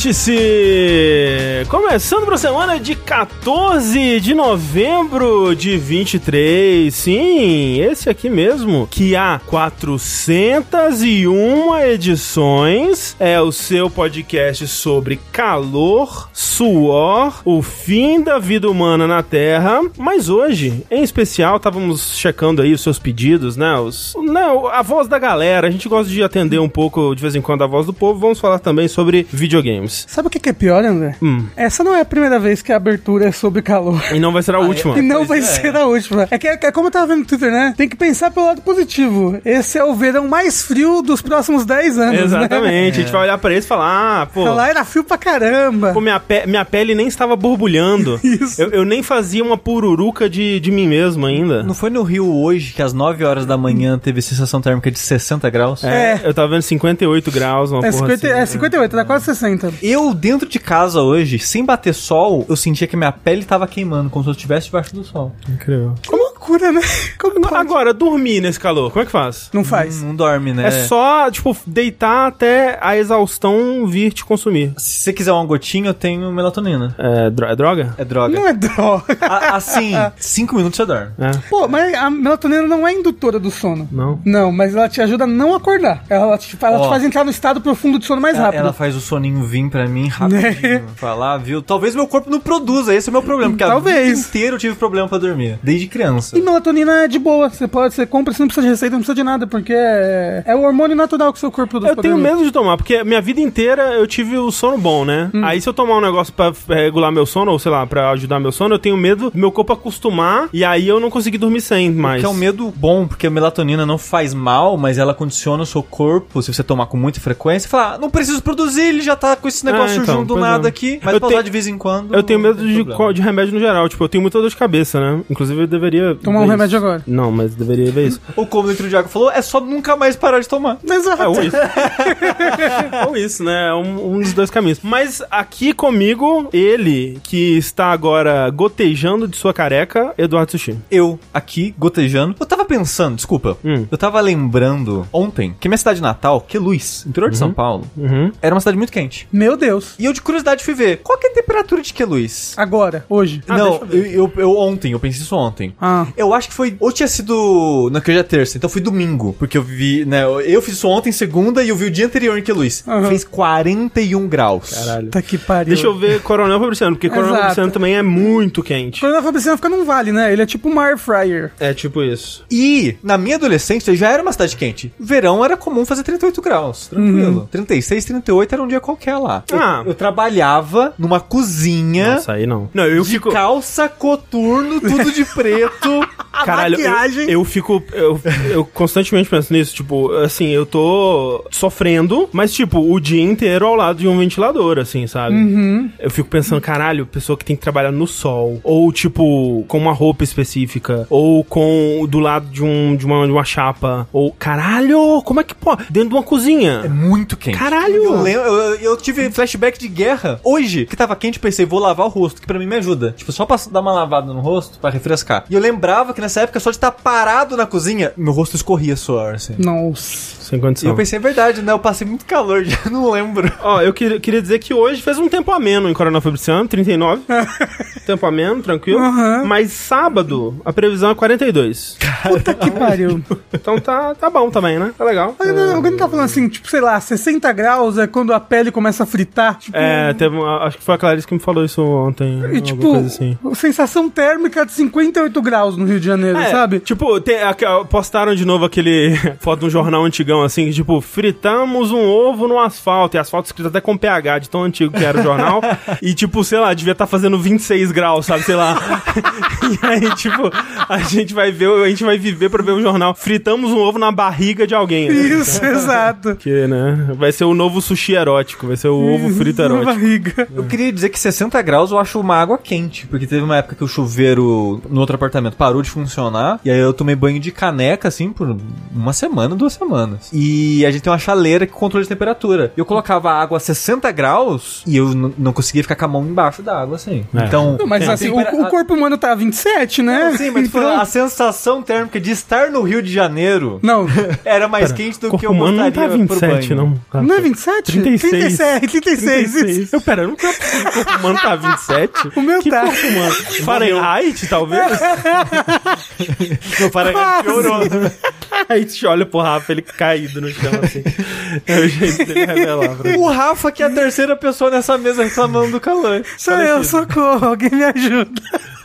Vértice! Começando para a semana de 14 de novembro de 23. Sim, esse aqui mesmo, que há 401 edições, é o seu podcast sobre calor, suor, o fim da vida humana na Terra. Mas hoje, em especial, estávamos checando aí os seus pedidos, né? Os, né? A voz da galera. A gente gosta de atender um pouco, de vez em quando, a voz do povo. Vamos falar também sobre videogames. Sabe o que é pior, André? Hum. Essa não é a primeira vez que a abertura é sobre calor. E não vai ser a última. E não vai Pois é. ser a última. É que é como eu tava vendo no Twitter, né? Tem que pensar pelo lado positivo. Esse é o verão mais frio dos próximos 10 anos, né? Exatamente. A gente vai olhar pra isso e falar, ah, pô. Lá era frio pra caramba. Pô, minha, pe- minha pele nem estava borbulhando. Isso. Eu, eu nem fazia uma pururuca de, de mim mesmo ainda. Não foi no Rio hoje que às 9 horas da manhã teve sensação térmica de 60 graus? É, eu tava vendo 58 graus, uma É, porra 50, assim. é 58, dá quase 60. Eu, dentro de casa hoje, sem bater sol, eu sentia que minha pele tava queimando, como se eu estivesse debaixo do sol. Incrível. Que loucura, né? Como pode? Agora, dormir nesse calor, como é que faz? Não faz. Não dorme, né? É. só, tipo, deitar até a exaustão vir te consumir. Se você quiser uma gotinha, eu tenho melatonina. É, dro- é droga? É droga. Não é droga. A- assim, 5 minutos você dorme. É. Pô, mas a melatonina não é indutora do sono. Não. Não, mas ela te ajuda a não acordar. Ela te, ela te faz entrar no estado profundo de sono mais Ela, rápido. ela faz o soninho vir pra mim rapidinho. Falar, viu? Talvez meu corpo não produza, esse é o meu problema. Porque a Talvez. vida inteira eu tive problema pra dormir. Desde criança. E melatonina é de boa. Você pode, você compra, você não precisa de receita, não precisa de nada, porque é, é o hormônio natural que o seu corpo produz. Eu tenho dormir. medo de tomar, porque minha vida inteira eu tive o sono bom, né? Hum. Aí se eu tomar um negócio pra regular meu sono, ou sei lá, pra ajudar meu sono, eu tenho medo do meu corpo acostumar e aí eu não conseguir dormir sem mais. Que é um medo bom, porque a melatonina não faz mal, mas ela condiciona o seu corpo, se você tomar com muita frequência, fala, ah, não preciso produzir, ele já tá com esse negócio Ah, então, junto do pois nada é. aqui, mas Eu pra tenho- usar de vez em quando. Eu tenho medo não de, de remédio no geral. Tipo, eu tenho muita dor de cabeça, né? Inclusive, eu deveria. Tomar um ver remédio isso. agora. Não, mas deveria ver isso. Ou como o Dentro de Água falou, é só nunca mais parar de tomar. Exato. É, ou isso. ou isso, né? É um, um dos dois caminhos. Mas aqui comigo, ele, que está agora gotejando de sua careca, Eduardo Sushi. Eu, aqui, gotejando, eu tava pensando, desculpa, Hum. eu tava lembrando ontem que minha cidade natal, que é Luz, interior de São Paulo, Uhum. era uma cidade muito quente. Meu Deus. E eu, de curiosidade, fui ver qual que é a temperatura de Queluz. Agora, hoje. Ah, não, deixa eu eu, eu, eu ontem, eu pensei isso ontem. Ah. Eu acho que foi. Ou tinha sido. Não, que hoje é terça, então foi domingo. Porque eu vi, né? Eu fiz isso ontem, segunda, e eu vi o dia anterior em que Luiz. Aham. Fez 41 graus. Caralho. Tá que pariu. Deixa eu ver Coronel Fabriciano, porque Coronel Exato. Fabriciano também é muito quente. Quando a Fabriciana fica num vale, né? Ele é tipo uma air fryer. É tipo isso. E na minha adolescência já era uma cidade quente. Verão era comum fazer 38 graus, tranquilo. 36, 38 era um dia qualquer lá. Eu- Ah. Eu, trabalhava numa cozinha. Nossa, aí não. Não, eu de fico. calça, coturno, tudo de preto. Caralho, eu, maquiagem. eu fico. Eu, eu constantemente penso nisso. Tipo, assim, eu tô sofrendo, mas, tipo, o dia inteiro ao lado de um ventilador, assim, sabe? Eu fico pensando, caralho, pessoa que tem que trabalhar no sol. Ou, tipo, com uma roupa específica. Ou com. do lado de, um, de, uma, de uma chapa. Ou, caralho, como é que pode? Dentro de uma É cozinha. muito quente. Caralho! Eu, lembro, eu, eu tive flashback de guerra. Hoje, que tava quente, pensei, vou lavar o rosto, que pra mim me ajuda. Tipo, só pra dar uma lavada no rosto, pra refrescar. E eu lembrava que nessa época, só de estar parado na cozinha, meu rosto escorria suor, assim. Nossa. Sem E condição. eu pensei, é verdade, né? Eu passei muito calor, já não lembro. Ó, eu queria, queria dizer que hoje fez um tempo ameno em Coronel Fabriciano, 39. tempo ameno, tranquilo. Aham. Mas sábado, a previsão é 42. Puta que pariu. Então tá, tá bom também, né? Tá legal. Mas não, Alguém tá falando assim, tipo, sei lá, 60 graus é quando a pele começa a fritar. Tipo, É, teve acho que foi a Clarice que me falou isso ontem. e tipo, coisa assim. sensação térmica de 58 graus no Rio de Janeiro, É, sabe? Tipo, a- postaram de novo aquele foto de um jornal antigão assim, que tipo, fritamos um ovo no asfalto. E asfalto escrito até com PH, de tão antigo que era o jornal. e tipo, sei lá, devia estar fazendo 26 graus, sabe? Sei lá. e aí, tipo, a gente vai ver, a gente vai viver pra ver o jornal. Fritamos um ovo na barriga de alguém. né? Isso, exato. Que, né? Vai ser o novo sushi erótico, vai ser o ovo frito Na erótico. barriga. Eu queria dizer que 60 graus eu acho uma água quente, porque teve uma época que o chuveiro no outro apartamento parou de funcionar, e aí eu tomei banho de caneca, assim, por uma semana, duas semanas. E a gente tem uma chaleira que controla a temperatura. Eu colocava a água a 60 graus e eu não conseguia ficar com a mão embaixo da água, assim. É. Então. Não, Mas assim, o, o corpo humano tá a 27, né? Sim, mas tipo, Então- a sensação térmica de estar no Rio de Janeiro Não, era mais quente do que eu humano não gostaria tá pro 27, banho. não. não é 27? 36. 37, 36, isso. Eu, pera, não tá o corpo humano tá 27? O meu que tá. corpo humano? Fahrenheit, talvez? Não, Quase. piorou. Aí você olha pro Rafa, ele caído no chão, assim. É o jeito dele revelar pra O Rafa, que é a terceira pessoa nessa mesa reclamando do calor. Sou eu, socorro, alguém me ajuda.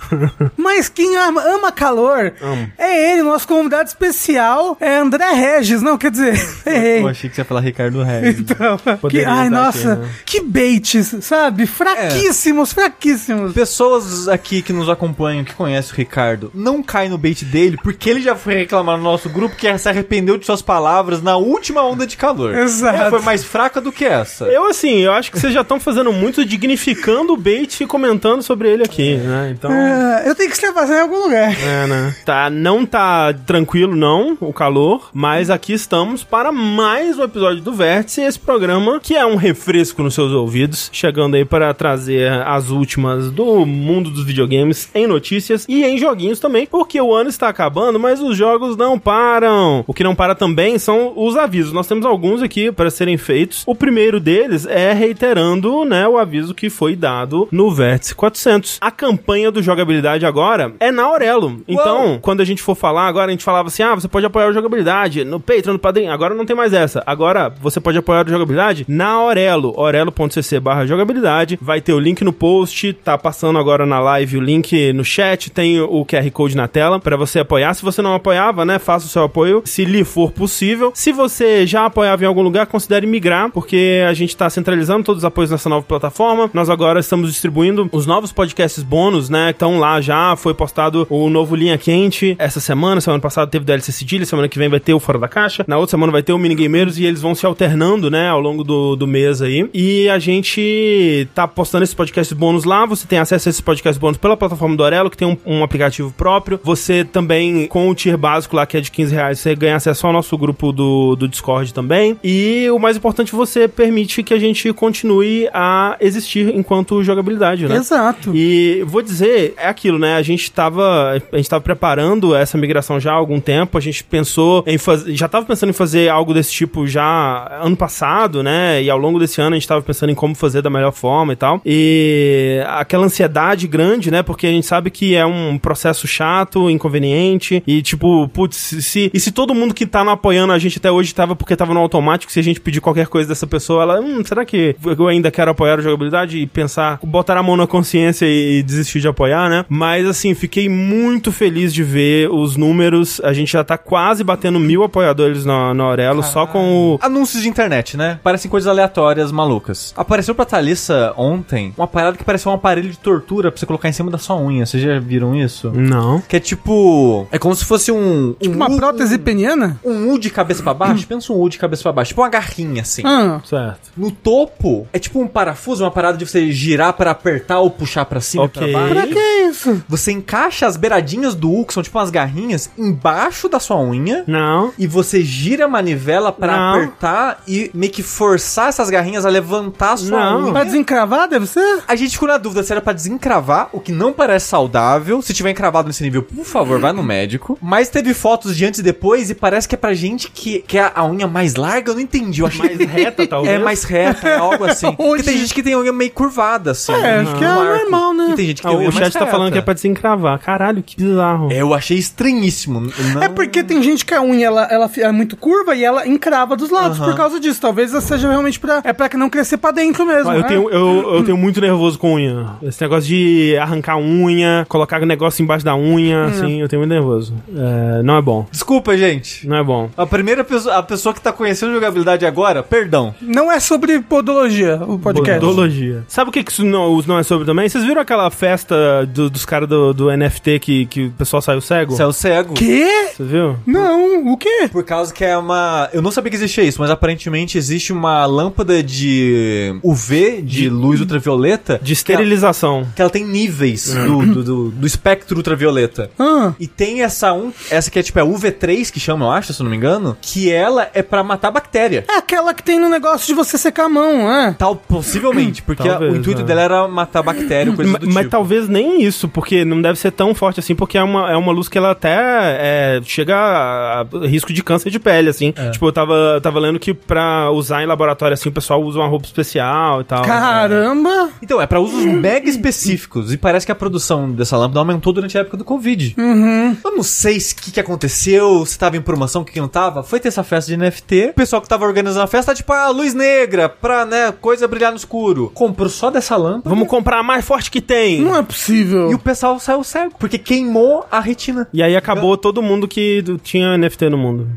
Mas quem ama, ama calor Amo. é ele, nosso convidado especial é André Regis. Não, quer dizer, errei. Eu achei que você ia falar Ricardo Reis. Então, que, ai, nossa, aqui, né? que baits, sabe? Fraquíssimos, fraquíssimos. Pessoas aqui que nos acompanham, que conhecem o Ricardo, não caem no bait dele, porque ele já foi reclamar no nosso grupo que se arrependeu de suas palavras na última onda de calor. Exato. Ela foi mais fraca do que essa. Eu, assim, eu acho que vocês já estão fazendo muito dignificando o bait e comentando sobre ele aqui, né? Então. Ah, eu tenho que extravasar em algum lugar. É, né? Tá, não tá tranquilo, não, o calor, mas aqui estamos para mais um episódio do Vértice, esse programa que é um refresco nos seus ouvidos, chegando aí para trazer as últimas do mundo dos videogames em notícias e em joguinhos também, porque o ano está acabando, mas os jogos não param. O que não para também são os avisos. Nós temos alguns aqui para serem feitos. O primeiro deles é reiterando, né, o aviso que foi dado no Vértice 400. A campanha do jogabilidade agora é na Aurelo. Então, quando a gente for falar agora, a gente falava assim: "Ah, você pode apoiar o jogabilidade no Patreon, no Padrim". Agora não tem mais essa. Agora você pode apoiar o jogabilidade na Aurelo, orelo.cc/jogabilidade. Vai ter o link no post, tá passando agora na live o link no chat, tem o QR Code na tela para você apoiar. Se você não apoiava, né, faça o seu apoio, se lhe for possível. Se você já apoiava em algum lugar, considere migrar, porque a gente tá centralizando todos os apoios nessa nova plataforma. Nós agora estamos distribuindo os novos podcasts bônus, né, que estão lá já, foi postado o novo Linha Quente essa semana, semana passada teve DLC Cedilha, semana que vem vai ter o Fora da Caixa, na outra semana vai ter o Minigameiros e eles vão se alternando, né, ao longo do, do mês aí. E a gente tá postando esses podcasts bônus lá, você tem acesso a esses podcasts bônus pela plataforma do Orelo, que tem um, um aplicativo próprio. Você também, com o tier básico lá, que é de 15 reais, você ganha acesso ao nosso grupo do, do Discord também. E o mais importante, você permite que a gente continue a existir enquanto jogabilidade, né? Exato. E vou dizer, é aquilo, né? A gente tava, a gente tava preparando essa migração já há algum tempo, a gente pensou em fazer, já tava pensando em fazer algo desse tipo já ano passado, né? E ao longo desse ano a gente tava pensando em como fazer da melhor forma e tal. E aquela ansiedade grande, né? Porque a gente sabe que é um processo chato, inconveniente e tipo, putz, se, e se todo mundo que tá apoiando a gente até hoje tava porque tava no automático, se a gente pedir qualquer coisa dessa pessoa, ela, hum, será que eu ainda quero apoiar a jogabilidade e pensar, botar a mão na consciência e desistir de apoiar, né? Mas assim, fiquei muito feliz de ver os números. A gente já tá quase batendo mil apoiadores na, na Aurelo, só com o. Anúncios de internet, né? Parecem coisas aleatórias, malucas. Apareceu pra Thalissa ontem uma parada que parecia um aparelho de tortura pra você colocar em cima da sua unha. Vocês já viram isso? Não. Que é tipo. É como se fosse um. um Uma U- prótese peniana? Um U de cabeça pra baixo? Pensa um U de cabeça pra baixo. Tipo uma garrinha, assim. Ah, Certo. No topo, é tipo um parafuso, uma parada de você girar pra apertar ou puxar pra cima Ok. e pra baixo. pra que isso? Você encaixa as beiradinhas do U, que são tipo umas garrinhas, embaixo da sua unha. Não. E você gira a manivela pra Não. apertar e meio que forçar essas garrinhas a levantar a sua Não. unha. Pra desencravar, deve ser? A gente ficou na dúvida se era pra desencravar, o que não parece saudável. Se tiver encravado nesse nível, por favor, vá no médico. Mas teve fotos de antes e depois e parece que é pra gente que quer a unha mais larga. Eu não entendi. Eu achei Mais reta, talvez. É mais reta, é algo assim. Porque tem gente que tem a unha meio curvada, assim. É, acho que é arco. normal, né? E tem gente que Ah, tem unha o chat mais tá falando que é pra desencravar. Caralho, que bizarro. É, eu achei estranhíssimo. Não- É porque tem gente que a unha ela, ela é muito curva e ela encrava dos lados Aham. por causa disso. Talvez seja realmente pra. É pra que não crescer pra dentro mesmo. Eu, né? tenho, eu, eu tenho muito nervoso com unha. Esse negócio de arrancar unha, colocar negócio embaixo da unha, assim, eu tenho muito nervoso. É, não é bom. Desculpa, gente. Não é bom. A primeira pessoa, a pessoa que tá conhecendo jogabilidade agora, perdão. Não é sobre podologia o podcast. Podologia. Sabe o que, que isso não, os não é sobre também? Vocês viram aquela festa do- dos caras do, do NFT que, que o pessoal saiu cego? Céu cego. Quê? Você viu? Não, o quê? Por causa que é uma. Eu não sabia que existia isso, mas aparentemente existe uma lâmpada de UV, de luz ultravioleta. De esterilização. Que ela tem níveis do, do, do, do espectro ultravioleta. Ah, E tem essa um, essa que é tipo é UV3 que chama, eu acho, se eu não me engano, que ela é pra matar bactéria. é aquela que tem no negócio de você secar a mão, é. Tal, possivelmente, porque Talvez, o intuito é. dela era matar bactéria coisa Ma- do Mas tipo. talvez nem isso, porque não deve ser tão forte assim, porque é uma, é uma luz que ela até é, chega a, a risco de câncer de pele, assim. Tipo, eu tava, tava lendo que pra usar em laboratório, assim, o pessoal usa uma roupa especial e tal. Caramba! Então, é pra usos mega específicos. E parece que a produção dessa lâmpada aumentou durante a época do Covid. Uhum. Eu não sei o que, que aconteceu, se tava em promoção, o que, que não tava. Foi ter essa festa de NFT. O pessoal que tava organizando a festa, tá tipo, ah, luz negra, pra, né, coisa brilhar no escuro. Comprou só dessa lâmpada. Vamos comprar a mais forte que tem. Não é possível. E o pessoal saiu cego, porque queimou a retina. E aí acabou todo mundo que tinha NFT no mundo.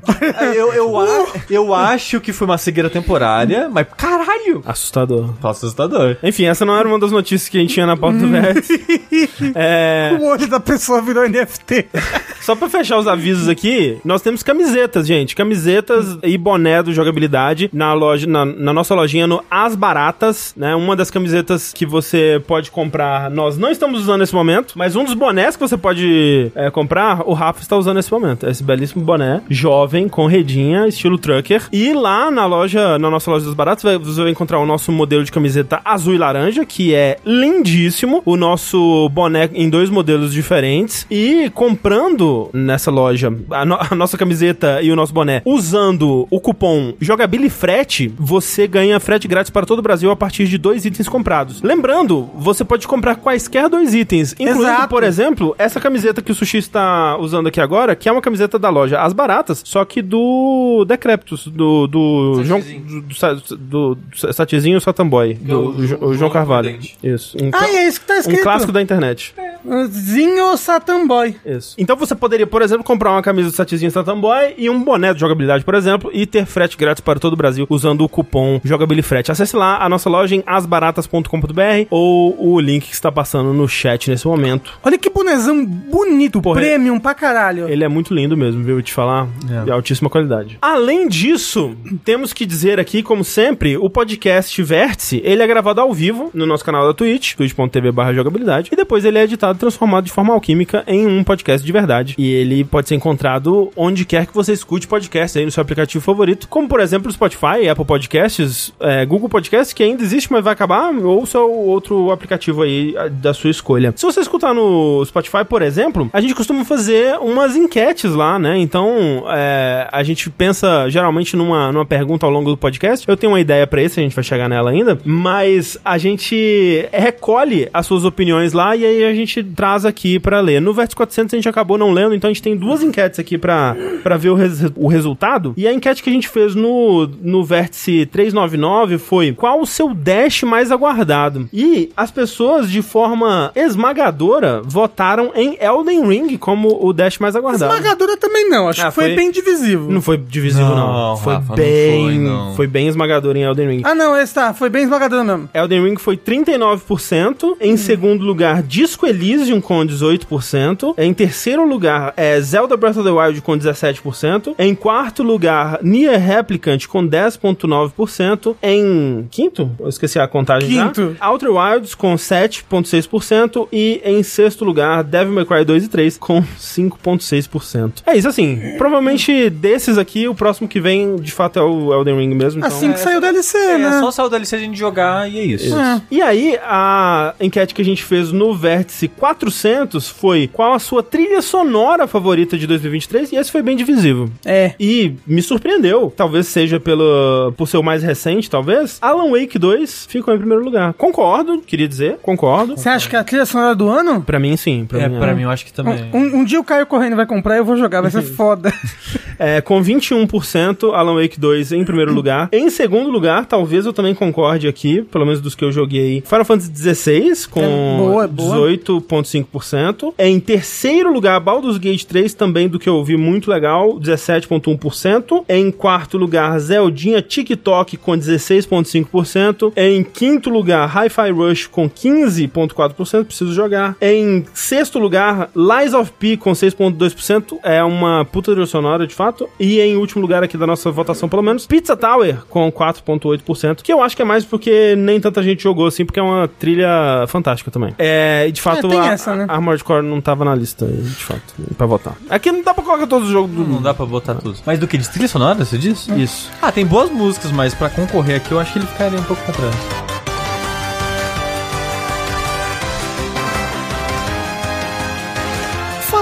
eu, eu, a- eu acho que foi uma cegueira temporária, mas caralho! Assustador. Assustador. Enfim, essa não era uma das notícias que a gente tinha na pauta do Vértice. É, O olho da pessoa virou NFT. só pra fechar os avisos aqui, nós temos camisetas, gente. Camisetas e boné do Jogabilidade na loja, na, na nossa lojinha no As Baratas, né? Uma das camisetas que você pode comprar, nós não estamos usando nesse momento, mas um dos bonés que você pode é, comprar, o Rafa está usando nesse momento. Esse belíssimo boné, jovem, com redinha, estilo trucker. E lá na loja, na nossa loja dos baratos, você vai encontrar o nosso modelo de camiseta azul e laranja, que é lindíssimo. O nosso boné em dois modelos diferentes. E comprando nessa loja a, no- a nossa camiseta e o nosso boné, usando o cupom JogabiliFrete, você ganha frete grátis para todo o Brasil a partir de dois itens comprados. Lembrando, você pode comprar quaisquer dois itens, incluindo, Exato. por exemplo, essa camiseta que o Sushi está usando aqui agora, que é uma camiseta da loja As Baratas, só que do Decreptus, do, do João do, do, do, do Satizinho Satamboy, do, o Jo- João- o João Carvalho. Prudente. Isso. Um, Ah, é isso que tá um escrito. clássico da internet. Zinho Satamboy. Isso. Então você poderia, por exemplo, comprar uma camisa do Satizinho Satamboy e um boné de jogabilidade, por exemplo, e ter frete grátis para todo o Brasil usando o cupom JogabiliFrete. Acesse lá a nossa loja em asbaratas.com.br ou o link que está passando no chat nesse momento. Olha que bonezão bonito, Porra, premium pra caralho. Ele é muito lindo mesmo, viu? Te falar. É. De altíssima qualidade. Além disso, temos que dizer aqui, como sempre, o podcast Vértice, ele é gravado ao vivo no nosso canal da Twitch, twitch.tv jogabilidade, e depois ele é editado e transformado de forma alquímica em um podcast de verdade. E ele pode ser encontrado onde quer que você escute podcast aí no seu aplicativo favorito, como por exemplo o Spotify, Apple Podcasts, é, Google Podcasts, que ainda existe, mas vai acabar, ou seu outro aplicativo aí da sua escolha. Se você escutar no Spotify, por exemplo, a gente costuma fazer umas enquetes lá, né? Então, é, a gente pensa geralmente numa, numa pergunta ao longo do podcast. Eu tenho uma ideia pra isso, a gente vai chegar nela ainda, mas a gente recolhe as suas opiniões lá e aí a gente traz aqui pra ler. No Vértice 400 a gente acabou não lendo, então a gente tem duas enquetes aqui pra ver o, res- o resultado. E a enquete que a gente fez no, no Vértice 399 foi qual o seu dash mais aguardado? E as pessoas, de forma esmagadora, votaram em Elden Ring como o dash mais aguardado. Esmagadora também não, acho Ah, que foi, foi- bem divisivo. Não foi divisivo, não. Não, Foi Rafa, não bem. foi, não. foi bem esmagador em Elden Ring. Ah, não, esse tá, foi bem esmagadora mesmo. Elden Ring foi 39%. Em segundo lugar, Disco Elysium com 18%. Em terceiro lugar, é Zelda Breath of the Wild com 17%. Em quarto lugar, Nier Replicant com 10,9%. Em quinto, eu esqueci a contagem Quinto. já. Outer Wilds com 7,6%. E em sexto lugar, Devil May Cry 2 e 3 com 5,6%. É isso assim. Provavelmente desses aqui, o próximo que vem, de fato, é o Elden Ring mesmo. Então... Assim que saiu o DLC, É, né? só saiu o DLC a gente jogar e é isso. É. E aí, a enquete que a gente fez no Vértice 400 foi qual a sua trilha sonora favorita de 2023, e esse foi bem divisivo. É. E me surpreendeu, talvez seja pelo, por ser o mais recente, talvez. Alan Wake 2 ficou em primeiro lugar. Concordo, queria dizer, concordo. Você acha que é a trilha sonora do ano? Pra mim, sim. Pra É, mim, pra mim eu acho que também. Um, um dia o Caio Correndo vai comprar e eu vou jogar, vai ser foda. É, com 21%, Alan Wake 2 em primeiro lugar. Em segundo lugar, talvez eu também concorde aqui, pelo menos dos que eu joguei, Final Fantasy XVI com É, boa, boa. 18,5%. Em terceiro lugar, Baldur's Gate 3, também do que eu ouvi, muito legal, 17,1%. Em quarto lugar, Zeldinha TikTok com 16,5%. Em quinto lugar, Hi-Fi Rush com 15,4%, preciso jogar. Em sexto lugar, Lies of P com 6,2%, é uma puta trilha sonora de fato. E em último lugar aqui da nossa votação, pelo menos, Pizza Tower com 4,8%, que eu acho que é mais porque nem tanta gente jogou assim, porque é uma trilha fantástica também. É, e de fato, É, a, essa, né? a Armored Core não tava na lista, de fato, pra votar. Aqui não dá pra colocar todos os jogos do Não dá pra botar tudo. Mas do que? De trilha sonora, você disse? Isso. Ah, tem boas músicas, mas pra concorrer aqui eu acho que ele ficaria um pouco pra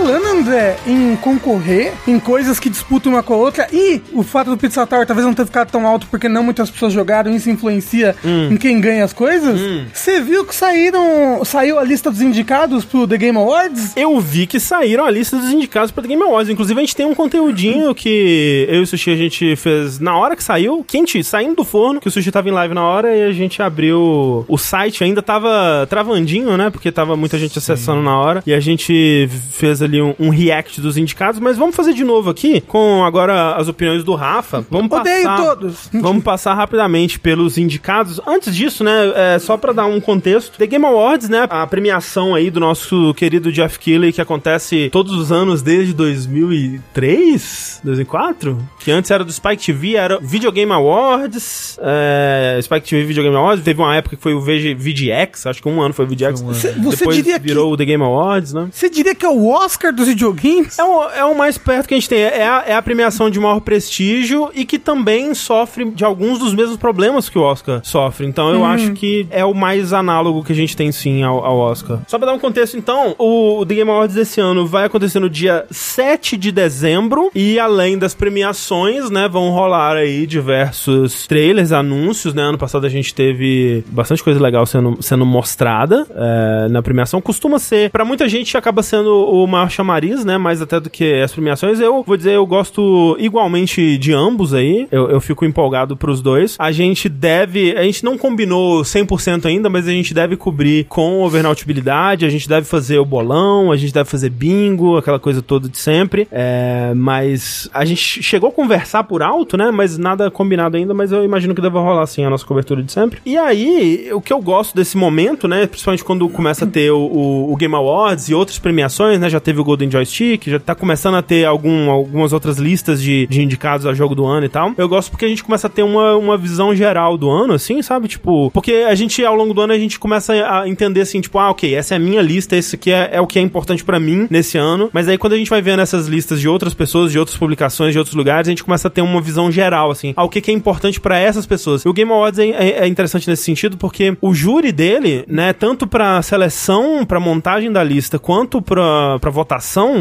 Falando, André, em concorrer, em coisas que disputam uma com a outra, e o fato do Pizza Tower talvez não ter ficado tão alto porque não muitas pessoas jogaram, isso influencia em quem ganha as coisas. Você viu que saíram. Saiu a lista dos indicados pro The Game Awards? Eu vi que saíram a lista dos indicados para The Game Awards. Inclusive, a gente tem um conteúdinho que eu e o Sushi a gente fez na hora que saiu, quente, saindo do forno, que o Sushi tava em live na hora e a gente abriu o site. Ainda tava travandinho, né? Porque tava muita gente acessando na hora. E a gente fez ali um, um react dos indicados. Mas vamos fazer de novo aqui, com agora as opiniões do Rafa. Vamos Odeio passar... todos. Vamos passar rapidamente pelos indicados. Antes disso, né, é, só pra dar um contexto, The Game Awards, né, a premiação aí do nosso querido Jeff Keighley, que acontece todos os anos desde 2003, 2004, que antes era do Spike TV, era Video Game Awards, é, Spike TV Video Game Awards, teve uma época que foi o VG, VGX, acho que um ano foi o VGX. Cê- você Depois diria que- virou o The Game Awards, né? Você diria que é o Oscar dos videogames? É o, é o mais perto que a gente tem. É a, é a premiação de maior prestígio e que também sofre de alguns dos mesmos problemas que o Oscar sofre. Então eu acho que é o mais análogo que a gente tem sim ao, ao Oscar. Só pra dar um contexto, então, o, o The Game Awards desse ano vai acontecer no dia 7 de dezembro e além das premiações, né, vão rolar aí diversos trailers, anúncios, né? Ano passado a gente teve bastante coisa legal sendo, sendo mostrada é, na premiação. Costuma ser, pra muita gente acaba sendo o maior chamariz, né? Mais até do que as premiações. Eu vou dizer, eu gosto igualmente de ambos aí. Eu, eu fico empolgado pros dois. A gente deve, a gente não combinou 100% ainda, mas a gente deve cobrir com overnautibilidade, a gente deve fazer o bolão, a gente deve fazer bingo, aquela coisa toda de sempre. É, mas a gente chegou a conversar por alto, né? Mas nada combinado ainda, mas eu imagino que deva rolar sim a nossa cobertura de sempre. E aí, o que eu gosto desse momento, né? Principalmente quando começa a ter o, o- o Game Awards e outras premiações, né? Já teve o Golden Joystick, já tá começando a ter algum, algumas outras listas de, de indicados a jogo do ano e tal. Eu gosto porque a gente começa a ter uma, uma visão geral do ano, assim, sabe? Tipo, porque a gente, ao longo do ano, a gente começa a entender assim, tipo, ah, ok, essa é a minha lista, esse aqui é, é o que é importante pra mim nesse ano. Mas aí quando a gente vai vendo essas listas de outras pessoas, de outras publicações, de outros lugares, a gente começa a ter uma visão geral, assim, ah, o que, que é importante pra essas pessoas. E o Game Awards é, é- é interessante nesse sentido porque o júri dele, né, tanto pra seleção, pra montagem da lista, quanto pra, pra votação,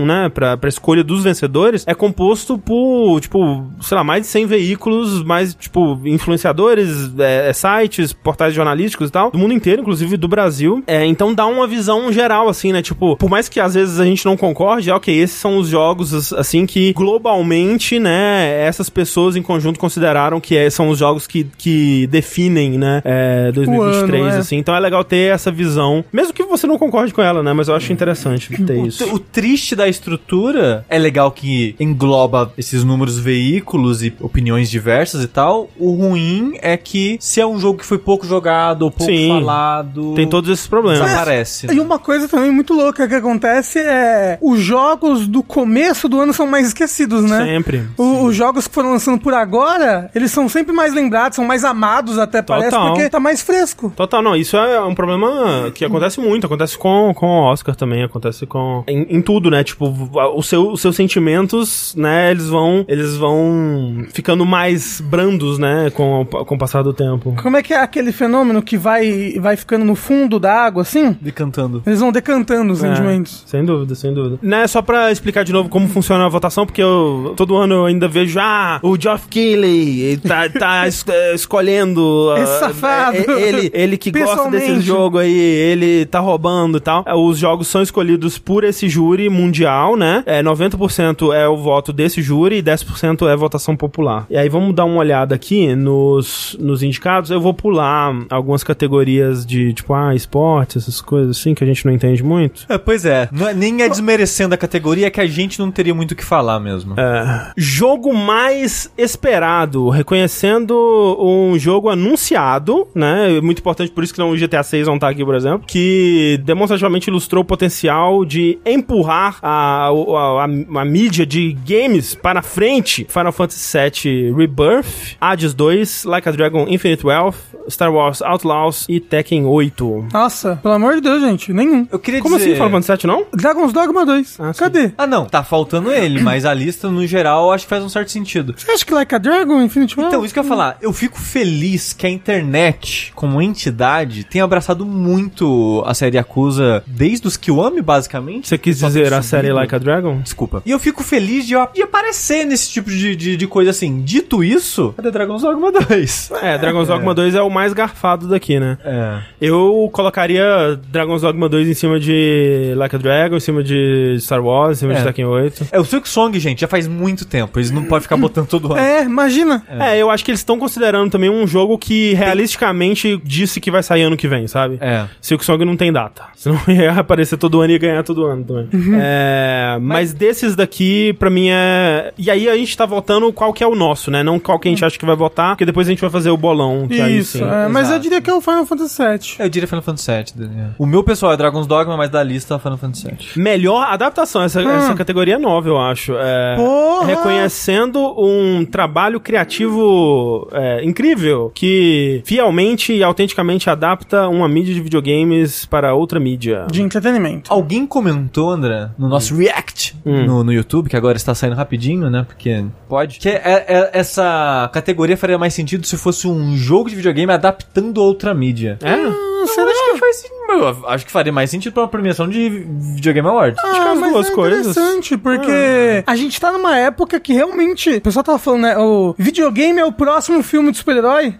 né, pra, pra escolha dos vencedores, é composto por, tipo, sei lá, mais de 100 veículos, mais, tipo, influenciadores, é, é, sites, portais jornalísticos e tal, do mundo inteiro, inclusive do Brasil. É, então dá uma visão geral, assim, né, tipo, por mais que às vezes a gente não concorde, é, ok, esses são os jogos, assim, que globalmente, né, essas pessoas em conjunto consideraram que é- são os jogos que, que definem, né, é, 2023, ano, é. assim. Então é legal ter essa visão, mesmo que você não concorde com ela, né, mas eu acho interessante ter O, isso. o triste da estrutura é legal que engloba esses números veículos e opiniões diversas e tal. O ruim é que se é um jogo que foi pouco jogado ou pouco Sim. falado. Tem todos esses problemas. Desaparece. E uma coisa também muito louca que acontece é os jogos do começo do ano são mais esquecidos, né? Sempre. O- os jogos que foram lançando por agora, eles são sempre mais lembrados, são mais amados até, parece, Total. porque tá mais fresco. Total, não, isso é um problema que acontece muito, acontece com, com o Oscar também, acontece com em, em tudo, né? Tipo, o seu, os seus sentimentos, né, eles vão eles vão ficando mais brandos, né, com, o- com o passar do tempo. Como é que é aquele fenômeno que vai, vai ficando no fundo da água, assim? Decantando. Eles vão decantando os É, sentimentos. sem dúvida, sem dúvida. Né, só pra explicar de novo como funciona a votação, porque eu todo ano eu ainda vejo, ah, o Geoff Keighley tá, tá es- eh, escolhendo. Esse ah, safado. eh, Ele, ele que gosta desse jogo aí, ele tá roubando e tal. Os jogos são escolhidos por esse júri júri mundial, né? É, 90% é o voto desse júri e 10% é votação popular. E aí vamos dar uma olhada aqui nos, nos indicados. Eu vou pular algumas categorias de, tipo, ah, esporte, essas coisas assim, que a gente não entende muito. É, pois é. Não é nem é desmerecendo a categoria, é que a gente não teria muito o que falar mesmo. É, jogo mais esperado, reconhecendo um jogo anunciado, né? Muito importante, por isso que não, o GTA 6 não tá aqui, por exemplo, que demonstrativamente ilustrou o potencial de empurrar a, a, a, a mídia de games para frente. Final Fantasy VII Rebirth, Hades 2, Like a Dragon Infinite Wealth, Star Wars Outlaws e Tekken 8. Nossa, pelo amor de Deus, gente, nenhum. Eu queria Como dizer... assim Final Fantasy VII não? Dragon's Dogma 2. Ah, sim. Cadê? Ah, não, tá faltando ele, mas a lista, no geral, acho que faz um certo sentido. Você acha que Like a Dragon, Infinity War? Então, isso que eu ia falar, eu fico feliz que a internet, como entidade, tenha abraçado muito a série Yakuza desde os Kiwami, basicamente. Você quis dizer a série. Like a Dragon? Desculpa. E eu fico feliz de, de aparecer nesse tipo de, de, de coisa assim. Dito isso, cadê Dragon's Dogma 2? É, Dragon's Dogma 2 é o mais garfado daqui, né? É. Eu colocaria Dragon's Dogma 2 em cima de Like a Dragon, em cima de Star Wars, em cima É. de Tekken 8. É, o Silk Song, gente, já faz muito tempo. Eles não podem ficar botando todo ano. É, imagina. É. eu acho que eles estão considerando também um jogo que realisticamente disse que vai sair ano que vem, sabe? É. Silk Song não tem data. Senão ia aparecer todo ano e ganhar todo ano também. É, mas, desses daqui, pra mim é. E aí a gente tá votando qual que é o nosso, né? Não qual que a gente acha que vai votar, porque depois a gente vai fazer o bolão. Que aí Isso, sim. é, mas eu diria que é o Final Fantasy VII. Eu diria Final Fantasy VII. Daniel. O meu pessoal é Dragon's Dogma, mas da lista é o Final Fantasy VII. Melhor adaptação, essa, Hum. essa categoria é nova, eu acho. É, Porra! reconhecendo um trabalho criativo é, incrível, que fielmente e autenticamente adapta uma mídia de videogames para outra mídia. De entretenimento. Alguém comentou, André, no nosso React Hum. no, no YouTube, que agora está saindo rapidinho, né? Porque pode. Que é- é- essa categoria faria mais sentido se fosse um jogo de videogame adaptando outra mídia. É? Eu acho que faz sentido. Eu acho que faria mais sentido pra uma premiação de Videogame Awards. que as mas duas é coisas. interessante, porque a gente tá numa época que realmente. O pessoal tava falando, né? O videogame é o próximo filme de super-herói,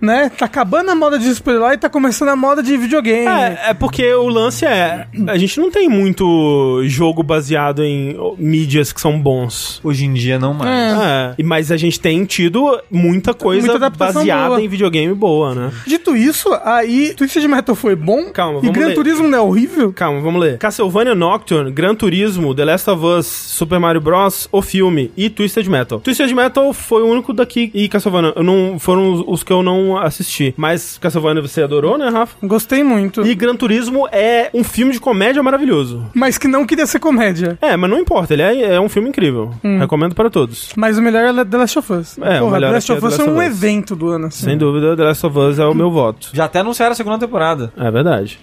né? Tá acabando a moda de super-herói e tá começando a moda de videogame. É, é porque o lance é. A gente não tem muito jogo baseado em mídias que são bons. Hoje em dia não mais. É. É, e- mas a gente tem tido muita coisa Muita baseada boa. em videogame boa, né? Dito isso, aí Twisted Metal foi bom. Calma, E vamos Gran ler. Turismo não é horrível. Calma, vamos ler. Castlevania Nocturne, Gran Turismo, The Last of Us, Super Mario Bros, o filme e Twisted Metal. Twisted Metal foi o único daqui e Castlevania eu não, foram os, os que eu não assisti. Mas Castlevania você adorou, né, Rafa? Gostei muito. E Gran Turismo é um filme de comédia maravilhoso. Mas que não queria ser comédia. É, mas não importa, ele é, é um filme incrível. Recomendo para todos. Mas o melhor é The Last of Us. É, o Porra, melhor The Last é of Us é Last um Us. evento do ano, assim. Sem dúvida, The Last of Us é o meu voto. Já até anunciaram a segunda temporada. É verdade.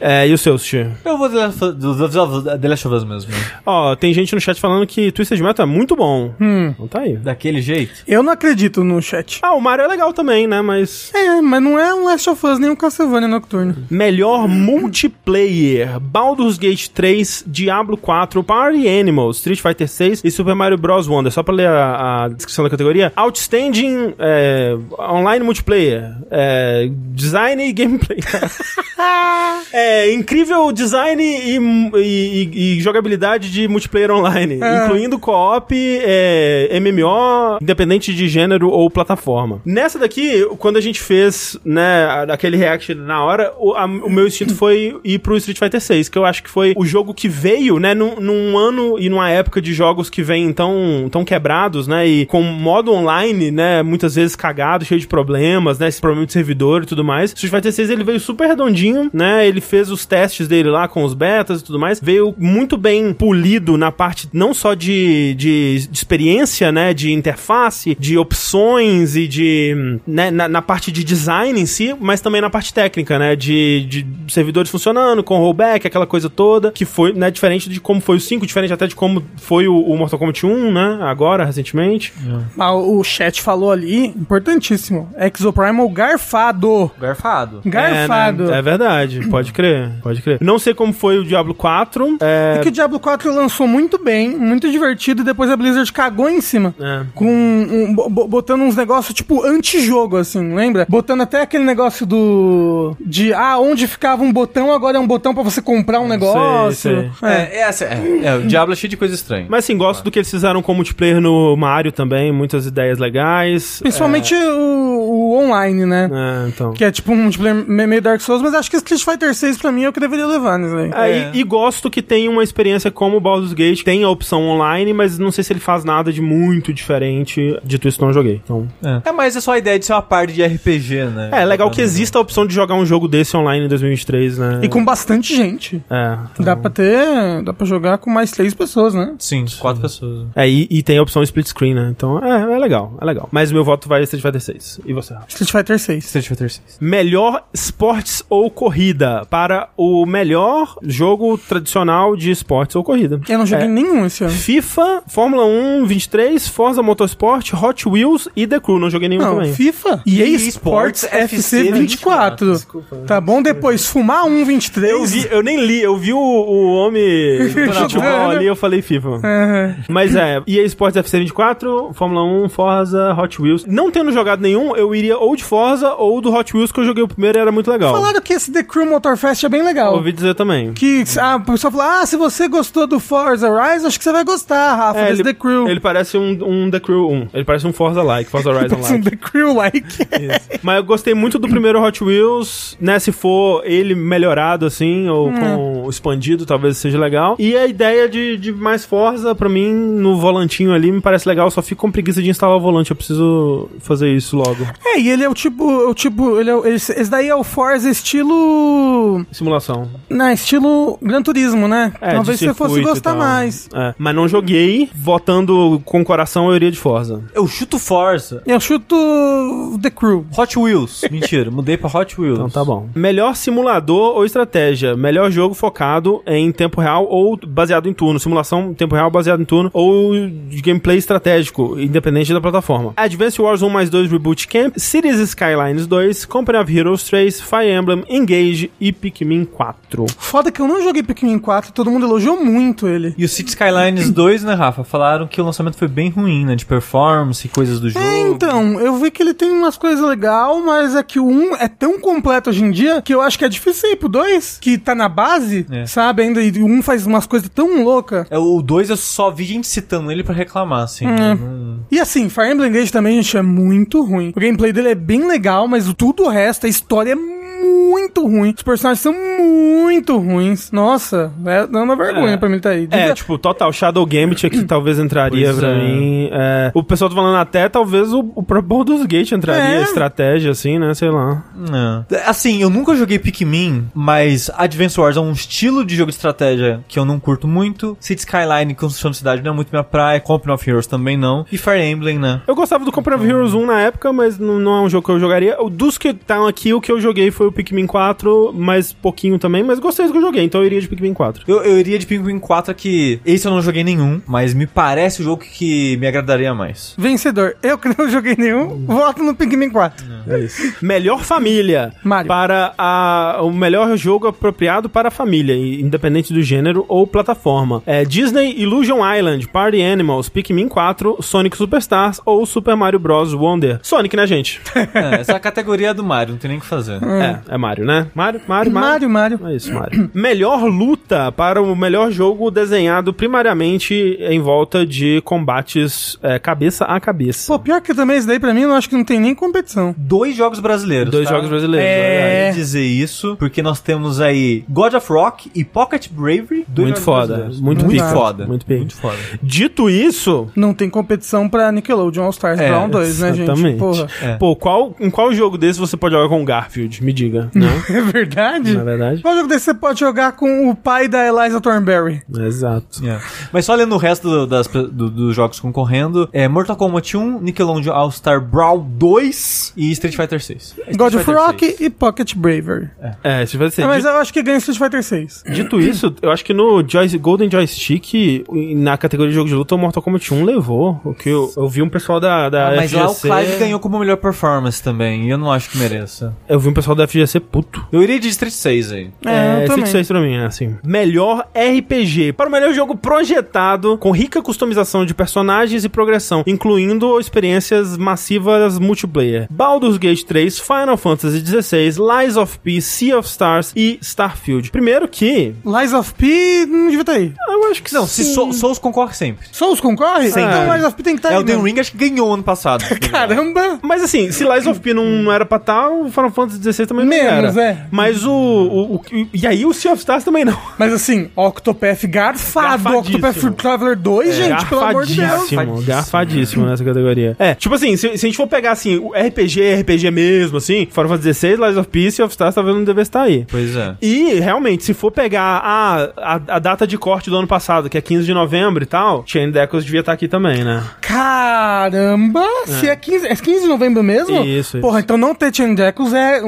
É, e o seu, Sushi? Eu vou The Last The Last of Us mesmo. Ó, tem gente no chat falando que Twisted Metal é muito bom. Hum. Então tá aí. Daquele jeito. Eu não acredito no chat. Ah, o Mario é legal também, né? Mas. É, mas não é um Last of Us nem um Castlevania Nocturne. Melhor multiplayer: Baldur's Gate 3, Diablo 4, Party Animals, Street Fighter 6 e Super Mario Bros. Wonder. Só pra ler a, a descrição da categoria: Outstanding é, Online Multiplayer, é, Design e Gameplay. é, incrível design e, e- e- jogabilidade de multiplayer online, É. incluindo co-op, é, MMO, independente de gênero ou plataforma. Nessa daqui, quando a gente fez, né, aquele react na hora, o, a- o meu instinto foi ir pro Street Fighter 6, que eu acho que foi o jogo que veio, né, num, num ano e numa época de jogos que vêm tão, tão quebrados, né, e com modo online, né, muitas vezes cagado, cheio de problemas, né, esse problema de servidor e tudo mais. Street Fighter 6 ele veio super redondinho, né, ele fez os testes dele lá com os betas e tudo mais, veio muito bem polido na parte não só de, de, de experiência, né, de interface, de opções e de, né, na, na parte de design em si, mas também na parte técnica, né, de, de servidores funcionando, com rollback, aquela coisa toda, que foi, né, diferente de como foi o 5, diferente até de como foi o, o Mortal Kombat 1, né, agora, recentemente. Ah, o chat falou ali, importantíssimo, Exoprimal garfado. Garfado. Garfado. É, né, é verdade. verdade, pode crer, pode crer. Não sei como foi o Diablo 4. É, É que o Diablo 4 lançou muito bem, muito divertido, e depois a Blizzard cagou em cima. É. Com um- bo- bo- botando uns negócios tipo antijogo, assim, lembra? Botando até aquele negócio do. De ah, onde ficava um botão, agora é um botão pra você comprar um negócio. sei. É. É, é, essa- é, é, o Diablo é cheio de coisa estranha. Mas assim, gosto do que eles fizeram com multiplayer no Mario também, muitas ideias legais. Principalmente o, o online, né? É, então. Que é tipo um multiplayer me- meio Dark Souls, mas acho que Street Fighter 6 pra mim é o que deveria levar aí. É, É. E, e gosto que tem uma experiência como o Baldur's Gate, tem a opção online, mas não sei se ele faz nada de muito diferente. Dito isso, não joguei. Então, É. mas é só a ideia de ser uma parte de RPG, né? é, legal que exista a opção de jogar um jogo desse online em 2023, né? E com bastante gente. É. Dá pra ter. Dá pra jogar com mais três pessoas, né? Sim, quatro pessoas. É, e, e tem a opção split screen, né? Então, é, é legal, é legal. Mas meu voto vai Street Fighter 6. E você? Street Fighter 6. Street Fighter 6. Melhor esportes ou corrida para o melhor jogo tradicional de esportes ou corrida. Eu não joguei É. nenhum esse ano. FIFA, Fórmula 1, 23, Forza Motorsport, Hot Wheels e The Crew. Não joguei nenhum Não, também. FIFA e EA Sports FC 24. Desculpa. Tá bom? Depois, fumar um 23. Eu, vi, eu nem li, eu vi o, o homem futebol ali, eu falei FIFA. Aham. Mas é, EA Sports FC24, Fórmula 1, Forza, Hot Wheels. Não tendo jogado nenhum, eu iria ou de Forza ou do Hot Wheels, que eu joguei o primeiro e era muito legal. Falaram que esse The Crew Motorfest é bem legal. Ouvi dizer também. Que ah, o pessoal falou: ah, se você gostou do Forza Rise, acho que você vai gostar, Rafa, É, desse The Crew. Ele parece um, um The Crew 1. Ele parece um Forza-like, Forza Horizon Parece um like. The Crew-like. Mas eu gostei muito do primeiro Hot Wheels, né? Se for ele melhorado assim, ou com expandido, talvez seja legal. E a ideia de, de mais Forza, pra mim, no volantinho ali, me parece legal. Só fico com preguiça de instalar o volante. Eu preciso fazer isso logo. é, e ele é o tipo. O tipo ele é, esse daí é o Forza estilo. Simulação. Não, estilo Gran Turismo, né? É, Talvez você fosse gostar mais. É, mas não joguei. Votando com o coração, eu iria de Forza. Eu chuto Forza. Eu chuto The Crew. Hot Wheels. Mentira, mudei pra Hot Wheels. Então tá bom. Melhor simulador ou estratégia? Melhor jogo focado em tempo real ou baseado em turno. Simulação em tempo real baseado em turno ou de gameplay estratégico, independente da plataforma. Advance Wars 1 mais 2 Reboot Camp, Cities Skylines 2, Company of Heroes 3, Fire Emblem, Engage e Pikmin 4. Foda que eu não joguei Pikmin 4, todo mundo elogiou muito ele. E o City Skylines 2, né, Rafa? Falaram que o lançamento foi bem ruim, né? De performance e coisas do jogo. É, então, eu vi que ele tem umas coisas legais, mas é que o 1 é tão completo hoje em dia que eu acho que é difícil ir pro 2, que tá na base, É. sabe? Ainda, e o 1 faz umas coisas tão loucas. É, o 2 eu só vi gente citando ele pra reclamar, assim. É. Não- E assim, Fire Emblem Engage também, gente, é muito ruim. O gameplay dele é bem legal, mas tudo o resto, a história é muito ruim. Os personagens são muito ruins. Nossa, é dá uma vergonha É. pra mim tá aí. É, Devia- tipo, Total Shadow Gambit aqui talvez entraria Pois pra é. mim. É, o pessoal tá falando até, talvez o, o próprio Baldur's Gate entraria, É. estratégia, assim, né? Sei lá. Não. Assim, eu nunca joguei Pikmin, mas Advance Wars é um estilo de jogo de estratégia que eu não curto muito. City Skyline, construção de cidade, não é muito minha praia. Company of Heroes também não. E Fire Emblem, né? Eu gostava do Company of Heroes 1 na época, mas não, não é um jogo que eu jogaria. O Dos que estão aqui, o que eu joguei foi o Pikmin 4, mais pouquinho também, mas gostei do que eu joguei, então eu iria de Pikmin 4. Eu, eu iria de Pikmin 4 que esse eu não joguei nenhum, mas me parece o jogo que me agradaria mais. Vencedor. Eu que não joguei nenhum, voto no Pikmin 4. É isso. Melhor família. Mario. Para a, o melhor jogo apropriado para a família, independente do gênero ou plataforma. É Disney Illusion Island, Party Animals, Pikmin 4, Sonic Superstars ou Super Mario Bros. Wonder. Sonic, né, gente? É, essa é a categoria do Mario, não tem nem o que fazer. é, é Mario, né? Mario, Mario, Mario. Mario, Mario. É isso, Mario. melhor luta para o melhor jogo desenhado primariamente em volta de combates é, cabeça a cabeça. Pô, pior que também esse daí pra mim, eu acho que não tem nem competição. Dois jogos brasileiros. Dois tá? jogos brasileiros. É. É dizer isso, porque nós temos aí God of Rock e Pocket Bravery. dois Muito foda, muito muito pica. foda. Muito pica. Muito foda. Dito isso, Não tem competição pra Nickelodeon All Stars É, Brown 2, né, gente? exatamente. Porra. É. Pô, qual, em qual jogo desse você pode jogar com o Garfield? Me diga. Não? É verdade? Não é verdade? Qual jogo desse você pode jogar com o pai da Eliza Thornberry? Exato. É. Mas só lendo o resto do- das, do- dos jogos concorrendo, é Mortal Kombat 1, Nickelodeon All-Star Brawl 2 e Street Fighter 6. Street God of Fighter Rock 6. e Pocket Bravery. É, se vai ser. Ah, mas Dito, eu acho que ganha Street Fighter 6. dito isso, eu acho que no Joy- Golden Joystick, na categoria de jogo de luta, o Mortal Kombat 1 levou. O que eu, eu vi um pessoal da, da Ah, mas lá o. Clive ganhou como melhor performance também, e eu não acho que mereça. Eu vi um pessoal da FGC puto. Eu iria de Street 6 aí. É, É, eu Street também. 6 pra mim, é assim. Melhor RPG. Para o melhor jogo projetado, com rica customização de personagens e progressão, incluindo experiências massivas multiplayer. Baldur's Gate 3, Final Fantasy XVI, Lies of P, Sea of Stars e Starfield. Primeiro que... Lies of P não devia estar aí. Eu acho que Não, se sim. Soul- Souls concorre sempre. Souls concorre? Sim. Então Lies of P tem que estar É, aí. o The mesmo. Ring acho que ganhou ano passado. Caramba! Mas assim, se Lies of P não, era pra estar, o Final Fantasy XVI também Menos, era. é. Mas o, o, o- E aí o Sea of Stars também não. Mas assim, Octopath garfado. Octopath Traveler 2, gente, pelo amor de Deus. Garfadíssimo, Garfadíssimo. nessa categoria. É, tipo assim, se, se a gente for pegar assim, o RPG, RPG mesmo, assim, Final Fantasy XVI, Lies of Peace, Sea of Stars talvez não deve estar aí. pois é. E, realmente, se for pegar a, a, a data de corte do ano passado, que é 15 de novembro e tal, Chain Deckles devia estar aqui também, né? Caramba! Se é 15, é 15 de novembro mesmo? Isso, Porra, então não ter Chain Deckles é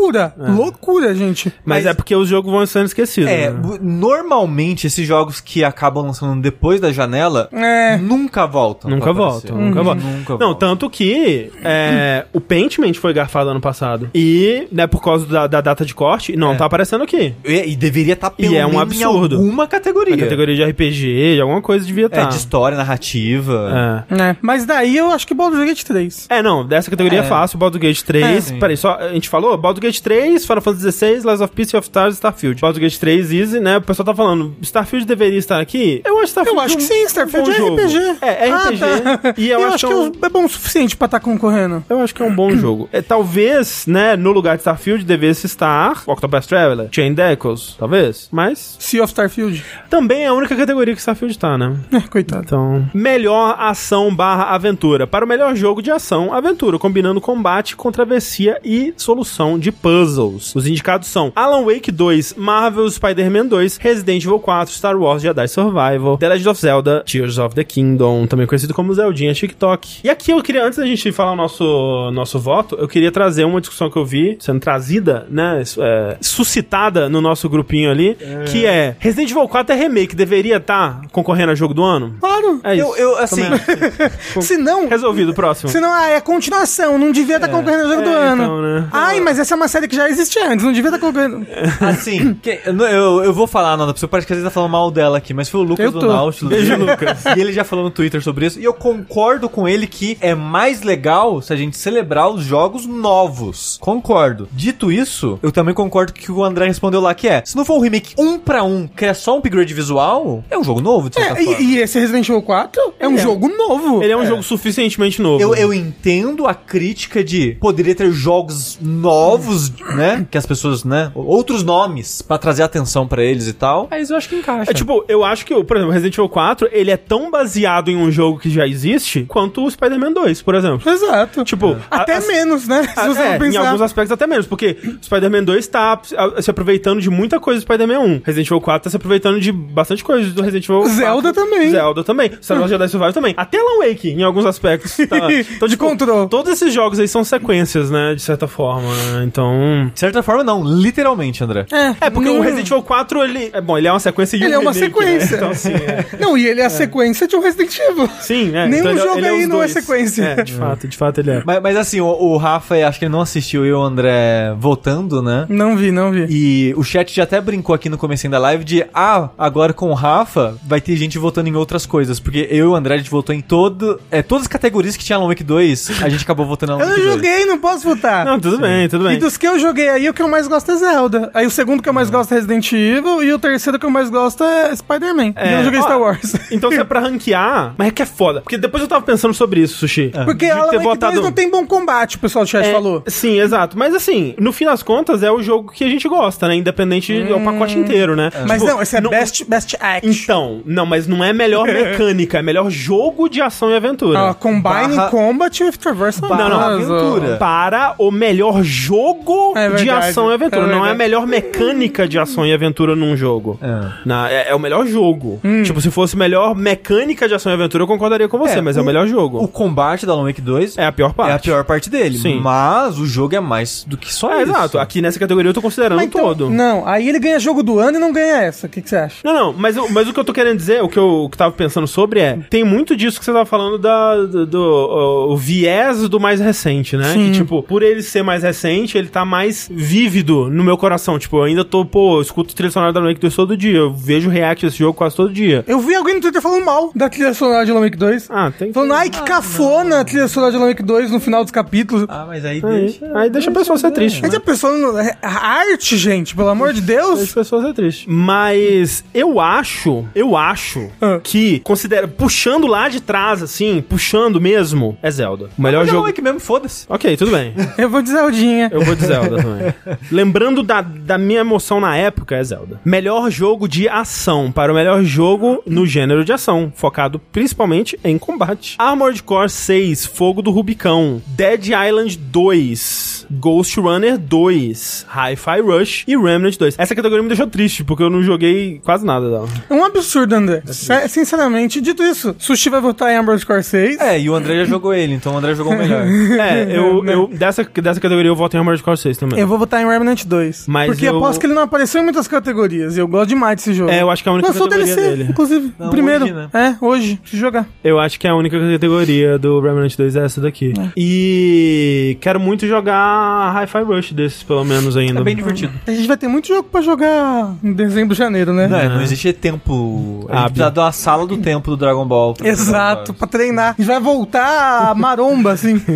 loucura. Loucura, gente. Mas, Mas- é porque os jogos vão sendo esquecidos. É, né? normalmente esses jogos que acabam lançando depois da janela É. nunca voltam. Nunca voltam, nunca voltam. Nunca Não, tanto que é, o Paintment foi garfado ano passado. E, né, por causa da, da data de corte, não É. tá aparecendo aqui. E, e deveria estar pelo E é um absurdo. em alguma categoria. Na categoria de RPG, de alguma coisa devia É, estar. de história, narrativa. É. É. Mas daí eu acho que Baldur's Gate 3. É, não, dessa categoria é, É. fácil, Baldur's Gate 3. É, peraí, só, a gente falou? Baldur's Gate 3, Final Fantasy XVI, Lies of Peace, of Stars e Starfield. Baldur's Gate 3, Easy, né? O pessoal tá falando, Starfield deveria estar aqui? Eu acho Starfield Eu acho que um- sim, um Starfield bom é jogo. RPG. É, é Ah, RPG. tá. E eu, acho, que é um- é bom o suficiente pra estar concorrendo. Eu acho que é um bom jogo. É, talvez, né, no lugar de Starfield devesse estar Octopath Traveler, Chain Deckles, talvez. Mas Sea of Starfield. também é a única categoria que Starfield tá, né? É, coitado. Então, melhor ação barra aventura. Para o melhor jogo de ação, aventura, combinando combate com travessia e solução de puzzles. Os indicados são Alan Wake 2, Marvel Spider-Man 2, Resident Evil 4, Star Wars Jedi Survival, The Legend of Zelda, Tears of the Kingdom, também conhecido como Zeldinha TikTok. E aqui eu queria, antes da gente falar o nosso, nosso voto, eu queria trazer uma discussão que eu vi sendo trazida, né, é, suscitada no nosso grupinho ali, que é Resident Evil 4 é remake, deveria estar concorrendo a jogo do ano? Claro. É isso. Eu, eu, assim. Se não, Resolvido, próximo. se não, ah, é continuação, não devia estar concorrendo ao jogo do é, ano. então, né? Ai, mas essa é uma série que já existia antes, não devia estar concorrendo. assim, que- eu, eu, eu vou falar, Nanda, porque parece que às vezes tá falando mal dela aqui, mas foi o Lucas Eu do tô. Nautilus. Beijo, Lucas. E ele já falou no Twitter sobre isso, e eu concordo com ele que é mais legal se a gente celebrar os jogos novos. Concordo. Dito isso, eu também concordo com o que o André respondeu lá, que é, se não for um remake um pra um, que é só um upgrade visual, é um jogo novo, de certa É, forma. e, e esse Resident Evil 4 é um É. jogo novo. Ele é um jogo suficientemente novo. Eu, eu entendo a crítica de poderia ter jogos novos, né? Que as pessoas, né? Outros nomes pra trazer atenção pra eles e tal. Mas eu acho que encaixa. É tipo, eu acho que, por exemplo, Resident Evil 4, ele é tão baseado em um jogo que já existe quanto o Spider-Man 2, por exemplo. Exato. Tipo, Até a- as- menos, né? Se você é, em alguns aspectos até menos, porque o Spider-Man 2 tá a- se aproveitando de muita coisa do Spider-Man 1. Resident Evil 4 tá se aproveitando de bastante coisa do Resident Evil 4. Zelda também. Zelda também. Star Wars Jedi Survival também. Até Alan Wake, em alguns aspectos. Tá. Então, De controle. Todos esses jogos aí são sequências, né? De certa forma. né? Então... De certa forma, não. Literalmente, André. É, porque não- o Resident Evil 4, ele... É bom, ele é uma sequência e Ele um é uma remake, né? sequência. Então, assim, é. Não, e ele é a sequência de um Resident Evil. Sim, é. Nenhum Então, ele- jogo ele é aí não é dois. sequência. É, de fato, de fato ele é. Mas, mas assim, o, o Rafa, acho que ele não assistiu eu e o André votando, né? Não vi, não vi. E o chat já até brincou aqui no começo da live de ah, agora com o Rafa vai ter gente votando em outras coisas. Porque eu e o André a gente votou em todo. É, todas as categorias que tinha Alan Wake 2, a gente acabou votando em Alan Eu Wake não 2. joguei, não posso votar. Não, tudo bem, tudo E bem. Dos que eu joguei aí, o que eu mais gosto é Zelda. Aí o segundo que eu mais gosto é Resident Evil. E o terceiro que eu mais gosto é Spider-Man. É, eu não joguei ó, Star Wars. Então se é pra ranquear, mas é que é foda. Porque depois eu tava pensando sobre isso, Sushi. Porque Alan ter Wake votado- 2 não tem bom combate, o pessoal do chat É, falou. Sim, exato. Mas assim, no fim das contas, é o jogo que a gente gosta, né? Independente, é o pacote inteiro, né? Mas Tipo, não, esse é best, best Act. Então, não, mas não é melhor mecânica, é melhor jogo de ação e aventura. Ah, Combine Barra- Combat with Traversal Barra não, aventura. Para o melhor jogo É de ação e aventura. é não é a melhor mecânica de ação e aventura num jogo. É. Na- é, é o melhor jogo. Hum. Tipo, se fosse melhor mecânica de ação e aventura, eu concordaria com você, É, mas é o o- melhor jogo. O combate da Alan Wake 2 É a pior parte. é a pior parte dele. Sim. Mas o jogo é mais do que só É, isso. exato. Aqui nessa categoria eu tô considerando então- todo. Não, aí ele ganha jogo do ano e não ganha essa. O que, que você acha? Não, não, mas, o- mas o que eu tô querendo dizer, o que eu que tava pensando sobre é, tem muito disso que você tava falando da, do, do- o, o viés do mais recente, né? Sim. Que, tipo, por ele ser mais recente, ele tá mais vívido no meu coração. Tipo, eu ainda tô, pô, eu escuto trilha sonora da Alan Wake 2 todo dia. Eu vejo react desse jogo quase todo dia. Eu vi alguém no Twitter falando mal da trilha sonora de Alan Wake 2. Ah, tem Falando, ai, que cafona a trilha sonora de Alan Wake 2 no final dos capítulos. Ah, mas aí Aí, deixa. aí deixa a pessoa ser triste. Mas né? a pessoa. não- é- A arte, gente, pelo amor de Deixa Deus. as pessoas ser triste. Mas eu acho, eu acho Ah. que, considera, puxando lá de trás, assim, puxando mesmo, é Zelda. O melhor Mas jogo. é que mesmo, foda-se. Ok, tudo bem. Eu vou de Zeldinha. Eu vou de Zelda também. Lembrando da, da minha emoção na época, é Zelda. Melhor jogo de ação para o melhor jogo no gênero de ação, focado principalmente em combate. Armored Core 6, Fogo do Rubicão, Dead Island 2, Ghost Runner 2, Hi-Fi Rush e Remnant 2. Essa categoria me deixou triste, porque eu não joguei quase nada dela. É um absurdo, André. Sin- Sinceramente, dito isso, Sushi vai votar em Amber Score 6. É, e o André já jogou ele, então o André jogou o melhor. É, eu, eu dessa, dessa categoria eu voto em Armored Core 6 também. Eu vou votar em Remnant 2. Mas porque eu- aposto que ele não apareceu em muitas categorias. E eu gosto demais desse jogo. É, eu acho que é a única Lançou categoria DLC, dele. inclusive. Não, o primeiro. hoje, né? É, hoje. Se jogar. Eu acho que é a única categoria do Remnant 2 é essa daqui. E quero muito jogar Hi-Fi Rush desses, pelo menos ainda. É bem divertido. A gente vai ter muito jogo pra jogar em dezembro, janeiro, né? Não, é, não existe tempo. A gente precisa da sala do tempo do Dragon Ball. pra Exato, pra treinar. A gente vai voltar a maromba, assim.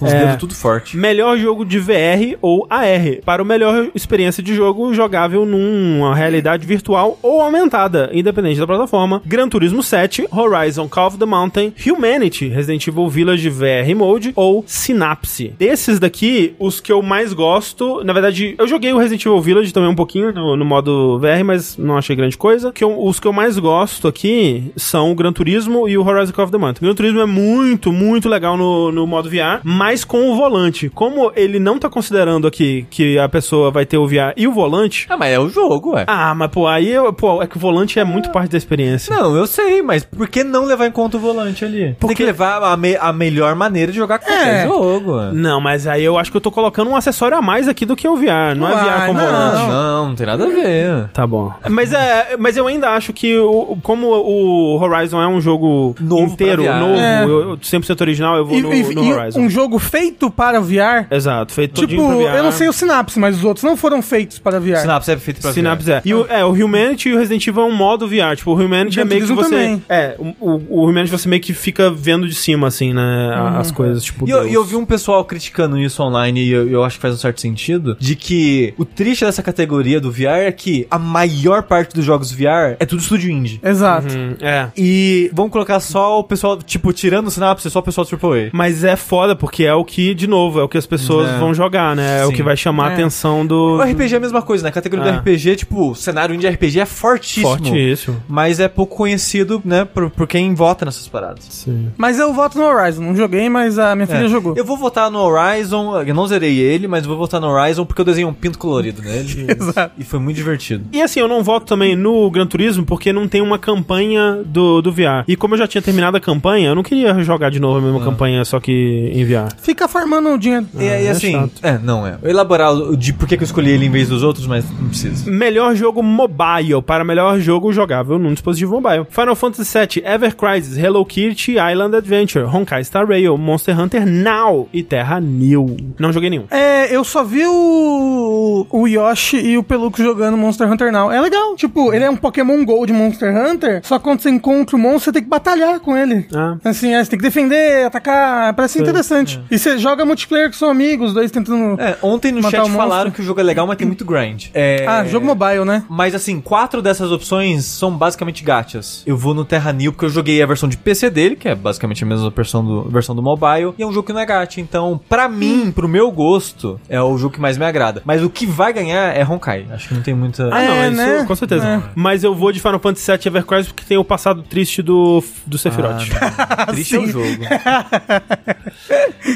Os É. dedos tudo forte. Melhor jogo de VR ou AR, para o melhor experiência de jogo jogável numa realidade virtual ou aumentada, independente da plataforma. Gran Turismo 7, Horizon Call of the Mountain, Humanity, Resident Evil Village VR Mode ou Synapse. Desses daqui, os que eu mais gosto, na verdade, eu joguei o Resident Evil Village também um pouquinho no, no modo VR, mas não achei grande coisa. Que eu- os que eu mais gosto aqui são o Gran Turismo e o Horizon Call of the Mountain. O Gran Turismo é muito, muito legal no, no modo VR, mas com o volante. Como ele não tá considerando aqui que a pessoa vai ter o VR e o volante. Ah, mas é o jogo, ué. Ah, mas pô, aí eu, pô, é que o volante é muito parte da experiência. Não, eu sei, mas por que não levar em conta o volante ali? Tem que levar a, me- a melhor maneira de jogar qualquer É. jogo. ué. Não, mas aí eu acho que eu tô colocando um acessório a mais aqui do que o VR. Não, é VR com não. volante. Não, não, não tem nada a ver. Tá bom. Mas, é, mas eu ainda acho que, o, como o Horizon é um jogo Novo inteiro, novo, É. eu, eu 100% original, eu vou E, no, e- no e Horizon. um jogo feito para VR. Exato, feito Tipo, VR. eu não sei o Synapse, mas os outros não foram feitos para VR. Synapse é feito pra Synapse é. E o, é, o Humanity e o Resident Evil é um modo VR. Tipo, o Humanity é meio que você. também. É, o, o, o Humanity você meio que fica vendo de cima, assim, né? a- As coisas, tipo. E eu, e eu vi um pessoal criticando isso online e eu, eu acho que faz um certo sentido, de que o triste dessa categoria do VR é que a maior parte dos jogos VR é tudo estúdio indie. Exato. Hum, é. E vamos colocar só o pessoal, tipo, tirando o Synapse, só o pessoal do AAA. Mas é foda, porque é o que, de novo, é o que as pessoas É. vão jogar, né? É o que vai chamar a É. atenção do. O RPG é a mesma coisa, né? A categoria Ah. do RPG, tipo, o cenário indie RPG é fortíssimo. Fortíssimo. Mas é pouco conhecido, né, por, por quem vota nessas paradas. Sim. Mas eu voto no Horizon. Não joguei, mas a minha filha É. jogou. Eu vou votar no Horizon, eu não zerei ele, mas eu vou votar no Horizon porque eu desenhei um pinto colorido nele. Exato. E foi muito divertido. E assim, eu não voto também no Gran Turismo porque não tem uma campanha do, do VR. E como eu já tinha terminado a campanha, eu não queria jogar de novo a mesma campanha, só que em VR. Fica farmando o dinheiro. e, e é assim, chato. é, não é. Eu elaborar o- de por que eu escolhi ele em vez dos outros, mas não precisa. Melhor jogo mobile para melhor jogo jogável num dispositivo mobile. Final Fantasy VII, Ever Crisis, Hello Kitty, Island Adventure, Honkai Star Rail, Monster Hunter Now e Terra New. Não joguei nenhum. É, eu só vi o, o Yoshi e o Peluco jogando Monster Hunter Now. É legal. Tipo, ele é um Pokémon Go de Monster Hunter, só que quando você encontra o monstro, você tem que batalhar com ele. Ah. Assim, é, você tem que defender, atacar. Parece interessante. E você joga multiplayer com seus amigos, dois tentando. É, ontem no chat monstro. falaram que o jogo é legal, mas tem muito grind. É... Ah, jogo mobile, né? Mas assim, quatro dessas opções são basicamente gachas. Eu vou no Terra New porque eu joguei a versão de PC dele, que é basicamente a mesma versão do, versão do mobile, e é um jogo que não é gacha. Então, pra mim, pro meu gosto, é o jogo que mais me agrada. Mas o que vai ganhar é Honkai. Acho que não tem muita. Ah, não, É, isso né? com certeza. É. Mas eu vou de Final Fantasy VII Ever Crisis porque tem o passado triste do, do Sephiroth. Ah, triste é o jogo.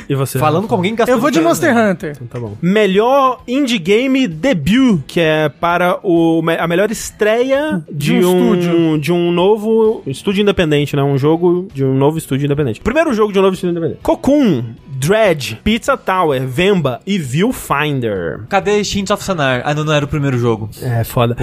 E você? Falando com alguém que gastou Eu vou de. Monster Hunter. Tá bom. Melhor Indie Game Debut, que é para o, a melhor estreia de, De um um, estúdio. de um novo estúdio independente, né? Um jogo de um novo estúdio independente. Primeiro jogo de um novo estúdio independente. Cocoon, Dread, Pizza Tower, Vemba e Viewfinder. Cadê Shints of Sanar? Ah, não, não era o primeiro jogo. É, foda.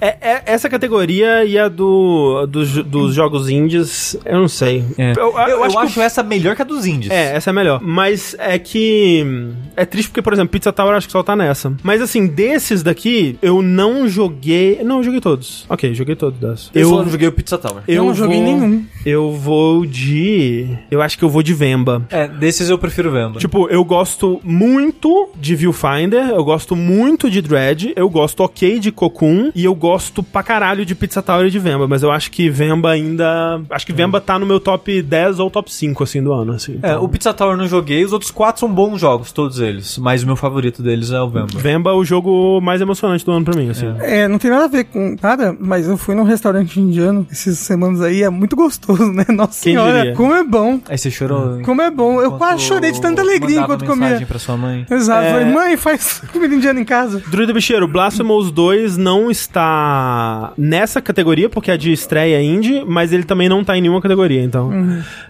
É, é- essa categoria e a do, dos, dos jogos indies, eu não sei. É. Eu, eu que acho, essa melhor que a dos indies. É, essa é melhor. Mas é que. hum, É triste porque, por exemplo, Pizza Tower eu acho que só tá nessa. Mas assim, desses daqui, eu não joguei. Não, eu joguei todos. Ok, joguei todos dessas. Eu, só não joguei o Pizza Tower. Eu não joguei vou- nenhum. Eu vou de. Eu acho que eu vou de Vemba. É, desses eu prefiro Vemba. Tipo, eu gosto muito de Viewfinder, eu gosto muito de Dread, eu gosto ok de Cocoon e eu gosto pra caralho de Pizza Tower e de Vemba, mas eu acho que Vemba ainda. Acho que Vemba tá no meu top 10 ou top 5, assim, do ano, assim. É, Então, o Pizza Tower eu não joguei, os outros quatro são bons jogos, todos eles. Mas o meu favorito deles é o Vemba. Vemba é o jogo mais emocionante do ano pra mim, assim. É, não tem nada a ver com nada, mas eu fui num restaurante indiano essas semanas aí, é muito gostoso, né? Nossa Quem senhora, diria? como é bom. Aí você chorou. Como é bom. Eu quase chorei de tanta alegria enquanto mensagem comia. pra sua mãe. Exato. É. Falei, mãe, faz comida indiana em casa. Druida Bicheiro, Blasphemous 2 não está nessa categoria, porque é de estreia indie, mas ele também não tá em nenhuma categoria, então.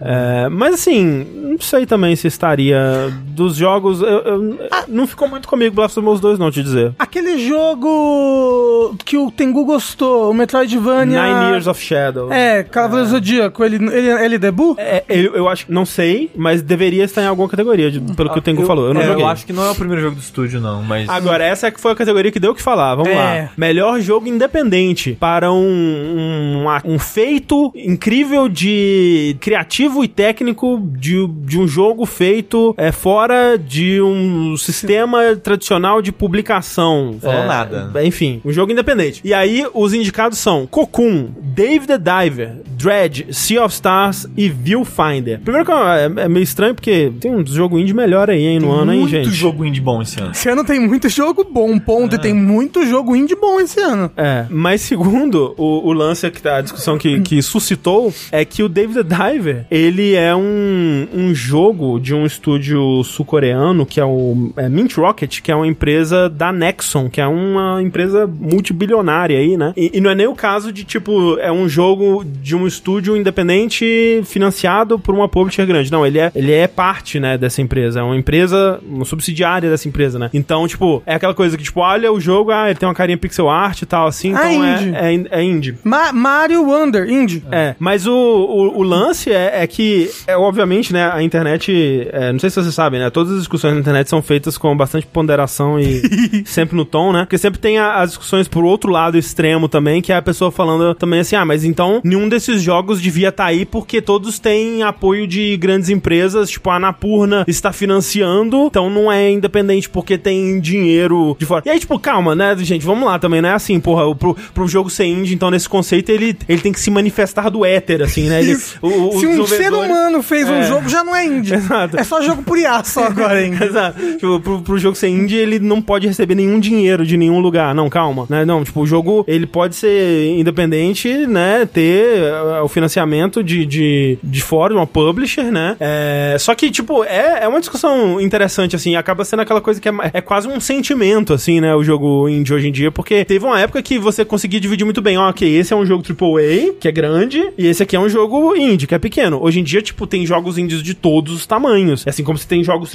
É, mas assim, não sei também se estaria dos jogos. eu- eu- não ficou muito comigo Blasphemous 2, não, te dizer. Aquele jogo que o Tengu gostou, o Metroidvania. Nine Years of Shadow. É, Cavaleiro Zodíaco, ele, ele, ele é debut? É, eu, eu acho que não sei, mas deveria estar em alguma categoria, de- pelo que o Tengu falou. Eu não é, joguei. eu acho que não é o primeiro jogo do estúdio, não, mas. Agora, essa é que foi a categoria que deu o que falar. Vamos É. lá. Melhor jogo independente para um, um, um feito incrível de criativo e técnico de, de um jogo feito é, fora de um sistema tradicional de publicação. Falou É, nada. Enfim, um jogo independente. E aí, os indicados são Cocoon, Dave the Diver, Dredge, Sea of Stars e Viewfinder. Primeiro que é, é meio estranho, porque tem um jogo indie melhor aí, hein, no ano, hein, muito gente? jogo indie bom esse ano. Esse ano tem muito jogo bom, ponto. E tem muito jogo indie bom esse ano. É, mas segundo o, o lance que tá, a discussão que, que suscitou é que o David the Diver, ele é um, um jogo de um estúdio sul-coreano que é o é Mint Rocket, que é uma empresa da Nexon, que é uma empresa multibilionária aí, né? E, e não é nem o caso de, tipo, é um jogo de um estúdio independente financiado por uma publisher grande. Não, ele é, ele é parte, né, dessa empresa. É uma empresa, uma subsidiária dessa empresa, né? Então, tipo, é aquela coisa que, tipo, olha o jogo, ah, ele tem uma carinha pixel art e tal, assim, Ah, então indie. é, é, é indie. Ma Mario Wonder, indie. É, mas o, o, o lance é, é que, é, obviamente, né, a internet, é, não sei se vocês sabem, né, todas as discussões na internet são feitas com bastante ponderação e sempre no tom, né, porque sempre tem a- as discussões por outro lado extremo também, que é a pessoa falando também assim, ah, mas então nenhum desses jogos devia estar aí porque todos têm apoio de grandes empresas, tipo a Anapurna está financiando, então não é independente porque tem dinheiro de fora. E aí, tipo, calma, né, gente, vamos lá também, não é assim, porra, pro, pro jogo ser indie, então nesse conceito ele, ele tem que se manifestar do éter, assim, né? Ele, o- Se um ser humano fez um É. jogo, já não é indie. Exato. É só jogo por IA só agora, hein? Exato. Tipo, pro, pro jogo ser indie, ele não pode receber nenhum dinheiro de nenhum lugar. Não, calma. Né? Não, tipo, o jogo, ele pode ser independente, né? Ter eh, o financiamento de, de, de fora, de uma publisher, né? É, só que, tipo, é, é uma discussão interessante, assim. Acaba sendo aquela coisa que é, é quase um sentimento, assim, né? O jogo indie hoje em dia. Porque teve uma época que você conseguia dividir muito bem. Ó, ok, esse é um jogo AAA, que é grande, e esse aqui é um jogo indie, que é pequeno. Hoje em dia, tipo, tem jogos indies de todos os tamanhos. Assim como você tem jogos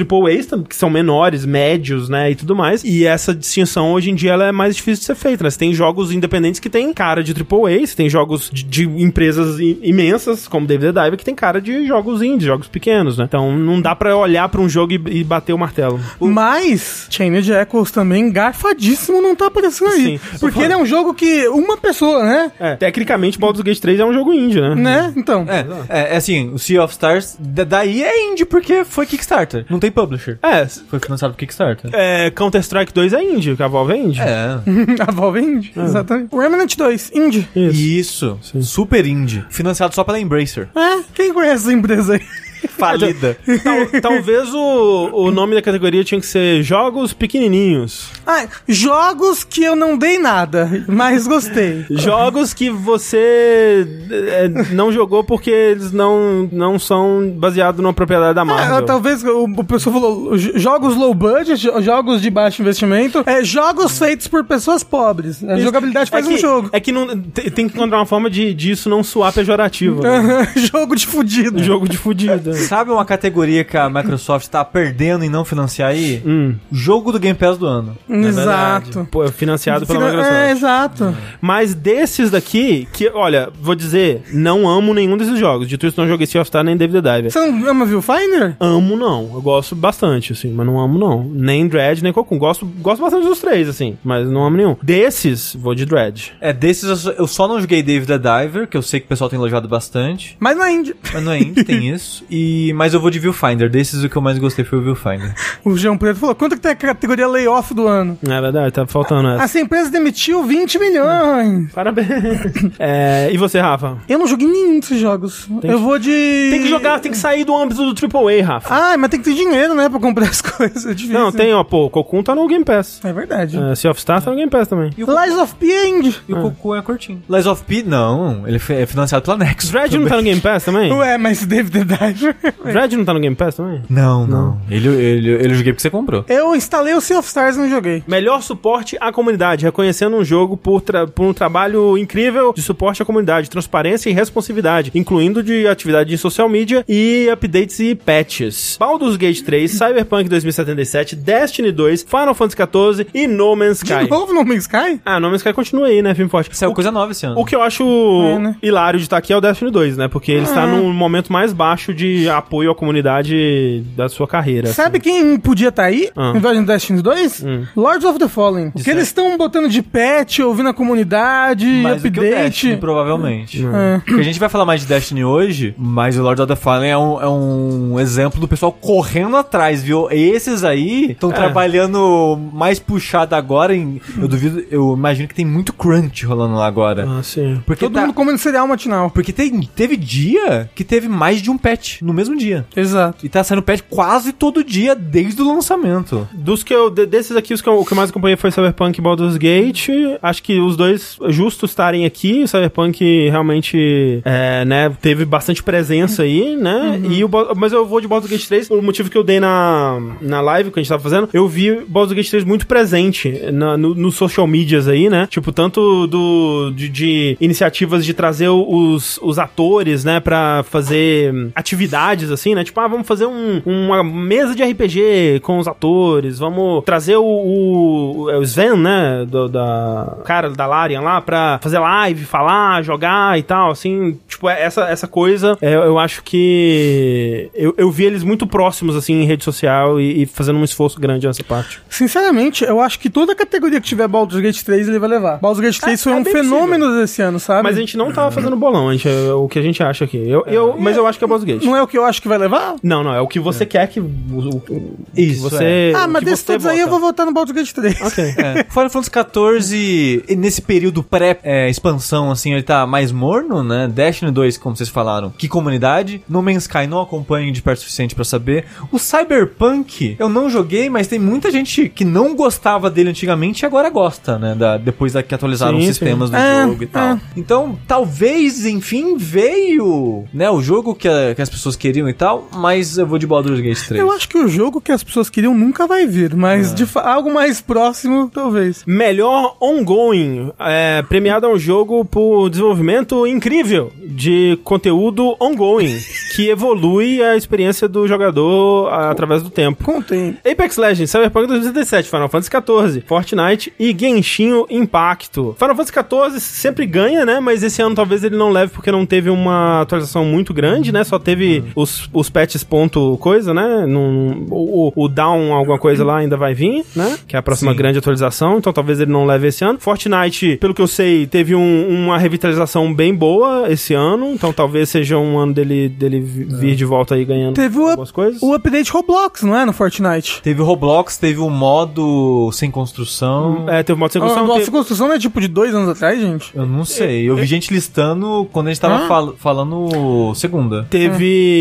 tam- que são menores, médios, né, e tudo mais. E essa distinção, hoje em dia, ela é mais difícil de ser feita, né? Você tem jogos independentes que tem cara de AAA, você tem jogos de, de empresas imensas, como David the Diver, que tem cara de jogos indies, jogos pequenos, né? Então, não dá pra olhar pra um jogo e, e bater o martelo. Mas Chained Echoes também, garfadíssimo, não tá aparecendo aí. Sim. Porque ele é um jogo que uma pessoa, né? É, tecnicamente, Baldur's Gate 3 é um jogo indie, né? Né? Então. É, é, é assim, o Sea of Stars, da- daí é indie porque foi Kickstarter. Não tem publisher. É, Foi financiado por Kickstarter. é, Counter-Strike 2 é indie, que a Valve é indie. É. A Valve é indie, Ah. exatamente. O Remnant 2, indie. Isso. Super indie. Financiado só pela Embracer. É, quem conhece essa empresa aí? Falida. Tal- talvez o, o nome da categoria tinha que ser Jogos Pequenininhos. Ah, jogos que eu não dei nada, mas gostei. Jogos que você é, não jogou porque eles não, não são baseados numa propriedade da Ah, Marvel. talvez o, o pessoal falou jogos low budget, jo- jogos de baixo investimento, é, jogos feitos por pessoas pobres. A jogabilidade faz é um que, jogo. É que não, tem, tem que encontrar uma forma de disso não soar pejorativo. né? jogo de fudido. Jogo de fudido. Sabe uma categoria que a Microsoft tá perdendo em não financiar aí? Hum, Jogo do Game Pass do ano. Exato. pô, é financiado pela Microsoft. É, exato. Mas desses daqui, que, olha, vou dizer, não amo nenhum desses jogos. Dito isso, não joguei Sea of Star nem David the Diver. Você não ama Viewfinder? Amo não, eu gosto bastante, assim, mas não amo não. Nem Dread, nem Cocoon. Gosto, gosto bastante dos três, assim, mas não amo nenhum. Desses, vou de Dread. É, desses eu só, eu só não joguei David the Diver, que eu sei que o pessoal tem elogiado bastante. Mas na Indie. Mas não é indie, tem isso. E, mas eu vou de Viewfinder. Desses o que eu mais gostei foi o Viewfinder. O João Preto falou, quanto que tem a categoria layoff do ano? É verdade, tá faltando essa. Essa empresa demitiu 20 milhões. Parabéns. É, e você, Rafa? Eu não joguei nenhum desses jogos. eu vou de... Tem que jogar, tem que sair do âmbito do AAA, Rafa. Ah, mas tem que ter dinheiro, né, pra comprar as coisas. É difícil. não, tem, ó, pô, o Cocoon tá no Game Pass. É verdade. É, sea of Stars tá no Game Pass também. E o, Lies of P é e o Cocô é curtinho. Lies of P, não. Ele é financiado pela Nexus. Dread não tá no Game Pass também? Ué, mas David the Diver... Dread não tá no Game Pass também? Não, não. Ele, ele, ele eu joguei porque você comprou. Eu instalei o Sea of Stars e não joguei. Melhor suporte à comunidade, reconhecendo um jogo por, tra- por um trabalho incrível de suporte à comunidade, transparência e responsividade, incluindo de atividade em social media e updates e patches. Baldur's Gate 3, Cyberpunk 2077, Destiny 2, Final Fantasy XIV e No Man's De Sky. novo No Man's Sky? Ah, No Man's Sky continua aí, né, filme forte. Saiu O- coisa nova esse ano. O que eu acho É, né? hilário de estar aqui é o Destiny 2, né? Porque ele está no momento mais baixo de apoio à comunidade da sua carreira. Sabe quem podia estar aí? Ah. Em vez de Destiny 2? Lords of the Fallen. Porque eles estão botando de patch, ouvindo a comunidade, mais do que o Destiny, update. provavelmente. É. Porque a gente vai falar mais de Destiny hoje, mas o Lord of the Fallen é um, é um exemplo do pessoal correndo atrás, viu? Esses aí estão É. trabalhando mais puxado agora. Em, eu duvido, eu imagino que tem muito crunch rolando lá agora. Ah, sim. Porque, Todo tá- mundo comendo cereal matinal. porque tem, teve dia que teve mais de um patch no mesmo dia. Exato. E tá saindo patch quase todo dia desde o lançamento. Dos que eu, de- desses aqui, os que eu, o que eu mais acompanhei foi Cyberpunk e Baldur's Gate. Acho que os dois justos estarem aqui. O Cyberpunk realmente, é, né, teve bastante presença aí, né? E o, mas eu vou de Baldur's Gate 3, o motivo que eu dei na, na live que a gente tava fazendo, eu vi Baldur's Gate 3 muito presente na, no, nos social medias aí, né? Tipo, tanto do, de, de iniciativas de trazer os, os atores, né, pra fazer hum, atividades, assim, né? Tipo, ah, vamos fazer um- uma mesa de RPG com os atores, vamos trazer o, o, é o Sven, né, do, da cara da Larian lá, pra fazer live, falar, jogar e tal, assim, tipo, é- essa, essa coisa, é, eu acho que eu, eu vi eles muito próximos, assim, em rede social e, e fazendo um esforço grande nessa parte. Sinceramente, eu acho que toda categoria que tiver Baldur's Gate 3 ele vai levar. Baldur's Gate 3 foi é um fenômeno desse ano, sabe? Mas a gente não tava fazendo bolão, a gente, é o que a gente acha aqui. Eu, eu, mas eu acho que é Baldur's Gate. Não é o que eu acho que vai levar? Não, não, é o que você quer que. O, o- Isso, que você. é. ah, mas desses todos aí eu vou votar no Baldur's Gate 3. Ok. É. Final Fantasy XIV, nesse período pré-expansão, assim, ele tá mais morno, né? Destiny 2, como vocês falaram, que comunidade. No Man's Sky não acompanho de perto o suficiente pra saber. O Cyberpunk, eu não joguei, mas tem muita gente que não gostava dele antigamente e agora gosta, né? Da, depois da que atualizaram Sim, os sistemas do É, jogo e tal. é. Então, talvez, enfim, veio, né? O jogo que, a- que as pessoas queriam e tal, mas eu vou de Baldur's Gate 3. Eu acho que o jogo que as pessoas queriam nunca vai vir, mas de fa- algo mais próximo, talvez. Melhor ongoing. É, premiado a um jogo por desenvolvimento incrível de conteúdo ongoing, que evolui a experiência do jogador a- através do tempo. Contém. Apex Legends, Cyberpunk 2077, Final Fantasy XIV, Fortnite e Genshin Impacto. Final Fantasy XIV sempre ganha, né? Mas esse ano talvez ele não leve porque não teve uma atualização muito grande, né? Só teve os, os patches ponto coisa, né? Num- o, o down alguma coisa lá ainda vai vir, né? Que é a próxima Sim. grande atualização, então talvez ele não leve esse ano. Fortnite, pelo que eu sei, teve um- uma revitalização bem boa esse ano, então talvez seja um ano dele, dele vi- vir de volta aí ganhando Teve o, algumas coisas. o update Roblox, não é? No Fortnite. Teve o Roblox, teve o modo sem construção. É, teve modo sem A construção, nossa teve- construção não é tipo de dois anos atrás, gente? Eu não sei. Eu vi gente listando quando a gente tava Hã? fal- falando segunda. Teve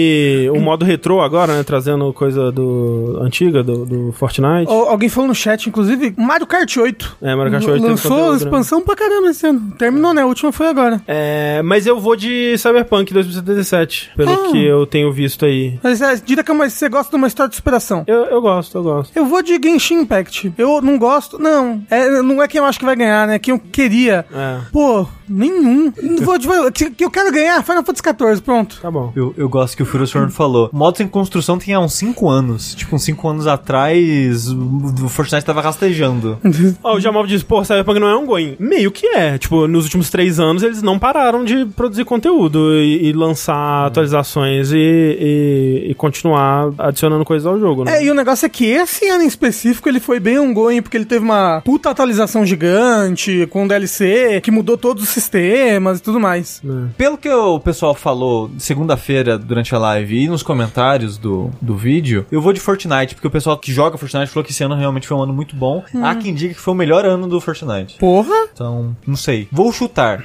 o modo retrô agora, né? Trazendo coisa do antiga, do, do Fortnite. Al- alguém falou no chat, inclusive, Mario Kart 8. É, Mario Kart 8 teve Lançou conteúdo, né? expansão pra caramba esse ano. Terminou, né? A última foi agora. É, mas eu vou de Cyberpunk 2077, pelo Ah. que eu tenho visto aí. Mas é, que é você gosta de uma história de superação. Eu, eu gosto, eu gosto. Eu vou de Genshin Impact. Eu não gosto. Não. É, não é quem eu acho que vai ganhar, né? Quem eu queria. É, Pô, nenhum. Não vou de, que, que eu quero ganhar Final Fantasy XIV, pronto. tá bom. Eu, eu gosto que o Furosforn falou. Modos em construção tem há uns 5 anos. Tipo, uns 5 anos atrás, o Fortnite tava rastejando. Ó, o Jamal diz, pô, Cyberpunk não é um going. Meio que é. Tipo, nos últimos três anos eles não pararam de produzir conteúdo e, e lançar atualizações e, e- e continuar adicionando coisas ao jogo, né? É, e o negócio é que esse ano em específico ele foi bem ongoing, porque ele teve uma puta atualização gigante, com DLC, que mudou todos os sistemas e tudo mais. Pelo que o pessoal falou segunda-feira durante a live e nos comentários do, do vídeo, eu vou de Fortnite, porque o pessoal que joga Fortnite falou que esse ano realmente foi um ano muito bom. Há quem diga que foi o melhor ano do Fortnite. Porra! Então, não sei. Vou chutar.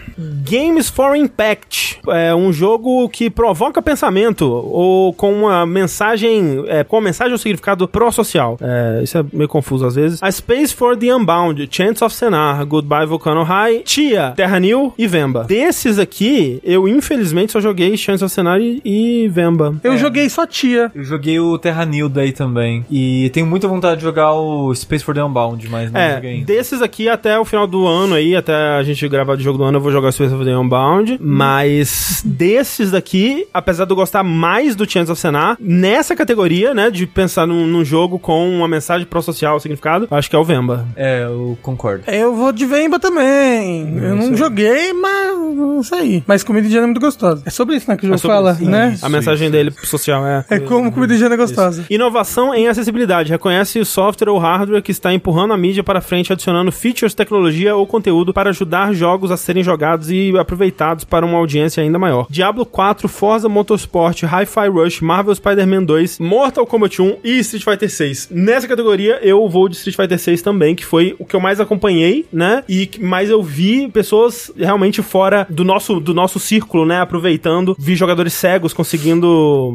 Games for Impact é um jogo que provoca pensamento ou com uma mensagem, é, com uma mensagem ou significado pró-social. É, isso é meio confuso às vezes. A Space for the Unbound, Chance of Senar, Goodbye Volcano High, Tia, Terra New e Vemba. Desses aqui, eu infelizmente só joguei Chance of Senar e, e Vemba. Eu joguei só tia. Eu joguei o Terra New daí também. E tenho muita vontade de jogar o Space for the Unbound, mas não joguei É, ainda. desses aqui até o final do ano aí, até a gente gravar de jogo do ano, eu vou jogar Space of the Unbound. Mas desses daqui, apesar de eu gostar mais do Chance of Senar, nessa categoria, né, de pensar num, num jogo com uma mensagem pró-social, significado, acho que é o Vemba. É, eu concordo. Eu vou de Vemba também. eu não joguei, mas não sei. Mas comida indiana é muito gostosa. É sobre isso, né, que o jogo É fala, isso, né? A mensagem dele social é... É como comida é gostosa. Inovação em acessibilidade. Reconhece o software ou hardware que está empurrando a mídia para frente, adicionando features, tecnologia ou conteúdo para ajudar jogos a serem jogados e aproveitados para uma audiência ainda maior. Diablo 4, Forza Motorsport, Hi-Fi Rush, Marvel Spider-Man 2, Mortal Kombat 1 e Street Fighter 6. Nessa categoria eu vou de Street Fighter 6 também, que foi o que eu mais acompanhei, né? E que mais eu vi pessoas realmente fora do nosso, do nosso círculo, né? Aproveitando. Vi jogadores cegos conseguindo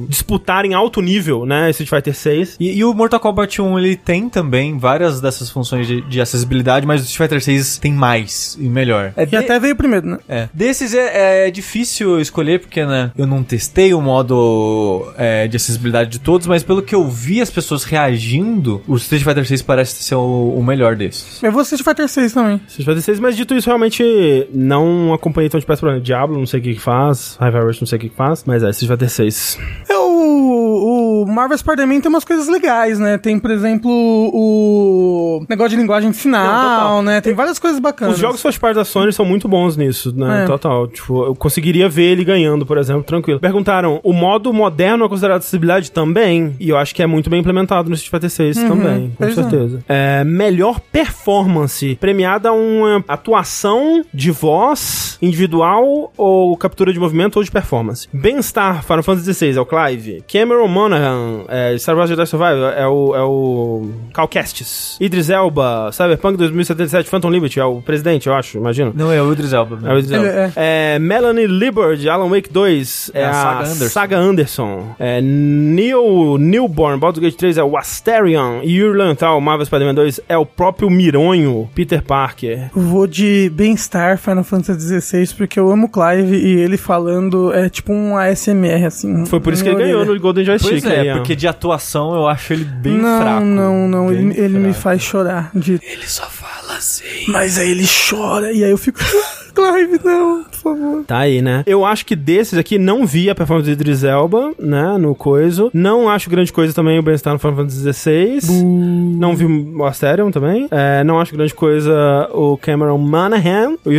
disputar em alto nível, né? Street Fighter 6. E, e o Mortal Kombat 1, ele tem também várias dessas funções de, de acessibilidade, mas o Street Fighter 6 tem mais e melhor. É, E de- até veio primeiro, né? é. Desses é, é difícil escolher, porque, né, eu não testei o modo é, de acessibilidade de todos, mas pelo que eu vi as pessoas reagindo, o Street Fighter 6 parece ser o, o melhor desses. Eu vou assistir Fighter 6 também. Street Fighter 6, mas dito isso, realmente não acompanhei tão de perto pra Diablo, não sei o que que faz. Hi-Fi Rush, não sei o que que faz. Mas é, Street Fighter 6. É, o, o Marvel Spider-Man tem umas coisas legais, né? Tem, por exemplo, o negócio de linguagem de sinal, né? Tem várias coisas bacanas. Os jogos first party da Sony são muito bons nisso, né? É. Total. Tipo, eu conseguiria ver ele ganhando, por exemplo, tranquilo. Perguntaram, o modo moderno é considerado acessibilidade também? E eu acho que é muito bem implementado no Street Fighter 6 também, com é. certeza. É, melhor performance, premiada uma atuação de voz individual ou captura de movimento ou de performance. Bem-estar, Final Fantasy XVI, é o Clive. Cameron Monaghan, é, Star Wars Jedi Survivor, é o, é o Cal Kestis. Idris Elba, Cyberpunk 2077, Phantom Liberty, é o presidente, eu acho, imagina. Não, é o Idris Elba. É o Idris Elba. Ele É, Melanie Liburd, Alan Wake 2, é, É a Saga Anderson. Saga Anderson. É, Neil Newborn, Baldur's Gate 3 é o Asterion. E Yuri Lantal, Marvel Spider-Man 2 é o próprio Mironho, Peter Parker. Vou de Bem-Estar Final Fantasy XVI, porque eu amo o Clive e ele falando é tipo um ASMR, assim. Foi por isso que ele ganhou orelha. no Golden Joystick. Pois é, porque de atuação eu acho ele bem não, fraco. Não, não, ele, ele me faz chorar. De... Ele só fala assim. Mas aí ele chora e aí eu fico. Clive, não, por favor. Tá aí, né? Eu acho que desses aqui não vi a performance de Idris Elba, né? No coiso. Não acho grande coisa também o bem-estar no Final Fantasy XVI. Não vi o Asterion também. É, não acho grande coisa o Cameron Monaghan. O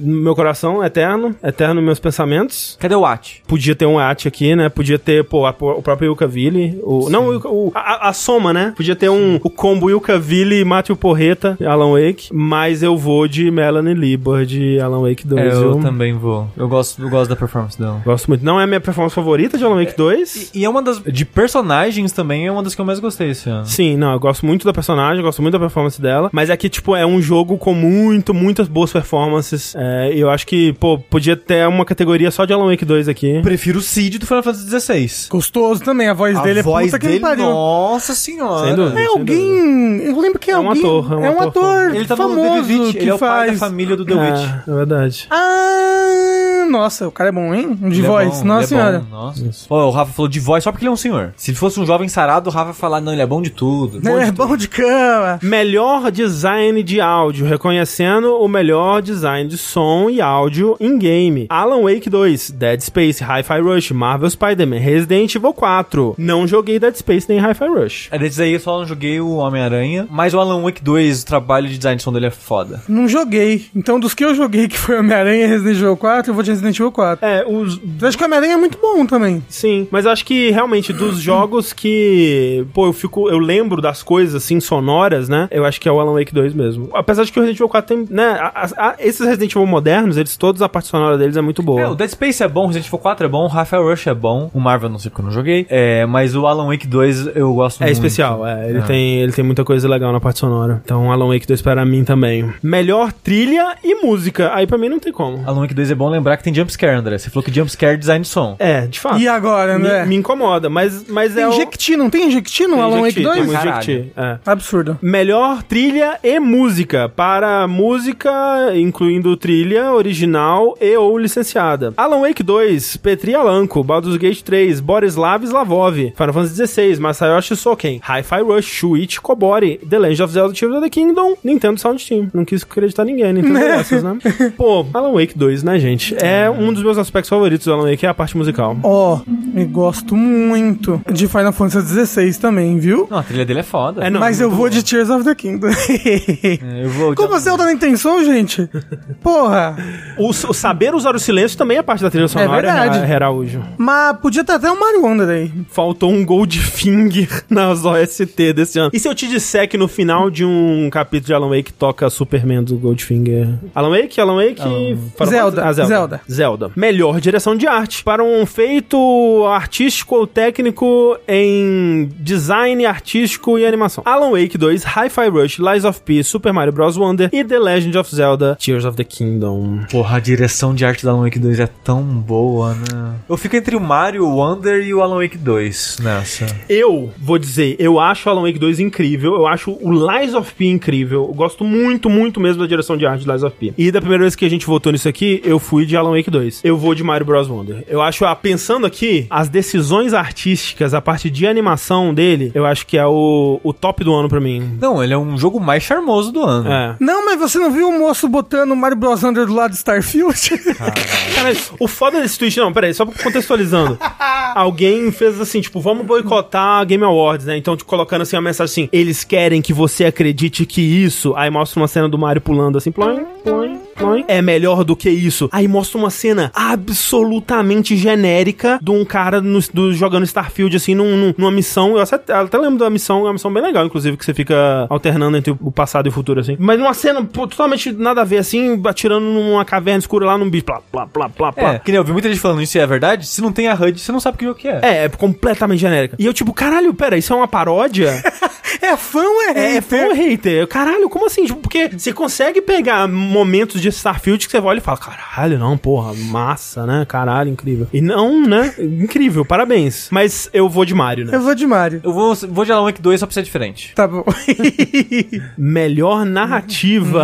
no meu coração, eterno. Eterno nos meus pensamentos. Cadê o Watch? Podia ter um at aqui, né? Podia ter, pô, a- o próprio Yukaville. O, não, o, o- a, a soma, né? Podia ter um, o combo Yukaville, Matthew Porreta, Alan Wake. Mas eu vou de Melanie Liebert de Alan Wake 2. É, eu viu? também vou. Eu gosto, eu gosto da performance dela. Gosto muito. Não é a minha performance favorita de Alan Wake 2. E, e é uma das. De personagens também é uma das que eu mais gostei esse ano. Sim, não, eu gosto muito da personagem, eu gosto muito da performance dela, mas é que, tipo, é um jogo com muito, muitas boas performances, é, e eu acho que, pô, podia ter uma categoria só de Alan Wake 2 aqui. Prefiro o Cid do Final Fantasy XVI. Gostoso também, a voz dele é puta que me pariu. nossa senhora. Sem dúvida. É alguém. Eu lembro que é, É um alguém. ator, é um é um ator ator Ele tá no famoso The Witch, que ele é o pai faz. da família do The Witch. É, é verdade. Ah, nossa, o cara é bom, hein? De Ele é voz, bom, nossa ele é senhora. bom, nossa. Ó, o Rafa falou de voz só porque ele é um senhor. Se ele fosse um jovem sarado, o Rafa ia falar, não, ele é bom de tudo. Ele é bom de cama. Melhor design de áudio, reconhecendo o melhor design de som e áudio em game. Alan Wake 2, Dead Space, Hi-Fi Rush, Marvel Spider-Man, Resident Evil 4. Não joguei Dead Space nem Hi-Fi Rush. É desses aí eu só não joguei o Homem-Aranha, mas o Alan Wake 2, o trabalho de design de som dele é foda. Não joguei. Então, dos que eu joguei, que foi Homem-Aranha e Resident Evil 4, eu vou de Resident Evil 4. É, os. Eu acho que o Homem-Aranha é muito bom também. Sim, mas eu acho que realmente dos jogos que. Pô, eu fico. Eu lembro das coisas assim, sonoras, né? Eu acho que é o Alan Wake 2 mesmo. Apesar de que o Resident Evil 4 tem. né? a- a- a- esses Resident Evil modernos, eles todos, a parte sonora deles é muito boa. É, o Dead Space é bom, o Resident Evil 4 é bom, o Rafael Rush é bom, o Marvel não sei porque eu não joguei, é, mas o Alan Wake 2 eu gosto É muito. especial, é. Ele, É. Tem, ele tem muita coisa legal na parte sonora. Então, Alan Wake 2 para mim também. Melhor trilha e música. Aí pra mim não tem como. Alan Wake 2 é bom lembrar que tem jumpscare, André. Você falou que jumpscare é design de som. É, de fato. E agora, André? me, me incomoda, mas, mas Tem é o... Jequiti, não tem Jequiti no Alan Wake Jequiti, 2? Tem. Jequiti, é. Absurdo. Melhor trilha e música para música, incluindo trilha original e ou licenciada. Alan Wake 2, Petri Alanko, Baldur's Gate 3, Borislav Slavov, Final Fantasy XVI, Masayoshi Soken, Hi-Fi Rush, Shuichi Kobori, The Legend of Zelda Tears of the Kingdom, Nintendo Sound Team. Não quis acreditar ninguém, Nintendo dessas, né? Pô, Alan Wake 2, né, gente? É um dos meus aspectos favoritos do Alan Wake, é a parte musical. Ó, eu gosto muito de Final Fantasy XVI também, viu? Não, a trilha dele é foda. É, não, Mas eu vou bom. de Tears of the Kingdom. É, Eu vou Como você tá na intenção, gente? Porra. O, o saber usar o silêncio também é parte da trilha sonora, verdade. Ra- Araújo. Mas podia ter até um Mario Wonder aí. Faltou um Goldfinger nas OST desse ano. E se eu te disser que no final de um capítulo de Alan Wake toca Superman do Goldfinger? Alan Wake? Alan Wake? Final Zelda, Fantasy? Ah, Zelda. Zelda. Zelda. Melhor direção de arte. Para um feito artístico ou técnico em design artístico e animação. Alan Wake 2, Hi-Fi Rush, Lies of P, Super Mario Bros. Wonder e The Legend of Zelda Tears of the Kingdom. Porra, a direção de arte do Alan Wake 2 é tão boa, né? Eu fico entre o Mario, o Wonder e o Alan Wake 2 nessa. Eu vou dizer, eu acho o Alan Wake 2 incrível, eu acho o Lies of P incrível, eu gosto muito, muito mesmo da direção de arte de Lies of P. E da primeira vez que a gente votou nisso aqui, eu fui de Alan Wake 2. Eu vou de Mario Bros. Wonder. Eu acho, ah, pensando aqui, as decisões artísticas, a parte de animação dele, eu acho que é o, o top do ano pra mim. Não, ele é um jogo mais charmoso do ano. É. Não, mas você não viu o moço botando Mario Bros. Under do lado de Starfield? Cara, o foda desse tweet, não, peraí, só contextualizando. Alguém fez assim, tipo, vamos boicotar a Game Awards, né? Então, tipo, colocando assim uma mensagem assim, eles querem que você acredite que isso. Aí mostra uma cena do Mario pulando assim, ploim, ploim, ploim. É melhor do que isso. Aí mostra uma cena absolutamente genérica de um cara no- do- jogando Starfield, assim, num- num- numa missão. Eu até, até lembro da missão, é uma missão bem legal, inclusive, que você fica alternando entre o passado e o futuro, assim. Mas numa cena pô, totalmente nada a ver, assim, atirando numa caverna escura lá num bicho, plá, plá, plá, plá, plá. É, que nem eu vi muita gente falando isso e é verdade. Se não tem a HUD, você não sabe que jogo que é. É, é completamente genérica. E eu, tipo, caralho, pera, isso é uma paródia? é fã ou é é, hater? fã ou hater? Caralho, como assim? Tipo, porque você consegue pegar momentos de Starfield que você olha e fala, caralho, não, porra, massa, né? Caralho, incrível. E não, né? Incrível, parabéns. Mas eu vou de Mario, né? Eu vou de Mario. Eu vou, vou de Alan Wake 2 só pra ser diferente. Tá bom. Melhor narrativa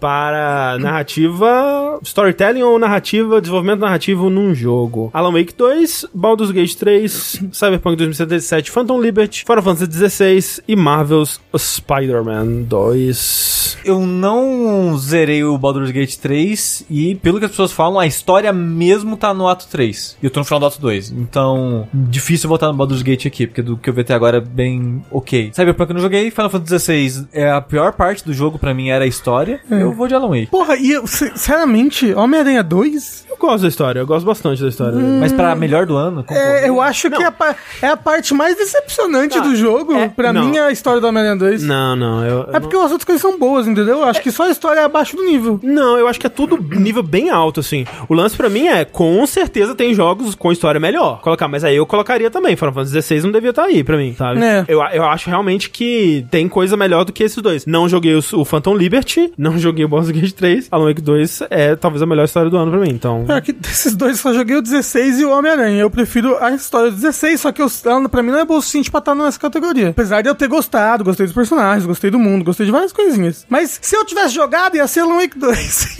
para narrativa, storytelling ou narrativa, desenvolvimento narrativo num jogo. Alan Wake 2, Baldur's Gate 3, Cyberpunk 2077, Phantom Liberty, Final Fantasy XVI e Marvel's Spider-Man 2. Eu não zerei o Baldur's Gate 3 e, pelo que as pessoas falam, a história mesmo tá no ato 3. E eu tô no final do ato 2. Então, difícil voltar no Baldur's Gate aqui, porque do que eu vi até agora é bem ok. Cyberpunk eu não joguei, Final Fantasy XVI é a pior parte do jogo pra mim era a história. Eu vou de Alan Wake. Porra, e eu, sinceramente, Homem-Aranha 2? Eu gosto da história, eu gosto bastante da história. Mas pra melhor do ano. É, eu acho que é a, é a parte mais decepcionante Ah, do jogo. é- pra não. mim, é a história do Homem-Aranha 2. Não, não, eu. eu É porque as outras coisas são boas, entendeu? Eu acho que só a história é abaixo do nível. Não, eu acho que é tudo nível bem alto, assim. O lance pra mim é, com certeza tem jogos com história melhor. Colocar, mas aí eu colocaria também. Final Fantasy XVI não devia estar aí pra mim, sabe? É. Eu, eu acho realmente que tem coisa melhor do que esses dois. Não joguei o, o Phantom Liberty, não joguei o Boss Gate 3. Alan Wake 2 é talvez a melhor história do ano pra mim, então... Pior que desses dois só joguei o 16 e o Homem-Aranha. Eu prefiro a história do 16, só que eu, ela, pra mim não é bom o suficiente pra estar nessa categoria. Apesar de eu ter gostado, gostei dos personagens, gostei do mundo, gostei de várias coisinhas. Mas se eu tivesse jogado, ia ser Alan Wake 2.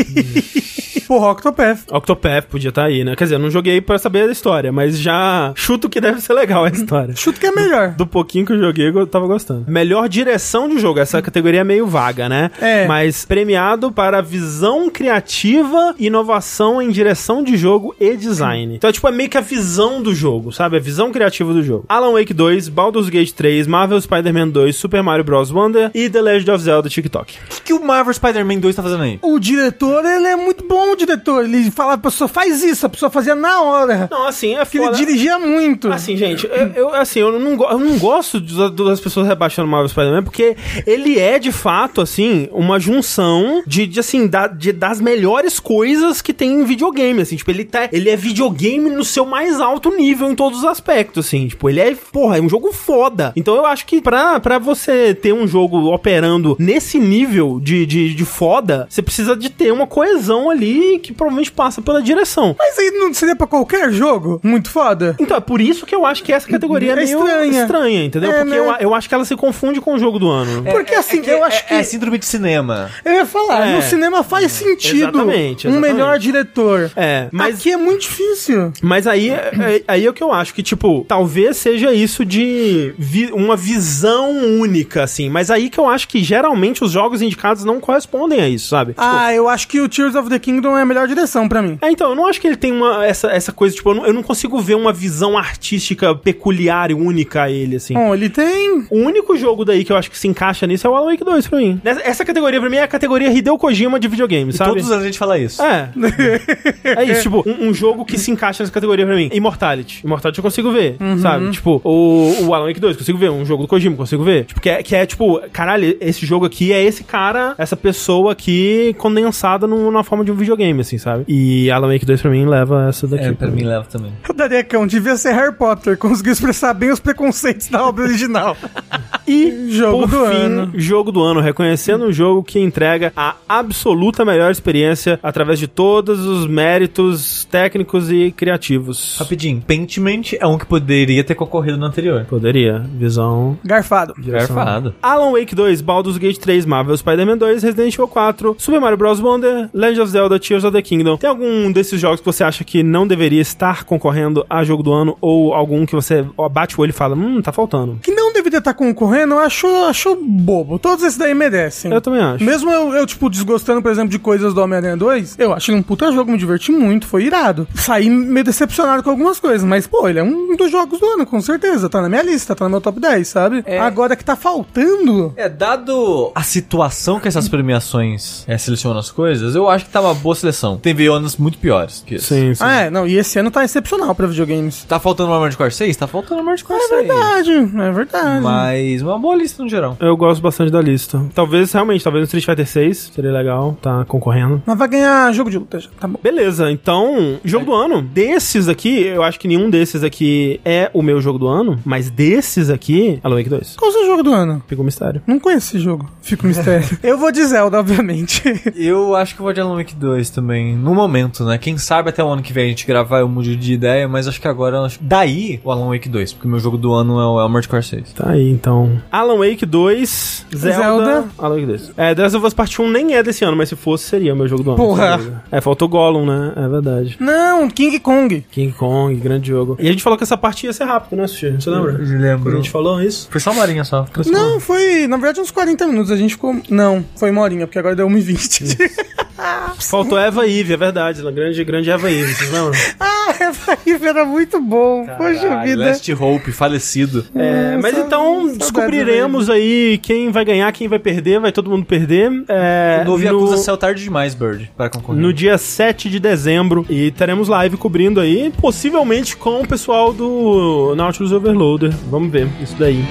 Porra, Octopath. Octopath podia estar aí, né? Quer dizer, eu não joguei pra saber da história, mas já chuto que deve ser legal a história. Chuto que é melhor. Do pouquinho que eu joguei, eu tava gostando. Melhor direção de jogo. Essa categoria é meio vaga, né? É. Mas premiado para visão criativa, inovação em direção de jogo e design. Então, é tipo, é meio que a visão do jogo, sabe? A visão criativa do jogo. Alan Wake 2, Baldur's Gate 3, Marvel Spider-Man 2, Super Mario Bros. Wonder e The Legend of Zelda TikTok. O que, que o Marvel Spider-Man 2 tá fazendo aí? O diretor, ele é muito bom, o diretor. Ele fala, a pessoa faz isso, a pessoa fazia na hora. Não, assim, é Porque ele foda. dirigia muito. Assim, gente, eu, eu, assim, eu não, go- eu não gosto das pessoas rebaixando o Marvel Spider-Man, porque ele é, de fato, assim, uma junção de, de, assim, da- de- das melhores coisas que tem em videogame, assim, tipo, ele, tá, ele é videogame no seu mais alto nível em todos os aspectos, assim, tipo, ele é, porra, é um jogo foda. Então eu acho que pra, pra você ter um jogo operando nesse nível de, de, de foda, você precisa de ter uma coesão ali que provavelmente passa pela direção. Mas aí não seria pra qualquer jogo? Muito foda. Então, é por isso que eu acho que essa categoria é, É meio estranha. estranha, entendeu? É, Porque né? eu, eu acho que ela se confunde com o jogo do ano. Porque assim, que eu acho que. É, é síndrome de cinema. Eu ia falar, É. no cinema faz sentido Exatamente, um exatamente. melhor diretor. É, mas, Aqui é muito difícil. mas aí, é, aí é o que eu acho, que, tipo, talvez seja isso de vi- uma visão única, assim. Mas aí que eu acho que geralmente os jogos indicados não correspondem a isso, sabe? Tipo, Ah, eu acho que o Tears of the Kingdom é a melhor direção pra mim. É, então, eu não acho que ele tem uma, essa, essa coisa, tipo, eu não, eu não consigo ver uma visão artística peculiar e única a ele, assim. Bom, ele tem. O único jogo daí que eu acho que se encaixa nisso é o Alan Wake 2 pra mim. Essa, essa categoria pra mim é a categoria Hideo Kojima de videogame, E sabe? todos os anos a gente fala isso. É. é isso, tipo, um, um jogo que se encaixa nessa categoria pra mim. Immortality. Immortality eu consigo ver, sabe? Tipo, o, o Alan Wake 2, consigo ver. Um jogo do Kojima, consigo ver. Tipo, que é, que é tipo, caralho, esse jogo aqui é esse cara, essa pessoa aqui condensada no- na forma de um videogame, assim, sabe? E Alan Wake 2 pra mim leva essa daqui. É, pra mim leva também. O Darecão devia ser Harry Potter, conseguiu expressar bem os preconceitos da obra original. E, Jogo por do fim, ano. jogo do ano, reconhecendo um jogo que entrega a absoluta melhor experiência através de todos os méritos técnicos e criativos. Rapidinho, Pentiment é um que poderia ter concorrido no anterior. Poderia. Visão. Garfado. direção. Garfado. Alan Wake 2, Baldur's Gate 3, Marvel Spider-Man 2, Resident Evil 4, Super Mario Bros. Wonder, Legend of Zelda, Tears of the Kingdom. Tem algum desses jogos que você acha que não deveria estar concorrendo a jogo do ano? Ou algum que você bate o olho e fala, hum, tá faltando? Que não deveria estar concorrendo, eu acho, acho bobo. Todos esses daí merecem. Eu também acho. Mesmo eu, eu, tipo, desgostando, por exemplo, de coisas do Homem-Aranha 2, eu acho ele um puta jogo, me diverti muito, foi irado. Saí meio decepcionado com algumas coisas, mas, pô, ele é um dos jogos do ano, com certeza. Tá na minha lista, tá no meu top 10, sabe? Agora que tá faltando. É, dado a situação que essas premiações é, selecionam as coisas, eu acho que tá uma boa seleção. Teve anos muito piores que esse. Sim, sim. Ah, é, não, e esse ano tá excepcional pra videogames. Tá faltando uma Armored Core 6? Tá faltando uma Armored Core É 6. verdade, é verdade. Mas uma boa lista no geral. Eu gosto bastante da lista. Talvez, realmente, talvez no Street Fighter 6 seria legal, tá concorrendo. Mas vai ganhar jogo de luta já, tá bom. Beleza, então, jogo do ano. Desses aqui, eu acho que nenhum desses aqui é o meu jogo do ano, mas desses aqui, Alan Wake 2. Qual é o seu jogo do ano? Fica um mistério. Não conheço esse jogo. Fica um mistério. eu vou de Zelda, obviamente. Eu acho que eu vou de Alan Wake 2 também. No momento, né? Quem sabe até o ano que vem a gente gravar eu mude de ideia, mas acho que agora. eu acho- Daí o Alan Wake 2, porque o meu jogo do ano é o Armored Core 6. Tá aí, então. Alan Wake 2, Zelda, Zelda. Alan Wake 2. É, The Last of Us Part 1 nem é desse ano, mas se fosse, seria o meu jogo do ano. Porra. É, faltou Gollum, né? É verdade. Não, King Kong. King Kong, grande jogo. E a gente falou que essa parte ia ser rápida, né, Sushi? Você lembra? Quando a lembro. gente falou isso? Foi só uma horinha só. Não, foi, na verdade, uns 40 minutos. A gente ficou. Não, foi uma horinha, porque agora deu 1h20. Faltou Eva Eve, é verdade. Grande, grande Eva Eve, vocês lembram? ah, essa riff era muito bom. Poxa Caralho, vida. Last Hope, falecido. É, mas Sa- então saudades descobriremos aí quem vai ganhar, quem vai perder, vai todo mundo perder. É, o novo no, Yakuza saiu tarde demais, Bird, para concorrer. no dia 7 de dezembro. E teremos live cobrindo aí, possivelmente com o pessoal do Nautilus Overloader. Vamos ver isso daí.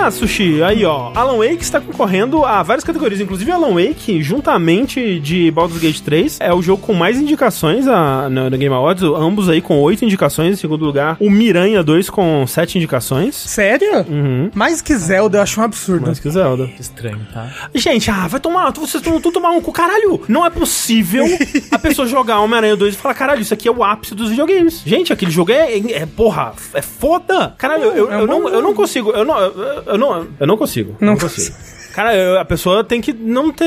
Mas, Sushi, aí ó, Alan Wake está concorrendo a várias categorias, inclusive Alan Wake, juntamente de Baldur's Gate 3, é o jogo com mais indicações a, no, no Game Awards, ambos aí com oito indicações, em segundo lugar, o Miranha 2 com sete indicações. Sério? Uhum. Mais que Zelda, eu acho um absurdo. Mais que Zelda. Que estranho, tá? Gente, ah, vai tomar. Vocês estão tudo tomar um cu. Caralho, não é possível a pessoa jogar Homem-Aranha 2 e falar, caralho, isso aqui é o ápice dos videogames. Gente, aquele jogo é, é, é, porra, é foda. Caralho, eu, eu, É eu não, eu não consigo. Eu não, eu, eu não, eu não consigo. Não, Não consigo. Cara, eu- a pessoa tem que não ter.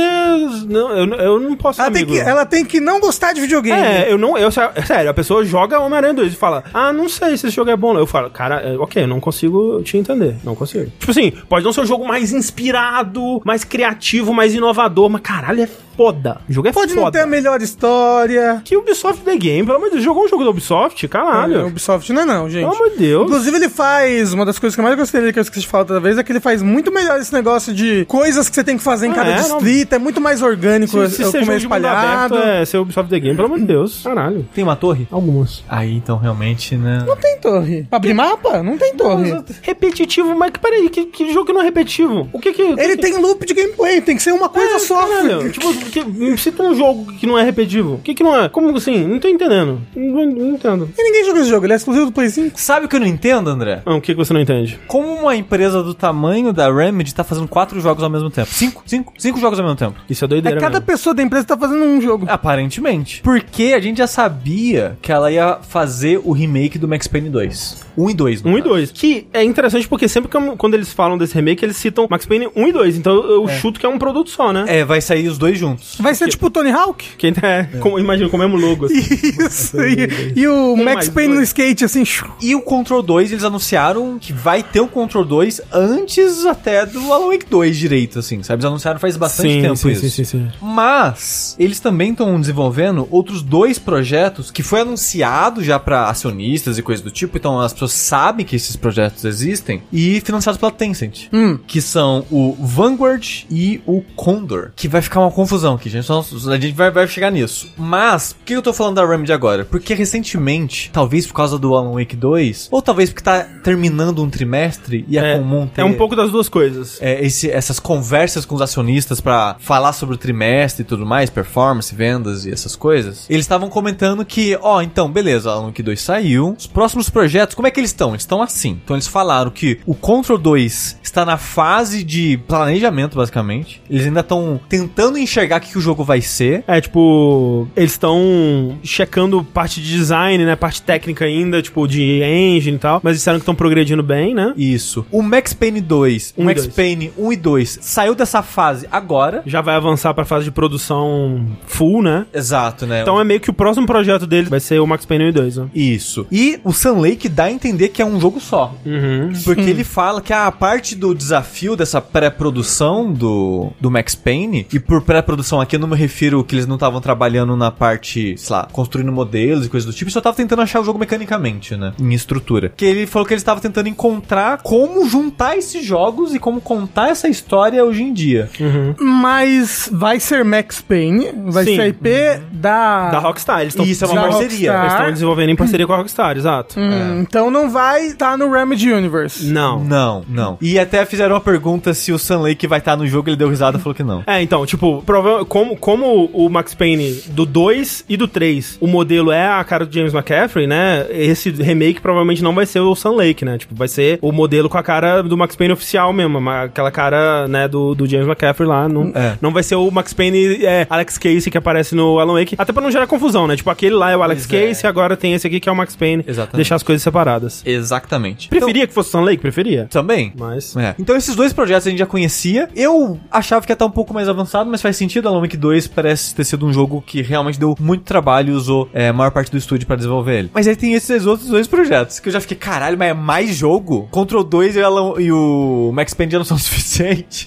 Não, eu, eu não posso Ela tem, que, ela tem que não gostar de videogame. É, eu não. Eu, sério, a pessoa joga Homem-Aranha 2 e fala: Ah, não sei se esse jogo é bom. Eu falo, cara, é, ok, eu não consigo te entender. Não consigo. Tipo assim, pode não ser o jogo mais inspirado, mais criativo, mais inovador, mas caralho, é foda. O jogo é Pode foda. não ter a melhor história. Que Ubisoft The Game, pelo amor de Deus, jogou um jogo da Ubisoft? É, Caralho. Ubisoft não é não, gente. Pelo amor de Deus. Inclusive, ele faz. Uma das coisas que eu mais gostei dele, que eu esqueci de falar outra vez, é que ele faz muito melhor esse negócio de coisas que você tem que fazer em Ah, cada é? Não. distrito. É muito mais orgânico, Se, se é, é espalhado. aberto é ser Ubisoft The Game, pelo amor de Deus. Caralho. Tem uma torre? Algumas. Aí, então, realmente, né? Não tem torre. Pra abrir mapa? Não tem torre. Repetitivo, mas que- peraí, que, que jogo que não é repetitivo? O que que. o que Ele que- tem loop de gameplay, tem que ser uma coisa É, só. caralho, tipo, que, cita um jogo que não é repetitivo. O que que não é? Como assim? Não tô entendendo. Não, não entendo. E ninguém joga esse jogo, ele é exclusivo do Play 5. Sabe o que eu não entendo, André? Ah, o que que você não entende? Como uma empresa do tamanho da Remedy tá fazendo quatro jogos ao mesmo tempo? Cinco? Cinco? Cinco jogos ao mesmo tempo. Isso é É doideira cada mesmo. pessoa da empresa tá fazendo um jogo. Aparentemente. Porque a gente já sabia que ela ia fazer o remake do Max Payne 2. 1 e 2, no 1 e caso. 2. Que é interessante porque sempre que eu- quando eles falam desse remake, eles citam Max Payne 1 e 2. Então eu, eu chuto que é um produto só, né? É, vai sair os dois juntos. Vai ser tipo o Tony Hawk? Quem é, como, imagina com o mesmo logo. Assim. Isso. E, e o Um Max Payne no dois. skate, assim. E o Control 2, eles anunciaram que vai ter um Control 2 antes até do Alan Wake 2 direito, assim, sabe? Eles anunciaram faz bastante tempo sim, isso. sim, sim, sim. Mas eles também estão desenvolvendo outros dois projetos que foi anunciado já pra acionistas e coisas do tipo, então as pessoas sabem que esses projetos existem e financiados pela Tencent, Hum. que são o Vanguard e o Condor, que vai ficar uma confusão aqui, gente. A gente vai, vai chegar nisso. Mas por que eu tô falando da Remedy agora? Porque recentemente, talvez por causa do Alan Wake 2, ou talvez porque tá terminando um trimestre e é, É, comum ter é um pouco das duas coisas. é, esse- essas conversas com os acionistas pra falar sobre o trimestre e tudo mais, performance, vendas e essas coisas, eles estavam comentando que, ó, então, beleza, Alan Wake 2 saiu, os próximos projetos, como é que eles estão? Eles estão assim. Então eles falaram que o Control 2 está na fase de planejamento, basicamente. Eles ainda estão tentando enxergar o que, que o jogo vai ser. É, tipo, eles estão checando parte de design, né? Parte técnica ainda, tipo, de engine e tal. Mas disseram que estão progredindo bem, né? Isso. O Max Payne 2, o Um Max. Payne 1 e 2 saiu dessa fase agora. Já vai avançar pra fase de produção full, né? Exato, né? Então é meio que o próximo projeto deles vai ser o Max Payne 1 e 2, né? Isso. E o Sun Lake dá a entender que é um jogo só. Uhum. Porque ele fala que a parte do desafio dessa pré-produção do, do Max Payne, e por pré-produção aqui eu não me refiro que eles não estavam trabalhando na parte, sei lá, construindo modelos e coisas do tipo, só tava tentando achar o jogo mecanicamente, né? Em estrutura. Que ele falou que ele estava tentando encontrar como juntar esses jogos e como contar essa história hoje em dia. Mas vai ser Max Payne, vai Sim. ser a IP da... Da Rockstar. Eles estão Isso é uma parceria. Rockstar. Eles estão desenvolvendo em parceria com a Rockstar, exato. Hum, Então não vai estar no Remedy Universe. Não. Não, não. E até fizeram uma pergunta se o Sun Lake vai estar no jogo, ele deu risada e falou que não. É, então, tipo, como, como o Max Payne do 2 e do 3, o modelo é a cara do James McCaffrey, né? Esse remake provavelmente não vai ser o Sun Lake, né? Tipo, vai ser o modelo com a cara do Max Payne oficial mesmo, aquela cara, né, do, do James McCaffrey lá. Não, É. não vai ser o Max Payne é, Alex Casey que aparece no Alan Wake, até pra não gerar confusão, né? Tipo, aquele lá é o Alex Pois é. Casey, agora tem esse aqui que é o Max Payne. Exatamente. Deixar as coisas separadas. Exatamente. Preferia que fosse o Sun Lake? Preferia. Então, também. Mas... É. Então esses dois projetos a gente já conhecia. Eu achava que ia estar um pouco mais avançado, mas faz sentido. Alan Wake 2 parece ter sido um jogo que realmente deu muito trabalho e usou é, a maior parte do estúdio pra desenvolver ele. Mas aí tem esses outros dois projetos que eu já fiquei, caralho, mas é mais jogo? Control 2 e o, Alan- e o Max Payne já não são o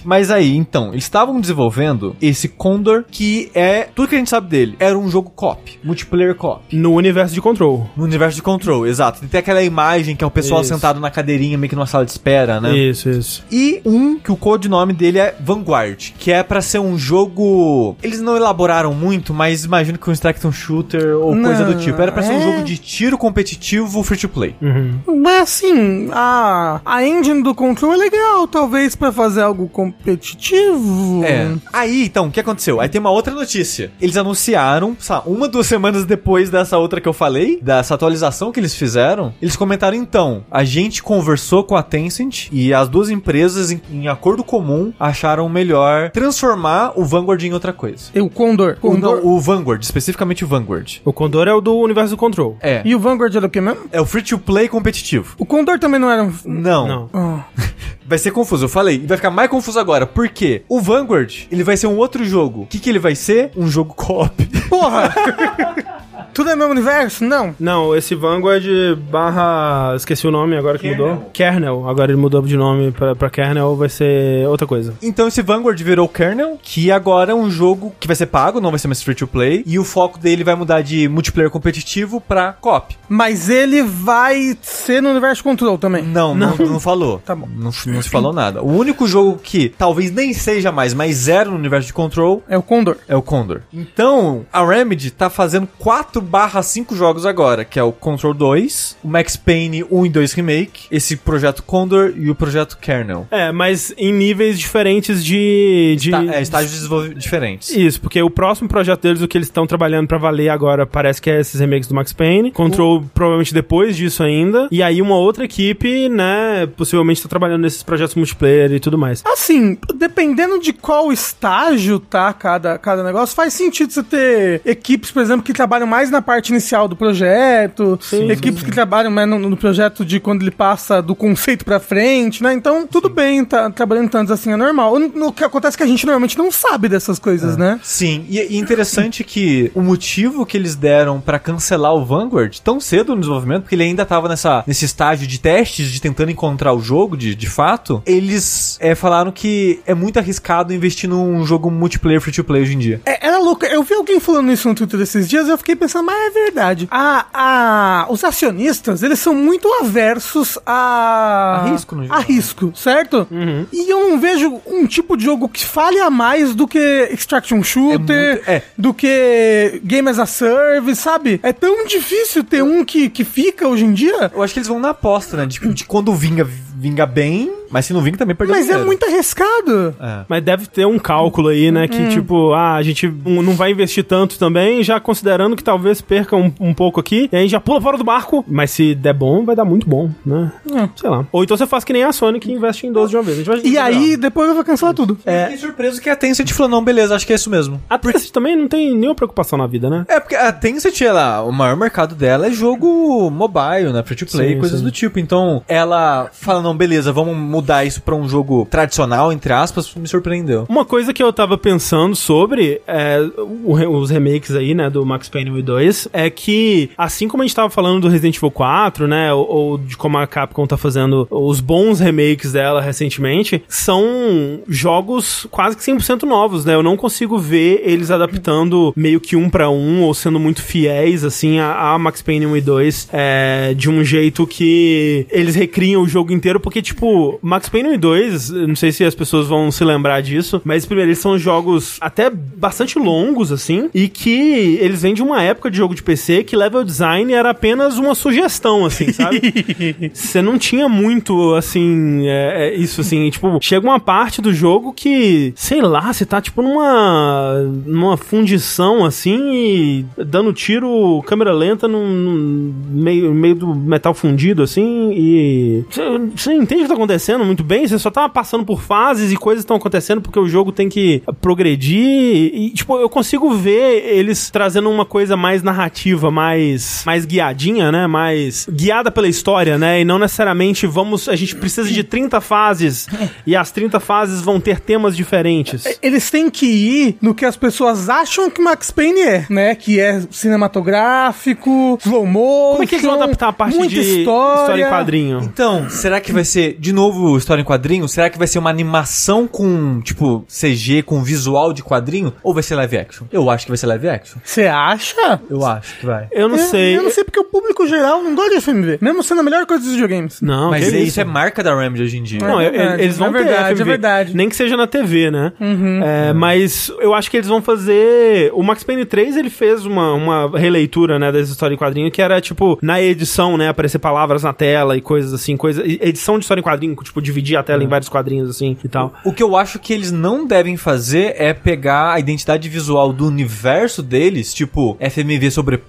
Mas aí, então, eles estavam desenvolvendo esse Condor, que é tudo que a gente sabe dele. Era um jogo co-op, multiplayer co-op. No universo de Control. No universo de Control, exato. Tem aquela imagem que é o pessoal Isso. sentado na cadeirinha, meio que numa sala de espera, né? Isso, isso. E um que o codinome dele é Vanguard, que é pra ser um jogo. Eles não elaboraram muito, mas imagino que um Extraction Shooter ou Não, coisa do tipo. Era pra ser um é. jogo de tiro competitivo free to play. Uhum. Mas assim, a, a engine do Control é legal, talvez pra fazer algo competitivo. É. Aí, então, o que aconteceu? Aí tem uma outra notícia. Eles anunciaram, sabe, uma, duas semanas depois dessa outra que eu falei, dessa atualização que eles fizeram, eles comentaram, então, a gente conversou com a Tencent e as duas empresas, em, em acordo comum, acharam melhor transformar o Vanguard em outra coisa. E o Condor. O, Condor. não, o Vanguard, especificamente o Vanguard. O Condor é o do universo do Control. É. E o Vanguard era o que mesmo? É o free to play competitivo. O Condor também não era um. Não. Não. Ah. Vai ser confuso, eu falei. E vai ficar mais confuso agora. Por quê? O Vanguard, ele vai ser um outro jogo. O que, que ele vai ser? Um jogo co-op. Porra! Tudo é mesmo universo? Não. Não, esse Vanguard barra. Esqueci o nome agora que Kernel. mudou. Kernel. Agora ele mudou de nome pra, pra Kernel, vai ser outra coisa. Então esse Vanguard virou Kernel, que agora é um jogo que vai ser pago, não vai ser mais free to play. E o foco dele vai mudar de multiplayer competitivo pra co-op. Mas ele vai ser no universo Control também. Não, não, não falou. Tá bom. Não, não se falou nada. O único jogo que talvez nem seja mais, mas zero no universo de Control É o Condor. é o Condor. Então, a Remedy tá fazendo 4 barra 5 jogos agora, que é o Control 2, o Max Payne 1 e 2 Remake, esse projeto Condor e o projeto Kernel. É, mas em níveis diferentes de. de... Tá, é, estágios de desenvolvimento diferentes. Isso, porque o próximo projeto deles, o que eles estão trabalhando pra valer agora, parece que é esses remakes do Max Payne. Control provavelmente depois disso ainda. E aí uma outra equipe, né, possivelmente tá trabalhando nesses projetos multiplayer e tudo mais. Assim, dependendo de qual estágio tá cada, cada negócio, faz sentido você ter equipes, por exemplo, que trabalham mais na parte inicial do projeto, Sim, equipes que trabalham mais no, no projeto de quando ele passa do conceito pra frente, né? Então, tudo bem, tá trabalhando tantos assim, é normal. O, que acontece é que a gente normalmente não sabe dessas coisas, né? Sim, e, e interessante que o motivo que eles deram pra cancelar o Vanguard tão cedo no desenvolvimento, porque ele ainda tava nessa, nesse estágio de testes, de tentando encontrar o jogo de, de fato, eles é, falaram que é muito arriscado investir num jogo multiplayer free to play hoje em dia. É, era louco. Eu vi alguém falando isso no Twitter esses dias e eu fiquei pensando, mas é verdade. A, a, os acionistas, eles são muito aversos a... A risco, no geral. A risco, certo? E eu não vejo um tipo de jogo que falha mais do que Extraction Shooter, muito- é. do que Game as a Service, sabe? É tão difícil ter um que, que fica hoje em dia, Eu acho que eles vão na aposta, né? De, de quando vinga, vinga bem, mas se não vinga também perdeu mas é dinheiro. muito arriscado. É. Mas deve ter um cálculo aí, né? Que tipo, ah, a gente não vai investir tanto também, já considerando que talvez perca um, um pouco aqui, e aí já pula fora do barco. Mas se der bom, vai dar muito bom, né? Sei lá. Ou então você faz que nem a Sony que investe em 12 de uma vez. A gente vai E aí, depois eu vou cancelar tudo. É. Fiquei surpreso que a Tencent falou, não, beleza, acho que é isso mesmo. A Tencent também não tem nenhuma preocupação na vida, né? É, porque a Tencent, ela, o maior mercado dela é jogo mobile, né? Free to play, Sim, coisas sim. do tipo. Então, ela fala, não, beleza, vamos mudar isso pra um jogo tradicional, entre aspas, me surpreendeu. Uma coisa que eu tava pensando sobre é, os remakes aí, né, do Max Payne 1 e 2, é que, assim como a gente tava falando do Resident Evil 4, né, ou, ou de como a Capcom tá fazendo os bons remakes dela recentemente, são jogos quase que 100% novos, né? Eu não consigo ver eles adaptando meio que um pra um, ou sendo muito fiéis, assim, a, a Max Payne 1 e 2, é, de um jeito que eles recriam o jogo inteiro, porque, tipo, Max Payne 1 e 2, eu não sei se as pessoas vão se lembrar disso, mas primeiro, eles são jogos até bastante longos, assim, e que eles vêm de uma época de jogo de PC que level design era apenas uma sugestão, assim, sabe? Você não tinha muito, assim, é, é, isso, assim, tipo, chega uma parte do jogo que, sei lá, você tá, tipo, numa, numa fundição, assim, e dando tiro, câmera lenta, num, num meio, meio do metal fundido, assim, e você você não entende o que tá acontecendo muito bem, você só tá passando por fases e coisas estão acontecendo porque o jogo tem que progredir, e, tipo, eu consigo ver eles trazendo uma coisa mais narrativa, mais, mais guiadinha, né, mais guiada pela história, né, e não necessariamente vamos, a gente precisa de 30 fases, e as 30 fases vão ter temas diferentes. Eles têm que ir no que as pessoas acham que Max Payne é, né? Que é cinematográfico, slow motion. Como é que eles vão adaptar a parte muita de história. história em quadrinho? Então, será que vai ser, de novo, história em quadrinho? Será que vai ser uma animação com, tipo, CG, com visual de quadrinho? Ou vai ser live action? Eu acho que vai ser live action. Você acha? Eu acho que vai. Eu não Eu- sei. Eu não sei porque o público geral não gosta de FMV. Mesmo sendo a melhor coisa dos videogames. Não, Mas que isso é marca da Remedy hoje em dia. Não, É é- verdade, eles vão é ter verdade, FMV, é verdade. Nem que seja na TV, né? É, mas eu acho que eles vão fazer. O Max Payne 3 ele fez uma, uma releitura, né, dessa história em quadrinho que era tipo na edição, né, aparecer palavras na tela e coisas assim, coisa, edição de história em quadrinho, tipo dividir a tela em vários quadrinhos assim e tal. O que eu acho que eles não devem fazer é pegar a identidade visual do universo deles, tipo FMV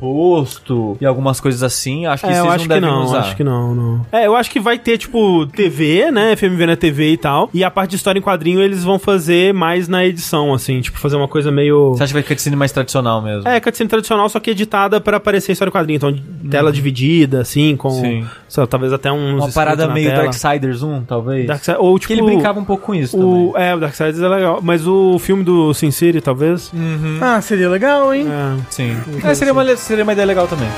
sobreposto e algumas coisas assim. Acho que É, eu eles acho não que devem não, usar. acho que não, não. É, eu acho que vai ter, tipo, TV, né? FMV na TV e tal. E a parte de história em quadrinho eles vão fazer mais na edição, assim, tipo, fazer uma coisa meio. Você acha que vai cutscene mais tradicional mesmo? É, cutscene tradicional, só que editada pra aparecer história em quadrinho. Então, tela dividida, assim, com. Sim. lá, talvez até uns. Uma parada na meio tela. Darksiders 1, talvez. Darkseid- ou Que tipo... ele brincava um pouco com isso O, também. é, o Darksiders é legal. Mas o filme do Sin City, talvez. Ah, seria legal, hein? É. Sim. É, seria, uma, seria uma ideia legal também.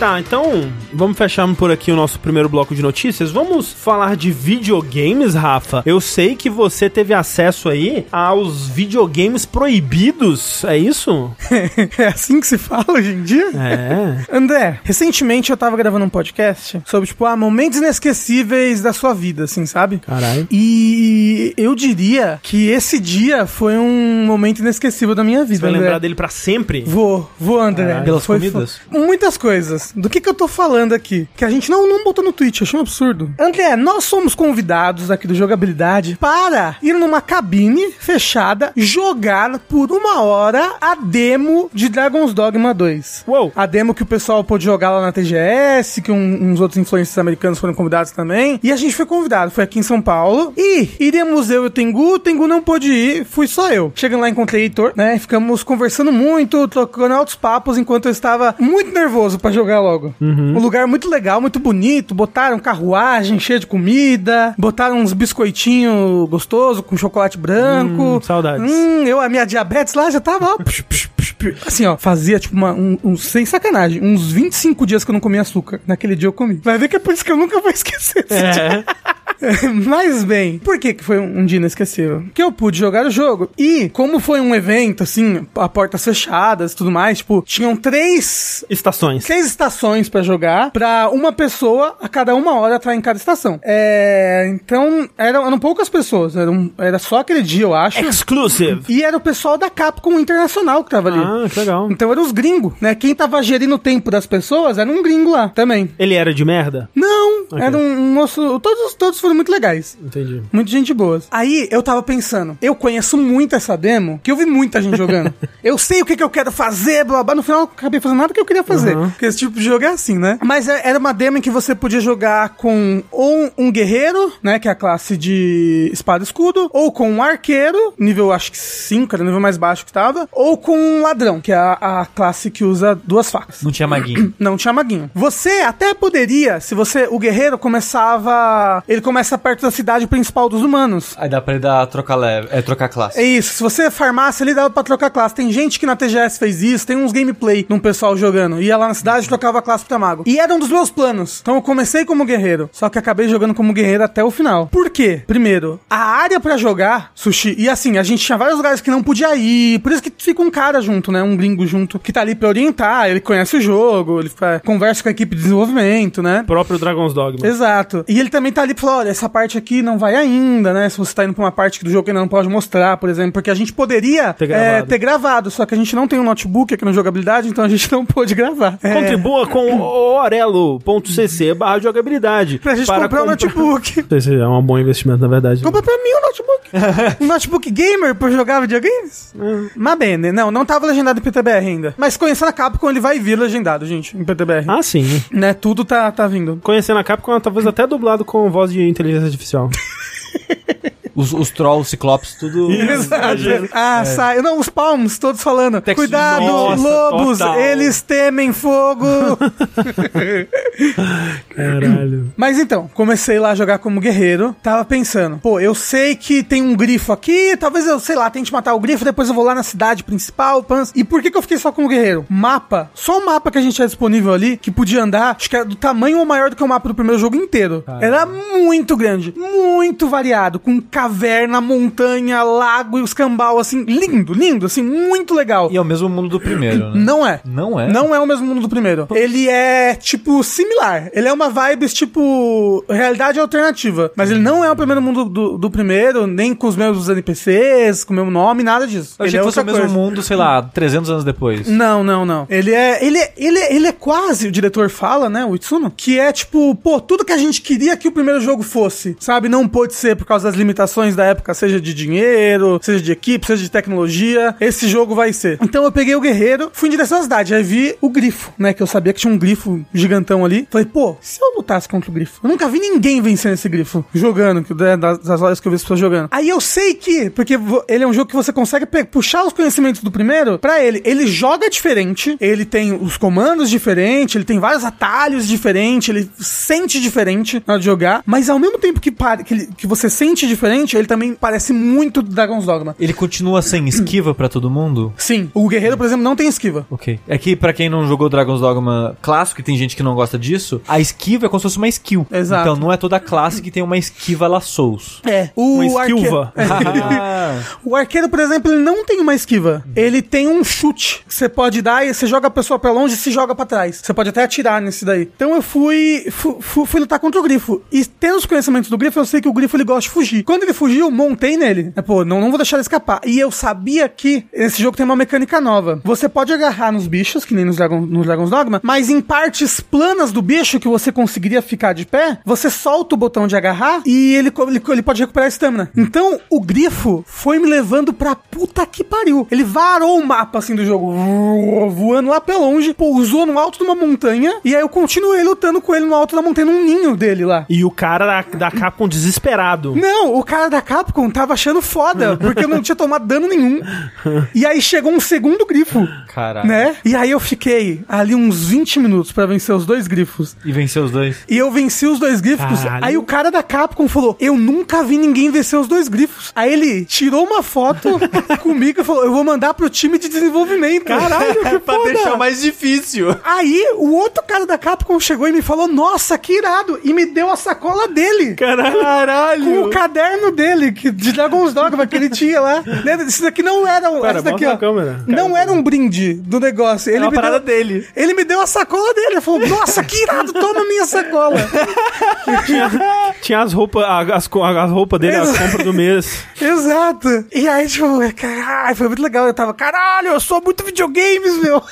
Tá, então vamos fechar por aqui o nosso primeiro bloco de notícias. Vamos falar de videogames, Rafa. Eu sei que você teve acesso aí aos videogames proibidos, é isso? é assim que se fala hoje em dia? É. André, recentemente eu tava gravando um podcast sobre, tipo, ah, momentos inesquecíveis da sua vida, assim, sabe? Caralho. E eu diria que esse dia foi um momento inesquecível da minha vida, Você vai André. lembrar dele pra sempre? Vou, vou, André. Caralho. Pelas Foi- comidas? foi- Muitas coisas. Do que que eu tô falando aqui? Que a gente não, não botou no tweet, achei um absurdo. André, nós somos convidados aqui do Jogabilidade para ir numa cabine fechada jogar por uma hora a demo de Dragon's Dogma 2. Uou. A demo que o pessoal pôde jogar lá na TGS, que um- uns outros influencers americanos foram convidados também. E a gente foi convidado, foi aqui em São Paulo. E iremos eu e o Tengu, o Tengu não pôde ir, fui só eu. Chegando lá, encontrei o Heitor, né? Ficamos conversando muito, trocando altos papos, enquanto eu estava muito nervoso pra jogar logo. Um lugar muito legal, muito bonito. Botaram carruagem cheia de comida, botaram uns biscoitinhos gostosos com chocolate branco. Hum, saudades. Hum, eu, a minha diabetes lá já tava, ó, psh, psh, psh, psh. assim, ó, fazia tipo uma, um, um- sem sacanagem, uns 25 dias que eu não comia açúcar. Naquele dia eu comi. Vai ver que é por isso que eu nunca vou esquecer. esse dia. É. Mas bem, por que, que foi um, um dia inesquecível? Que eu pude jogar o jogo. E, como foi um evento, assim, a portas fechadas e tudo mais, tipo, tinham três Estações. seis estações pra jogar, pra uma pessoa a cada uma hora estar em cada estação. É, então, eram, eram poucas pessoas, era, um- era só aquele dia, eu acho. Exclusive. E era o pessoal da Capcom Internacional que tava ali. Ah, que legal. Então eram os gringos, né? Quem tava gerindo o tempo das pessoas era um gringo lá também. Ele era de merda? Não, Ok. era um, um moço. Todos, todos foram muito legais. Entendi. Muita gente boa. Aí eu tava pensando, eu conheço muito essa demo, que eu vi muita gente jogando. eu sei o que, que eu quero fazer, blá blá. No final eu acabei fazendo nada que eu queria fazer. Uhum. Porque esse tipo de jogo é assim, né? Mas é- era uma demo em que você podia jogar com ou um guerreiro, né? Que é a classe de espada e escudo, ou com um arqueiro, nível acho que 5, era o nível mais baixo que tava, ou com um ladrão, que é a, a classe que usa duas facas. Não tinha maguinho. Não tinha maguinho. Você até poderia, se você. O guerreiro começava. Ele começa perto da cidade principal dos humanos. Aí dá pra ele dar, trocar leve, é, trocar classe. É isso, se você farmasse ali, dava pra trocar classe. Tem gente que na TGS fez isso, tem uns gameplay num pessoal jogando. Ia lá na cidade e trocava a classe pra mago. E era um dos meus planos. Então eu comecei como guerreiro, só que acabei jogando como guerreiro até o final. Por quê? Primeiro, a área pra jogar sushi. E assim, a gente tinha vários lugares que não podia ir. Por isso que fica um cara junto, né? Um gringo junto, que tá ali pra orientar. Ele conhece o jogo, ele conversa com a equipe de desenvolvimento, né? Próprio Dragon's Dogma. Exato. E ele também tá ali pra falar, olha, essa parte aqui não vai ainda, né? Se você tá indo pra uma parte do jogo que ainda não pode mostrar, por exemplo, porque a gente poderia Ter é, gravado. ter gravado, só que a gente não tem um notebook aqui no jogabilidade, então a gente não pôde gravar. É, Contribua com orelo.cc barra jogabilidade. pra gente comprar um notebook. Esse é um bom investimento, na verdade. Compra pra mim um notebook. um notebook gamer pra jogar videogames? Mas bem, né? Não, não tava legendado em PTBR ainda. Mas conhecendo a Capcom, ele vai vir legendado, gente, em PTBR. Ah, sim. Né? Tudo tá, tá vindo. Conhecendo a Capcom, talvez até dublado com voz de inteligência artificial. Os, os trolls, ciclopes, tudo. Exato. Ah, sai. Não, os palmos, todos falando. Texto Cuidado, nossa, lobos, total. eles temem fogo. Caralho. Mas então, comecei lá a jogar como guerreiro. Tava pensando, pô, eu sei que tem um grifo aqui, talvez eu, sei lá, tente matar o grifo, depois eu vou lá na cidade principal. pans. E por que, que eu fiquei só como guerreiro? Mapa. Só o mapa que a gente tinha disponível ali, que podia andar, acho que era do tamanho ou maior do que o mapa do primeiro jogo inteiro. Era muito grande, muito variado, com caverna, montanha, lago e os cambal, assim, lindo, lindo, assim, muito legal. E é o mesmo mundo do primeiro, né? Não é. Não é? Não é o mesmo mundo do primeiro. Ele é, tipo, similar. Ele é uma vibes, tipo, realidade alternativa. Mas ele não é o primeiro mundo do, do primeiro, nem com os mesmos NPCs, com o mesmo nome, nada disso. Eu ele achei é que fosse o mesmo coisa. mundo, sei lá, 300 anos depois. Não, não, não. Ele é, ele é, ele é, ele é quase, o diretor fala, né, o Itsuno, que é tipo, pô, tudo que a gente queria que o primeiro jogo fosse, sabe? Não pôde ser por causa das limitações da época, seja de dinheiro, seja de equipe, seja de tecnologia. Esse jogo vai ser. Então eu peguei o guerreiro, fui em direção à cidade, aí vi o grifo, né, que eu sabia que tinha um grifo gigantão ali. Falei, pô, se eu lutasse contra o grifo. Eu nunca vi ninguém vencendo esse grifo. Jogando, que- né, das, das horas que eu vi as pessoas jogando. Aí eu sei que, porque ele é um jogo que você consegue puxar os conhecimentos do primeiro pra ele. Ele joga diferente, ele tem os comandos diferentes, ele tem vários atalhos diferentes, ele sente diferente na hora de jogar, mas ao mesmo tempo que, que, ele- que você sente diferente, ele também parece muito Dragon's Dogma. Ele continua sem esquiva pra todo mundo? Sim, o guerreiro, por exemplo, não tem esquiva. Ok. É que pra quem não jogou Dragon's Dogma clássico, e tem gente que não gosta disso, a esquiva é como se fosse uma skill. Exato. Então não é toda classe que tem uma esquiva lá Souls. É, o Uma arque- esquiva. Ah, O arqueiro, por exemplo, ele não tem uma esquiva. Ele tem um chute. que Você pode dar e você joga a pessoa pra longe e se joga pra trás. Você pode até atirar nesse daí. Então eu fui, fu- fu- fui lutar contra o grifo. E tendo os conhecimentos do grifo, eu sei que o grifo ele gosta de fugir. Quando ele fugiu, eu montei nele. É, pô, não, não vou deixar ele escapar. E eu sabia que esse jogo tem uma mecânica nova. Você pode agarrar nos bichos, que nem nos, Dragon, nos Dragon's Dogma, mas em partes planas do bicho que você conseguiria ficar de pé, você solta o botão de agarrar e ele, ele, ele pode recuperar a estamina. Então, o grifo foi me levando pra puta que pariu. Ele varou o mapa assim do jogo, voando lá pra longe, pousou no alto de uma montanha e aí eu continuei lutando com ele no alto da montanha, num ninho dele lá. E o cara da, da Capcom desesperado. Não, o cara da Capcom tava achando foda, porque eu não tinha tomado dano nenhum. E aí chegou um segundo grifo, caralho. né? E aí eu fiquei ali uns 20 minutos pra vencer os dois grifos. E venceu os dois. E eu venci os dois grifos. Caralho. Aí o cara da Capcom falou: Eu nunca vi ninguém vencer os dois grifos. Aí ele tirou uma foto comigo e falou: Eu vou mandar pro time de desenvolvimento. Caralho, que pra foda. deixar mais difícil. Aí o outro cara da Capcom chegou e me falou: Nossa, que irado! E me deu a sacola dele. Caralho. Com o caderno dele, que, de Dragon's Dogma, que ele tinha lá. Né, Isso daqui não era um. Daqui, ó, câmera. Não era um brinde do negócio. Ele É uma me parada deu, dele. Ele me deu a sacola dele. Ele falou: Nossa, que irado, toma minha sacola. Tinha as roupas, as, as roupas dele, as Exato. compras do mês. Exato. E aí, tipo, caralho, foi muito legal. Eu tava, caralho, eu sou muito videogames, meu.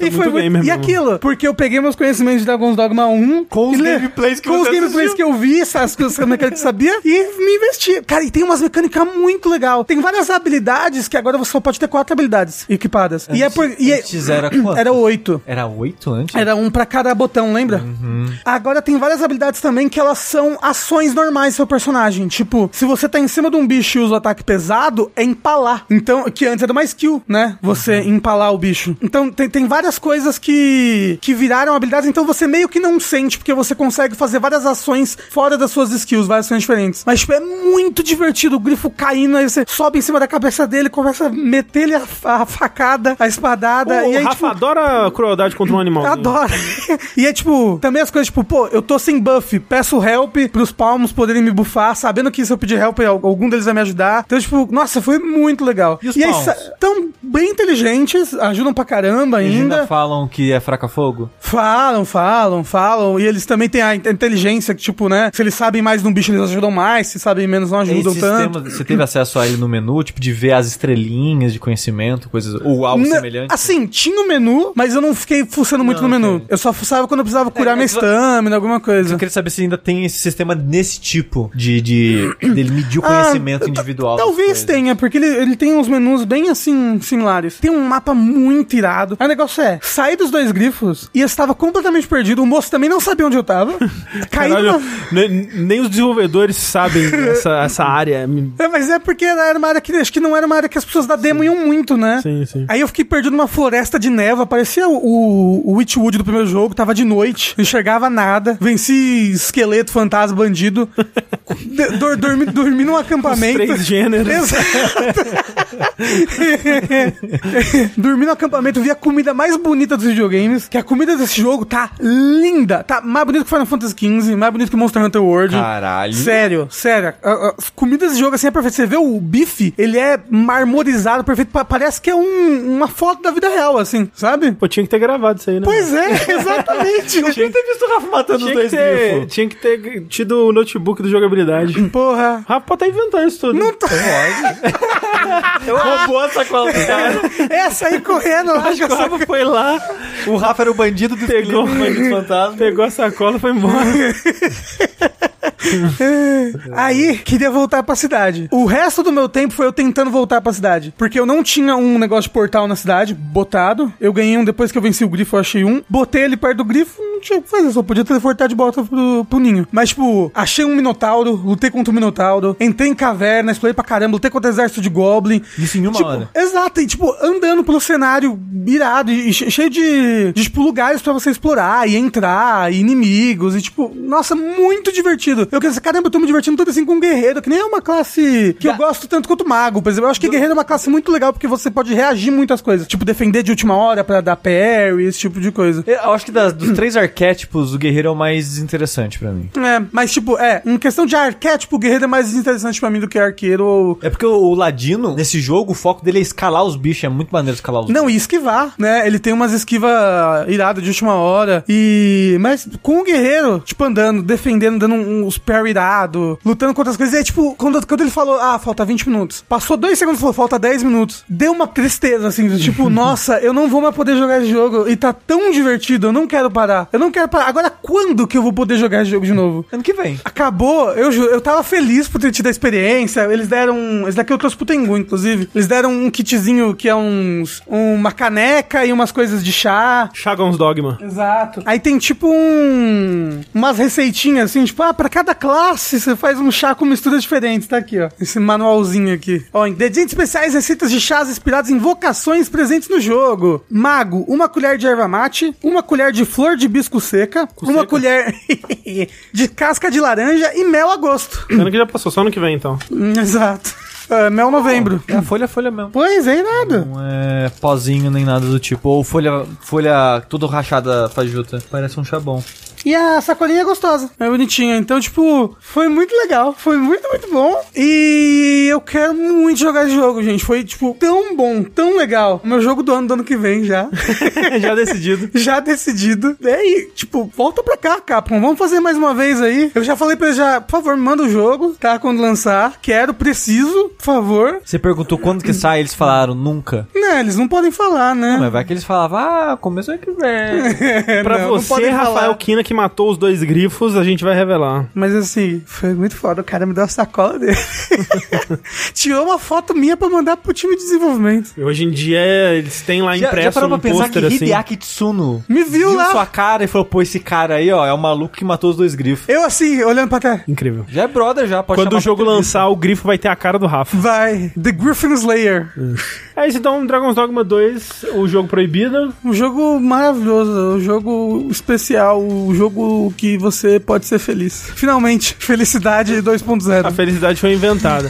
E foi muito gamer. E aquilo, porque eu peguei meus conhecimentos de Dragon's Dogma 1 Com os gameplays que com os gameplays que eu vi, essas coisas as mecânicas que eu sabia, e me investi. Cara, e tem umas mecânicas muito legal. Tem várias habilidades que agora você só pode ter quatro habilidades equipadas. e é por. E é- Antes era quanto? Era oito. Era oito antes? Era um pra cada botão, lembra? Agora tem várias habilidades também que elas são ações normais do seu personagem. Tipo, se você tá em cima de um bicho e usa o ataque pesado, é empalar. Então, que antes era uma skill, né? Você empalar o bicho. Então, tem, tem várias coisas que, que viraram habilidades, então você meio que não sente, porque você consegue fazer várias ações fora das suas skills, várias ações diferentes. Mas, tipo, é muito divertido. O grifo caindo, aí você sobe em cima da cabeça dele, começa a meter-lhe a, a facada, a espadada. O e aí, Rafa tipo, adora crueldade contra um animal. Adoro. e é tipo, também as coisas, tipo, pô, eu tô sem buff, peço help pros palmos poderem me buffar, sabendo que se eu pedir help, al- algum deles vai me ajudar. Então, tipo, nossa, foi muito legal. E os aí, palmos? sa- tão bem inteligentes, ajudam pra caramba Eles ainda. ainda falam que é fraca-fogo? Falam, falam, falam. E eles também têm a in- inteligência que, tipo, né? Se eles sabem mais de um bicho, eles ajudam mais. Se sabem menos, não ajudam Esse tanto. sistema, você teve acesso a ele no menu, tipo, de ver as estrelinhas de conhecimento, coisas, ou algo Não, semelhante? Assim, tinha o menu, mas eu não fiquei fuçando muito Não, no menu. ok. Eu só fuçava quando eu precisava curar É, minha estamina, alguma coisa. Eu queria saber se ainda tem esse sistema nesse tipo de, de dele medir o conhecimento Ah, individual. Talvez tenha, porque ele, ele tem uns menus bem assim, similares. Tem um mapa muito irado. Aí o negócio é, saí dos dois grifos e eu estava completamente perdido. O moço também não sabia onde eu tava. Caí Caralho, numa... ne- nem os desenvolvedores sabem essa, essa área. É, mas é porque era uma área que acho que não era uma área que as pessoas da demo iam muito, né? Sim, sim. Aí eu fiquei perdido numa floresta de neva, parecia o, o, Witchwood do primeiro jogo, tava de noite, não enxergava nada, venci esqueleto, fantasma, bandido, dor- dormi, dormi num acampamento. Os três gêneros. Exato. Dormi no acampamento, vi a comida mais bonita dos videogames, que a comida desse jogo tá linda, tá mais bonita que Final Fantasy XV, mais bonito que Monster Hunter World. Caralho. Sério, sério. As comidas desse jogo assim é perfeito. Você vê o bife, ele é marmorizado, perfeito. pa- Parece que é um- uma foto da vida real, assim, sabe? Pô, tinha que ter gravado isso aí, né? Pois é, exatamente. Eu tinha que ter visto o Rafa matando os dois ter, tinha que ter tido o notebook do jogabilidade. Porra. Rafa pode estar inventando isso tudo. Não tô... Roubou a sacola do cara. Essa aí correndo lá. Acho que o Rafa foi lá, O Rafa era o bandido do Pegou. o bandido fantasma. pegou a sacola e foi embora. Aí, queria voltar pra cidade. O resto do meu tempo foi eu tentando voltar pra cidade. Porque eu não tinha um negócio de portal na cidade, botado. Eu ganhei um depois que eu venci o grifo, eu achei um. Botei ele perto do grifo, não tinha o que fazer, só podia teleportar de volta pro, pro ninho. Mas, tipo, achei um minotauro, lutei contra o minotauro, entrei em caverna, explorei pra caramba, lutei contra o exército de goblin. Isso em uma tipo, hora. Exato, e tipo, andando pelo cenário irado e che- cheio de, de tipo, lugares pra você explorar e entrar, e inimigos, e tipo, nossa, muito divertido. Eu pensei, caramba, eu tô me divertindo todo assim com um guerreiro, que nem é uma classe que eu gosto tanto quanto mago, por exemplo. Eu acho que guerreiro é uma classe muito legal porque você pode reagir muitas coisas, tipo, defender de última hora pra dar parry, esse tipo de coisa. Eu acho que das- dos três arquétipos, o guerreiro é o mais interessante pra mim. É, mas tipo, é, em questão de arquétipo, o guerreiro é mais interessante pra mim do que arqueiro ou É porque o, o Ladino, nesse jogo, o foco dele é escalar os bichos. É muito maneiro escalar os Não, e esquivar, né? Ele tem umas esquivas iradas de última hora. E. Mas com o guerreiro, tipo, andando, defendendo, dando um- uns parry irado, lutando contra as coisas. E aí, tipo, quando, quando ele falou, ah, falta 20 minutos. Passou dois segundos e falou, falta 10 minutos. Deu uma tristeza, assim, do tipo, nossa, eu não vou mais poder jogar esse jogo. E tá tão divertido, eu não quero parar. Eu não quero parar. Agora, quando que eu vou poder jogar esse jogo de novo? Ano que vem. Acabou, eu, eu tava feliz por ter tido a experiência. Eles deram. Esse daqui eu trouxe pro Tengu, inclusive. Eles deram um kitzinho que é uns. uma caneca e umas coisas de chá. Chagon's Dogma. Exato. Aí tem tipo um. umas receitinhas assim, tipo, ah, pra cada classe você faz um chá com misturas diferentes. Tá aqui, ó. Esse manualzinho aqui. Ó, ingredientes especiais, receitas de chás inspirados em vocações presentes no jogo: mago, uma colher de erva mate, uma colher de flor de bisco seca, uma seca? colher de casca de laranja e mel a gosto. Ano que já passou, só ano que vem então. Hum, Exato. É, mel novembro. É a folha, folha mesmo. Pois é, nada. Não é pozinho nem nada do tipo. Ou folha, folha tudo rachada fajuta. Parece um chabão. E a sacolinha é gostosa. É bonitinha. Então, tipo, foi muito legal. Foi muito, muito bom. E eu quero muito jogar esse jogo, gente. Foi, tipo, tão bom, tão legal. O meu jogo do ano do ano que vem já. já decidido. já decidido. E aí, tipo, volta pra cá, Capcom. Vamos fazer mais uma vez aí. Eu já falei pra eles já, por favor, me manda o jogo, tá? Quando lançar. Quero, preciso, por favor. Você perguntou quando que sai, eles falaram nunca. Né, eles não podem falar, né? Mas vai que eles falavam, ah, começo ano que vem. Pra Não, não você, podem Rafael falar. Kina, que matou os dois grifos, a gente vai revelar. Mas assim, foi muito foda. O cara me deu a sacola dele. Tirou uma foto minha pra mandar pro time de desenvolvimento. E hoje em dia eles têm lá Já, já impresso parou pra um pensar que pôster assim. Hideaki Tsuno Me viu lá. sua cara e falou, pô, esse cara aí, ó, é o maluco que matou os dois grifos. Eu assim, olhando pra trás. Incrível. Já é brother, já, pode Quando o jogo pra lançar, o grifo vai ter a cara do Rafa. Vai, The Griffin Slayer. É isso então, Dragon's Dogma 2, o jogo proibido. Um jogo maravilhoso, um jogo especial, um jogo que você pode ser feliz. Finalmente, felicidade A 2.0. felicidade foi inventada.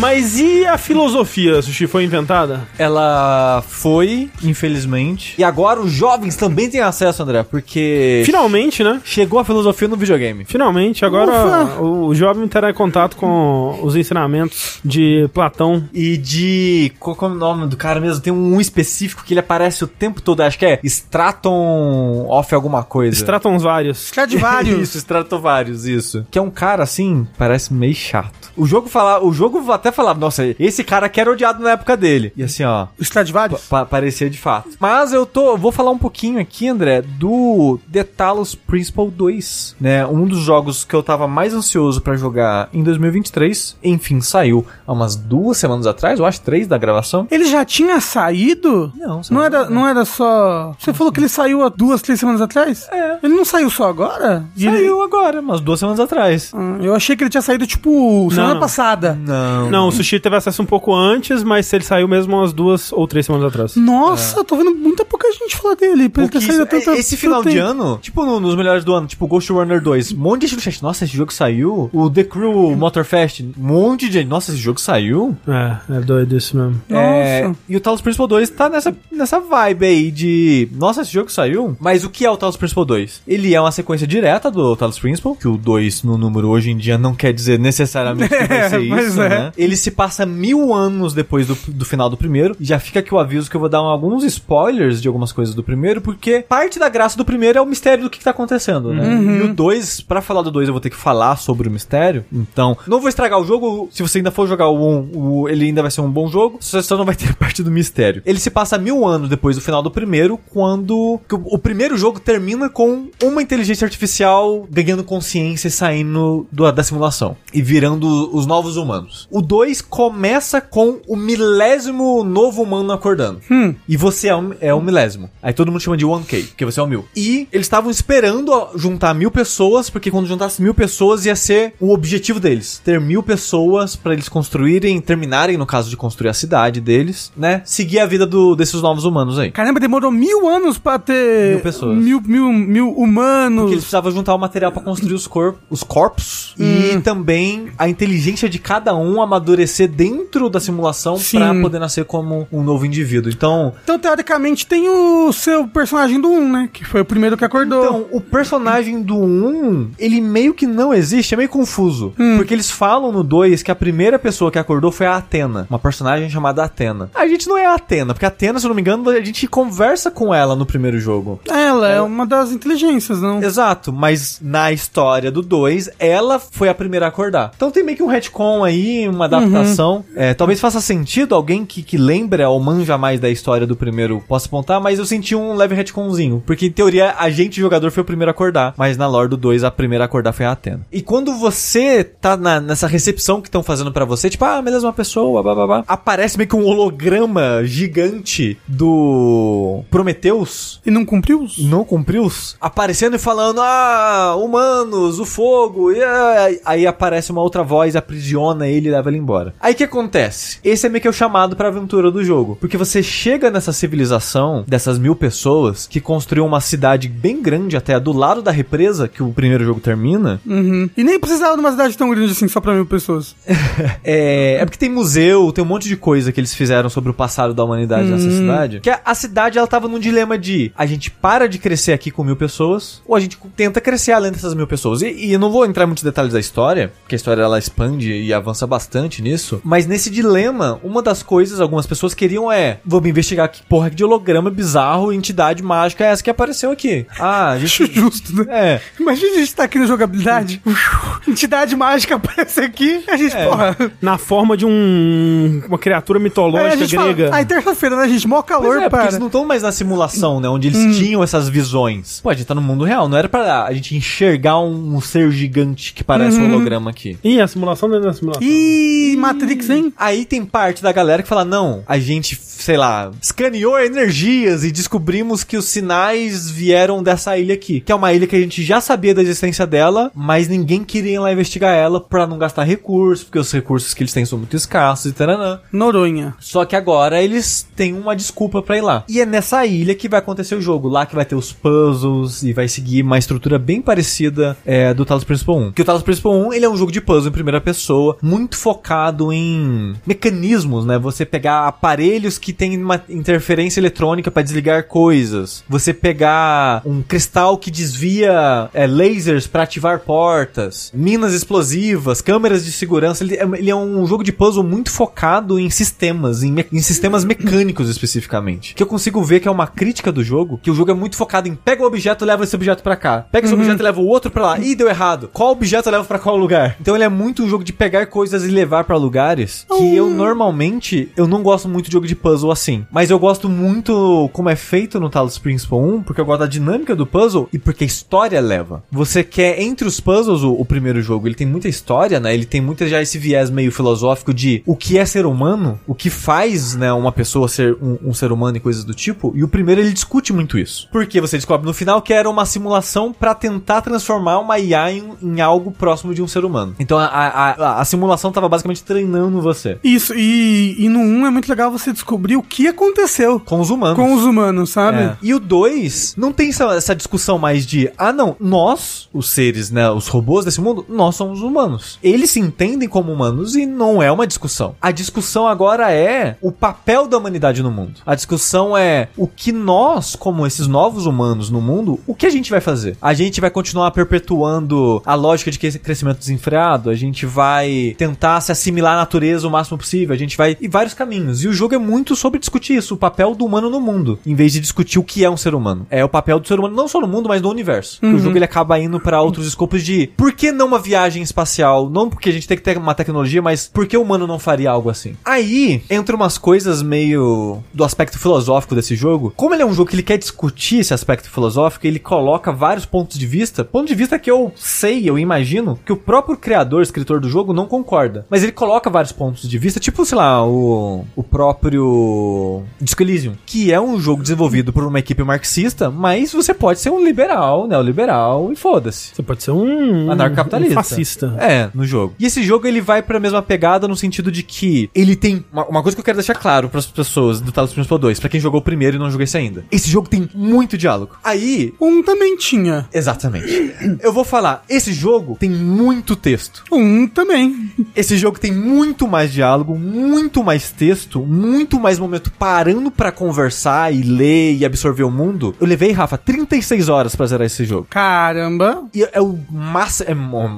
Mas e a filosofia, Sushi, foi inventada? Ela foi, infelizmente. E agora os jovens também têm acesso, André, porque Finalmente, né? chegou a filosofia no videogame. Finalmente, agora Ufa. o, jovem terá contato com os ensinamentos de Platão. E de. Qual é o nome do cara mesmo? Tem um específico que ele aparece o tempo todo, acho que é Straton off alguma coisa. Stratons vários. Stradivarius. Isso, Stratovarius, isso. Que é um cara assim, parece meio chato. O jogo fala, o jogo até falava, nossa, esse cara que era odiado na época dele. E assim, ó, O Stradivarius? pa parecia de fato. Mas eu tô, vou falar um pouquinho aqui, André, do The Talos Principle 2, né? Um dos jogos que eu tava mais ansioso pra jogar em 2023. Enfim, saiu há umas duas semanas atrás, eu acho, três da gravação. Ele já tinha saído? Não, Não era, não era só. Você falou que ele saiu há duas, três semanas atrás? É. Ele não saiu só agora? E ele- Saiu agora, umas duas semanas atrás. Ah, Eu achei que ele tinha saído, tipo, semana Não. passada. Não. Não, o Sushi teve acesso um pouco antes, mas ele saiu mesmo umas duas ou três semanas atrás. Nossa, tô vendo muita pouca gente falar dele. Pra ele ter saído tanto Esse final de ano, tipo no- nos melhores do ano, tipo Ghost Runner 2, um monte de gente no chat, nossa, esse jogo saiu. O The Crew Motorfest, um monte de gente, nossa, esse jogo saiu. É, é doido isso mesmo. É, Nossa. e o Talos Principle 2 tá nessa, nessa vibe aí de, nossa, esse jogo saiu. Mas o que é o Talos Principle 2? Ele é uma sequência direta do Talos Principle, que o 2 no número hoje em dia não quer dizer necessariamente que vai ser É, mas isso, é. né? Ele se passa mil anos depois do, do final do primeiro. Já fica aqui o aviso que eu vou dar alguns spoilers de algumas coisas do primeiro, porque parte da graça do primeiro é o mistério do que, que tá acontecendo, né? Uhum. E o 2, pra falar do 2, eu vou ter que falar sobre o mistério. Então, não vou estragar o jogo. Se você ainda for jogar o 1, o, ele ainda vai ser um bom jogo. Você só não vai ter parte do mistério. Ele se passa mil anos depois do final do primeiro, quando o, primeiro jogo termina com uma inteligência artificial ganhando consciência e saindo do- da simulação e virando os novos humanos. O 2 começa com o milésimo novo humano acordando. Hum. E você é o, é o milésimo. Aí todo mundo chama de 1K, porque você é o mil. E eles estavam esperando juntar mil pessoas, porque quando juntasse mil pessoas ia ser o objetivo deles. Ter mil pessoas pra eles construírem, terminarem, no caso de construir a cidade deles, né? Seguir a vida do, desses novos humanos aí. Caramba, demorou mil anos pra ter. Mil pessoas. Mil, mil, mil humanos. Porque eles precisavam juntar o material pra construir os, os corpos e também a inteligência de cada um amadurecer dentro da simulação Sim. pra poder nascer como um novo indivíduo. Então, Então, teoricamente, tem o seu personagem do 1, né? Que foi o primeiro que acordou. Então, o personagem do 1, ele meio que não existe, é meio confuso. Porque eles falam no 2 que a primeira pessoa que acordou foi a Atena, uma personagem chamada Atena. A gente não é a Atena, porque a Atena, se eu não me engano, a gente conversa com ela no primeiro jogo. Ela é uma das inteligências, não? Exato, mas na história do 2, ela foi a primeira a acordar. Então tem meio que um retcon aí, uma adaptação. É, talvez faça sentido alguém que, que lembra ou manja mais da história do primeiro possa apontar, mas eu senti um leve retconzinho. Porque em teoria a gente, jogador, foi o primeiro a acordar, mas na lore do 2 a primeira a acordar foi a Atena. E quando você tá na- nessa recepção que estão fazendo pra você, tipo, ah, beleza, uma pessoa, babá, aparece meio que um holograma gigante do Prometheus E não cumpriu? os- não cumpriu aparecendo e falando, ah, humanos, o fogo, e aí, aí aparece uma outra voz, aprisiona ele leva ele embora. Aí o que acontece? Esse é meio que o chamado pra aventura do jogo, porque você chega nessa civilização dessas mil pessoas que construiu uma cidade bem grande até do lado da represa que o primeiro jogo termina. Uhum. E nem precisava de uma cidade tão grande assim, só pra mil pessoas. É, é porque tem museu, tem um monte de coisa que eles fizeram sobre o passado da humanidade nessa cidade. Que a, a cidade, ela tava num dilema de a gente para de crescer aqui com mil pessoas, ou a gente tenta crescer além dessas mil pessoas. E, e eu não vou entrar em muitos detalhes da história, porque a história ela expande e avança bastante nisso. Mas nesse dilema, uma das coisas algumas pessoas queriam é: vamos investigar que porra de holograma bizarro, entidade mágica é essa que apareceu aqui. Ah, a gente. justo, né? É. Imagina a gente tá aqui na jogabilidade, entidade mágica aparece aqui, a gente, porra... Na forma de um, uma criatura Aí a mitológica gente fala, grega. Ai, terça-feira, né, gente? Mó Pois calor, é, porque para. eles não estão mais na simulação, né? Onde eles tinham essas visões. Pô, a gente tá no mundo real. Não era pra a gente enxergar um, um ser gigante que parece um holograma aqui. Ih, a simulação dentro da simulação. Ih, Matrix, hein? Aí tem parte da galera que fala: não, a gente, sei lá, escaneou energias e descobrimos que os sinais vieram dessa ilha aqui. Que é uma ilha que a gente já sabia da existência dela, mas ninguém queria ir lá investigar ela pra não gastar recursos, porque os recursos que eles têm são muito escassos e taranã. Noronha. Só que agora eles têm uma desculpa pra ir lá. E é nessa ilha que vai acontecer o jogo. Lá que vai ter os puzzles e vai seguir uma estrutura bem parecida é, do Talos Principal 1. Que o Talos Principal 1 ele é um jogo de puzzle em primeira pessoa, muito focado em mecanismos, né? Você pegar aparelhos que têm uma interferência eletrônica pra desligar coisas. Você pegar um cristal que desvia é, lasers pra ativar portas, minas explosivas, câmeras de segurança. Ele é, ele é um jogo de puzzle muito focado em sistemas, em, em sistemas mecânicos especificamente. Que eu consigo ver que é uma crítica do jogo, que o jogo é muito focado em pega o objeto, leva esse objeto pra cá. Pega esse objeto e leva o outro pra lá. Ih, deu errado. Qual objeto eu levo pra qual lugar? Então ele é muito um jogo de pegar coisas e levar pra lugares que eu normalmente eu não gosto muito de jogo de puzzle assim. Mas eu gosto muito como é feito no Talos Principal 1, porque eu gosto da dinâmica do puzzle e porque a história leva. Você quer entre os puzzles o, o primeiro jogo, ele tem muita história, né? Ele tem muito já esse viés meio filosófico de o que é ser humano, o que faz, né, uma pessoa ser um, um ser humano e coisas do tipo. E o primeiro ele discute muito isso. Porque você descobre no final que era uma simulação pra tentar transformar uma IA em, em algo próximo de um ser humano. Então a, a, a, a simulação tava basicamente treinando você. Isso, e, e no 1 é muito legal você descobrir o que aconteceu Com os humanos. com os humanos, sabe? É. E o 2 não tem essa, essa discussão mais de, ah não, nós, os seres, né, os robôs desse mundo, nós somos humanos. Eles se entendem como humanos e não é uma discussão. A discussão agora é o papel da humanidade no mundo. A discussão é o que nós, como esses novos humanos no mundo, o que a gente vai fazer? A gente vai continuar perpetuando a lógica de crescimento desenfreado, a gente vai tentar se assimilar à natureza o máximo possível, a gente vai em vários caminhos. E o jogo é muito sobre discutir isso, o papel do humano no mundo, em vez de discutir o que é um ser humano. É o papel do ser humano não só no mundo, mas no universo. Porque O jogo ele acaba indo pra outros escopos de por que não uma viagem espacial? Não porque a gente tem que ter uma tecnologia, mas por que o humano não faria algo assim? Aí entra umas coisas meio do aspecto filosófico desse jogo. Como ele é um jogo que ele quer discutir esse aspecto filosófico, ele coloca vários pontos de vista, ponto de vista que eu sei, eu imagino, que o próprio criador, escritor do jogo não concorda. Mas ele ele coloca vários pontos de vista, tipo, sei lá, o, o próprio Disco Elysium, que é um jogo desenvolvido por uma equipe marxista, mas você pode ser um liberal, neoliberal e foda-se. Você pode ser um. Anarcocapitalista. Um fascista. É, no jogo. E esse jogo ele vai pra mesma pegada no sentido de que ele tem. Uma, uma coisa que eu quero deixar claro pras pessoas do Talos Principal 2, pra quem jogou o primeiro e não jogou esse ainda. Esse jogo tem muito diálogo. Aí. Um também tinha. Exatamente. eu vou falar, esse jogo tem muito texto. Um também. Esse jogo tem muito mais diálogo, muito mais texto, muito mais momento parando pra conversar e ler e absorver o mundo. Eu levei, Rafa, 36 horas pra zerar esse jogo. Caramba. E é o massa, é,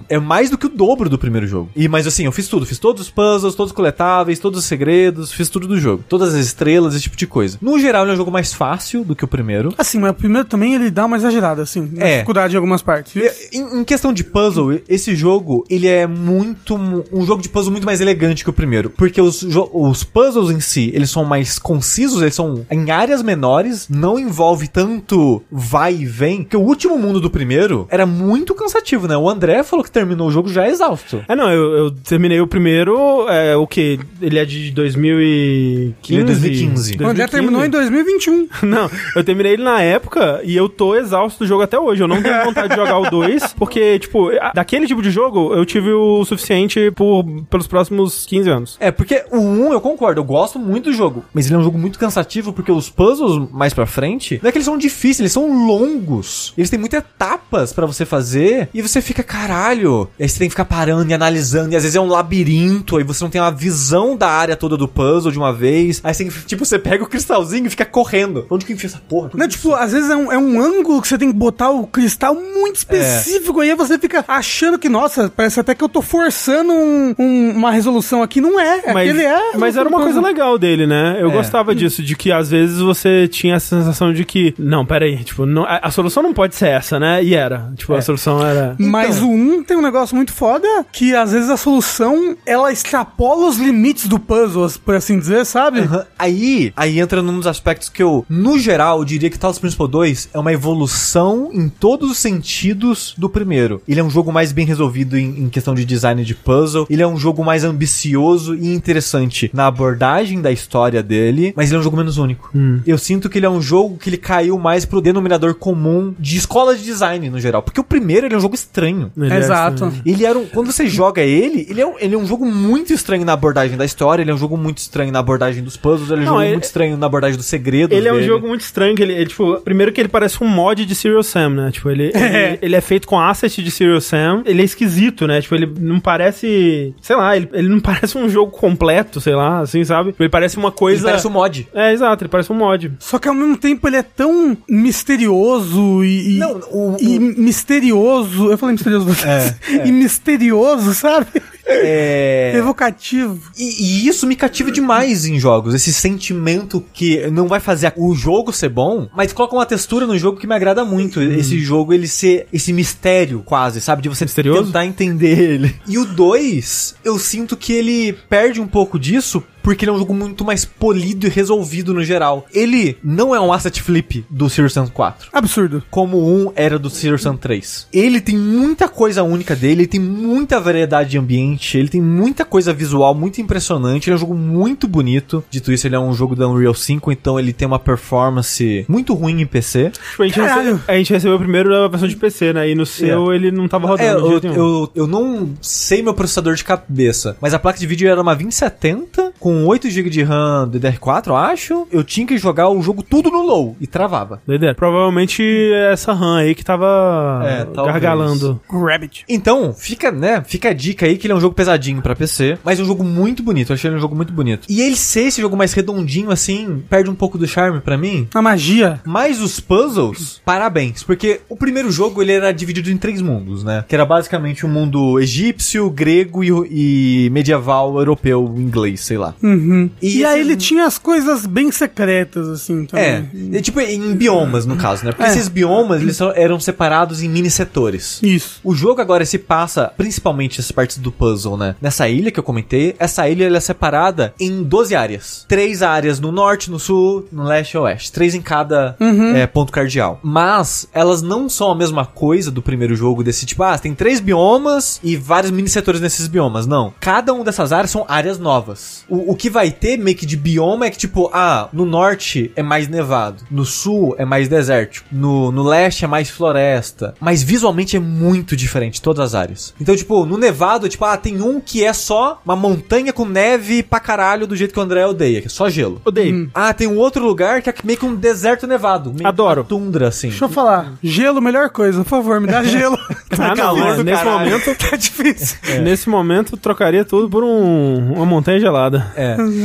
é mais do que o dobro do primeiro jogo. E mas assim, eu fiz tudo, fiz todos os puzzles, todos os coletáveis, todos os segredos, fiz tudo do jogo. Todas as estrelas, esse tipo de coisa. No geral, ele é um jogo mais fácil do que o primeiro. Assim, mas o primeiro também ele dá uma exagerada, assim, É. dificuldade em algumas partes. Em, em questão de puzzle, esse jogo, ele é muito um jogo de puzzle muito mais elegante que o primeiro, porque os, os puzzles em si, eles são mais concisos, eles são em áreas menores, não envolve tanto vai e vem, que o último mundo do primeiro era muito cansativo, né? O André falou que terminou o jogo já exausto. É, não, eu, eu terminei o primeiro, é, o que? Ele é de 2015? Ele é 2015. O André terminou em 2021. Não, eu terminei ele na época e eu tô exausto do jogo até hoje. Eu não tenho vontade de jogar o 2, porque, tipo, daquele tipo de jogo eu tive o suficiente por, pelos próximos 15 anos. É, porque o 1 eu concordo, eu gosto muito do jogo, mas ele é um jogo muito cansativo porque os puzzles mais pra frente, não é que eles são difíceis, eles são longos. Eles têm muitas etapas pra você fazer e você fica, caralho. Aí você tem que ficar parando e analisando, e às vezes é um labirinto, aí você não tem uma visão da área toda do puzzle de uma vez. Aí você, tem que- tipo, você pega o cristalzinho e fica correndo. Onde que enfia essa porra? Não, tipo, às vezes é um, é um ângulo que você tem que botar o cristal muito específico, aí você fica achando que, nossa, parece até que eu tô forçando um- um- uma resolução aqui. Não é, Mas, aquele é. mas era uma coisa legal dele, né? Eu É. gostava disso, de que às vezes você tinha essa sensação de que, não, peraí, tipo, não, a, a solução não pode ser essa, né? E era. Tipo, É. a solução era. Mas Então. o 1 tem um negócio muito foda que às vezes a solução ela extrapola os limites do puzzle, por assim dizer, sabe? Aham. Aí, aí entra num dos aspectos que eu, no geral, eu diria que Talos Principal 2 é uma evolução em todos os sentidos do primeiro. Ele é um jogo mais bem resolvido em, em questão de design de puzzle, ele é um jogo mais ambicioso e interessante na abordagem da história dele, mas ele é um jogo menos único. Eu sinto que ele é um jogo que ele caiu mais pro denominador comum de escola de design no geral, porque o primeiro ele é um jogo estranho. Ele é Exato. assim. Ele era um, quando você joga ele, ele é, um, ele é um jogo muito estranho na abordagem da história, ele é um jogo muito estranho na abordagem dos puzzles, ele é um Não, jogo ele- muito estranho na abordagem dos segredos. Ele é um dele. jogo muito estranho, que ele, ele, tipo, primeiro que ele parece um mod de Serial Sam, né? Tipo, ele, ele, ele é feito com asset de Serial Sam, ele é esquisito, né? Tipo, ele não parece, sei lá, ele, ele não parece um jogo completo, sei lá, assim, sabe? Ele parece uma Ele coisa... parece um mod. É, exato, ele parece um mod. Só que ao mesmo tempo ele é tão misterioso e. e- Não, o- e misterioso. Eu falei misterioso vezes. é. E misterioso, sabe? É... Evocativo. E, e isso me cativa demais em jogos. Esse sentimento que não vai fazer o jogo ser bom, mas coloca uma textura no jogo que me agrada muito. Esse jogo, ele ser esse mistério quase, sabe? De você Misterioso? tentar entender ele. E o 2, eu sinto que ele perde um pouco disso. Porque ele é um jogo muito mais polido e resolvido no geral. Ele não é um asset flip do Serious Sam 4 Absurdo. como 1 era do Serious Sam 3. Ele tem muita coisa única dele, ele tem muita variedade de ambiente, ele tem muita coisa visual muito impressionante, ele é um jogo muito bonito. Dito isso, ele é um jogo da Unreal 5, então ele tem uma performance muito ruim em PC. Tipo, a gente, recebeu, a gente recebeu primeiro a versão de PC, né? E no seu ele não tava rodando É, eu, nenhum. eu, eu não sei meu processador de cabeça, mas a placa de vídeo era uma 2070 com 8 GB de RAM DDR4, eu acho. Eu tinha que jogar o jogo tudo no low e travava. Doideira. Provavelmente é essa RAM aí que tava É, gargalando. Rabbit. Então, fica, né? Fica a dica aí que ele é um jogo pesadinho pra PC, mas é um jogo muito bonito. Eu achei ele um jogo muito bonito. E ele ser esse jogo mais redondinho assim, perde um pouco do charme pra mim. A magia. Mas os puzzles, parabéns, porque o primeiro jogo ele era dividido em três mundos, né? Que era basicamente um mundo egípcio, grego e, e medieval europeu, inglês, sei lá. Uhum. E, E aí ele tinha as coisas bem secretas, assim, também. é tipo em biomas, no caso, né? Porque É. esses biomas, eles eram separados em mini setores. Isso. O jogo agora se passa, principalmente as partes do puzzle, né? Nessa ilha que eu comentei, essa ilha ela é separada em 12 áreas. Três áreas no norte, no sul, no leste e oeste. Três em cada é, ponto cardeal. Mas elas não são a mesma coisa do primeiro jogo, desse tipo, ah, tem três biomas e vários mini setores nesses biomas. Não. Cada uma dessas áreas são áreas novas. O, o que vai ter meio que de bioma é que, tipo, ah, no norte é mais nevado, no sul é mais desértico, no, no leste é mais floresta. Mas visualmente é muito diferente, todas as áreas. Então, tipo, no nevado, tipo, ah, tem um que é só uma montanha com neve pra caralho, do jeito que o André odeia, que é só gelo. Odeio. Ah, tem um outro lugar que é meio que um deserto nevado. Meio Adoro. Tundra, assim. Deixa eu falar. Gelo, melhor coisa. Por favor, me dá gelo. Ah, não, calor do nesse caralho. momento, tá difícil. nesse momento, trocaria tudo por um, uma montanha gelada. É.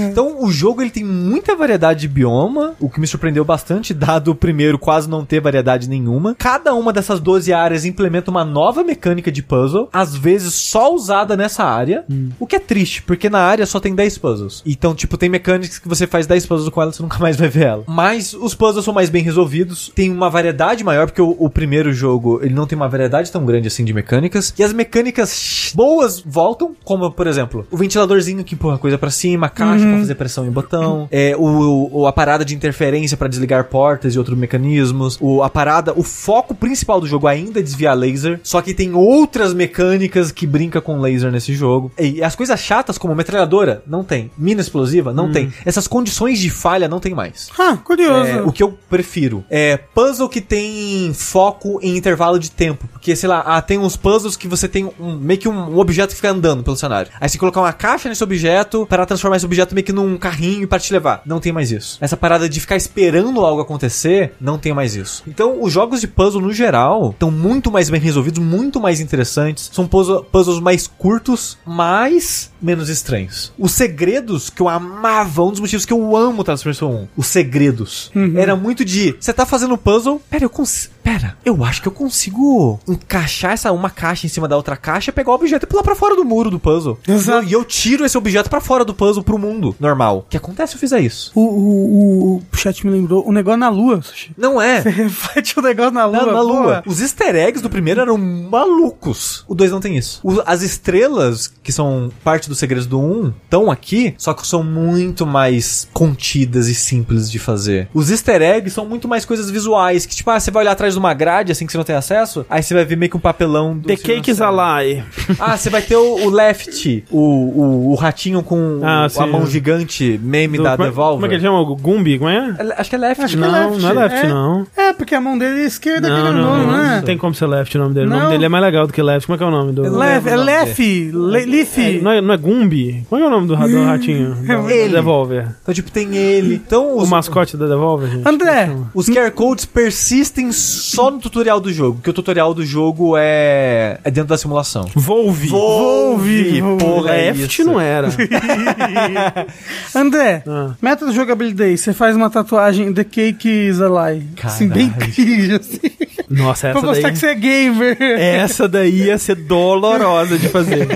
Então o jogo ele tem muita variedade de bioma, o que me surpreendeu bastante, dado o primeiro quase não ter variedade nenhuma. Cada uma dessas 12 áreas implementa uma nova mecânica de puzzle, às vezes só usada nessa área, o que é triste, porque na área só tem 10 puzzles. Então, tipo, tem mecânicas que você faz 10 puzzles com ela, você nunca mais vai ver ela. Mas os puzzles são mais bem resolvidos, tem uma variedade maior, porque o, o primeiro jogo, ele não tem uma variedade tão grande assim de mecânicas, e as mecânicas boas voltam, como, por exemplo, o ventiladorzinho que empurra coisa pra cima, a caixa pra fazer pressão em botão, é, o, o- a parada de interferência pra desligar portas e outros mecanismos, o, a parada, o foco principal do jogo ainda é desviar laser, só que tem outras mecânicas que brinca com laser nesse jogo. E as coisas chatas como metralhadora, não tem. Mina explosiva, não tem. Essas condições de falha não tem mais. Ah, curioso. É, o que eu prefiro é puzzle que tem foco em intervalo de tempo. Porque, sei lá, ah, tem uns puzzles que você tem um, meio que um, um objeto que fica andando pelo cenário. Aí você colocar uma caixa nesse objeto para transformar esse objeto meio que num carrinho para te levar. Não tem mais isso. Essa parada de ficar esperando algo acontecer, não tem mais isso. Então, os jogos de puzzle no geral estão muito mais bem resolvidos, muito mais interessantes. São puzzle- puzzles mais curtos, mas menos estranhos. Os segredos que eu amava, um dos motivos que eu amo Transformers 1, os segredos. Era muito de, você tá fazendo puzzle, pera, eu consigo, pera, eu acho que eu consigo encaixar essa uma caixa em cima da outra caixa, pegar o objeto e pular pra fora do muro do puzzle. Exato. E eu tiro esse objeto pra fora do puzzle pro mundo normal. O que acontece se eu fizer isso? O, o, o, o chat me lembrou o negócio na lua, Sushi. Não é. Você reflete o negócio na lua. Na, na porra. lua. Os easter eggs do primeiro eram malucos. O 2 não tem isso. O- as estrelas, que são parte dos segredos do 1, um, estão aqui, só que são muito mais contidas e simples de fazer. Os easter eggs são muito mais coisas visuais, que tipo, ah, você vai olhar atrás uma grade, assim que você não tem acesso, aí você vai ver meio que um papelão do The Senhor Cake is Céu. a Lie. Ah, você vai ter o, o Left, o, o, o ratinho com Ah, o- a mão gigante, meme Do- da como, é- Devolver. Como é que ele chama? O Gumbi? Como é? É- Acho que é Left. Acho que Não, é left. não é left, não. É, porque a mão dele é esquerda, Não, aquele não, nome, não, não, é? não tem como ser left o nome dele. O Não. nome dele é mais legal do que left. Como é que é o nome do... Eu não Lef, é lembro o nome Lef, Le- Leaf. Não é, não é Gumbi? Como é o nome do, do ratinho? Do Ele. Devolver. Então, tipo, tem ele. Então, O os, mascote da Devolver, gente. André, Os QR codes persistem só no tutorial do jogo, porque o tutorial do jogo é, é dentro da simulação. Volve. Volve, Volve. porra, é Left isso. não era. André, Ah. meta do jogabilidade, você faz uma tatuagem The Cake is a Lie. Assim, bem Caralho. cringe, assim. Nossa, pra essa mostrar daí... que você é gamer. Essa daí ia ser dolorosa de fazer.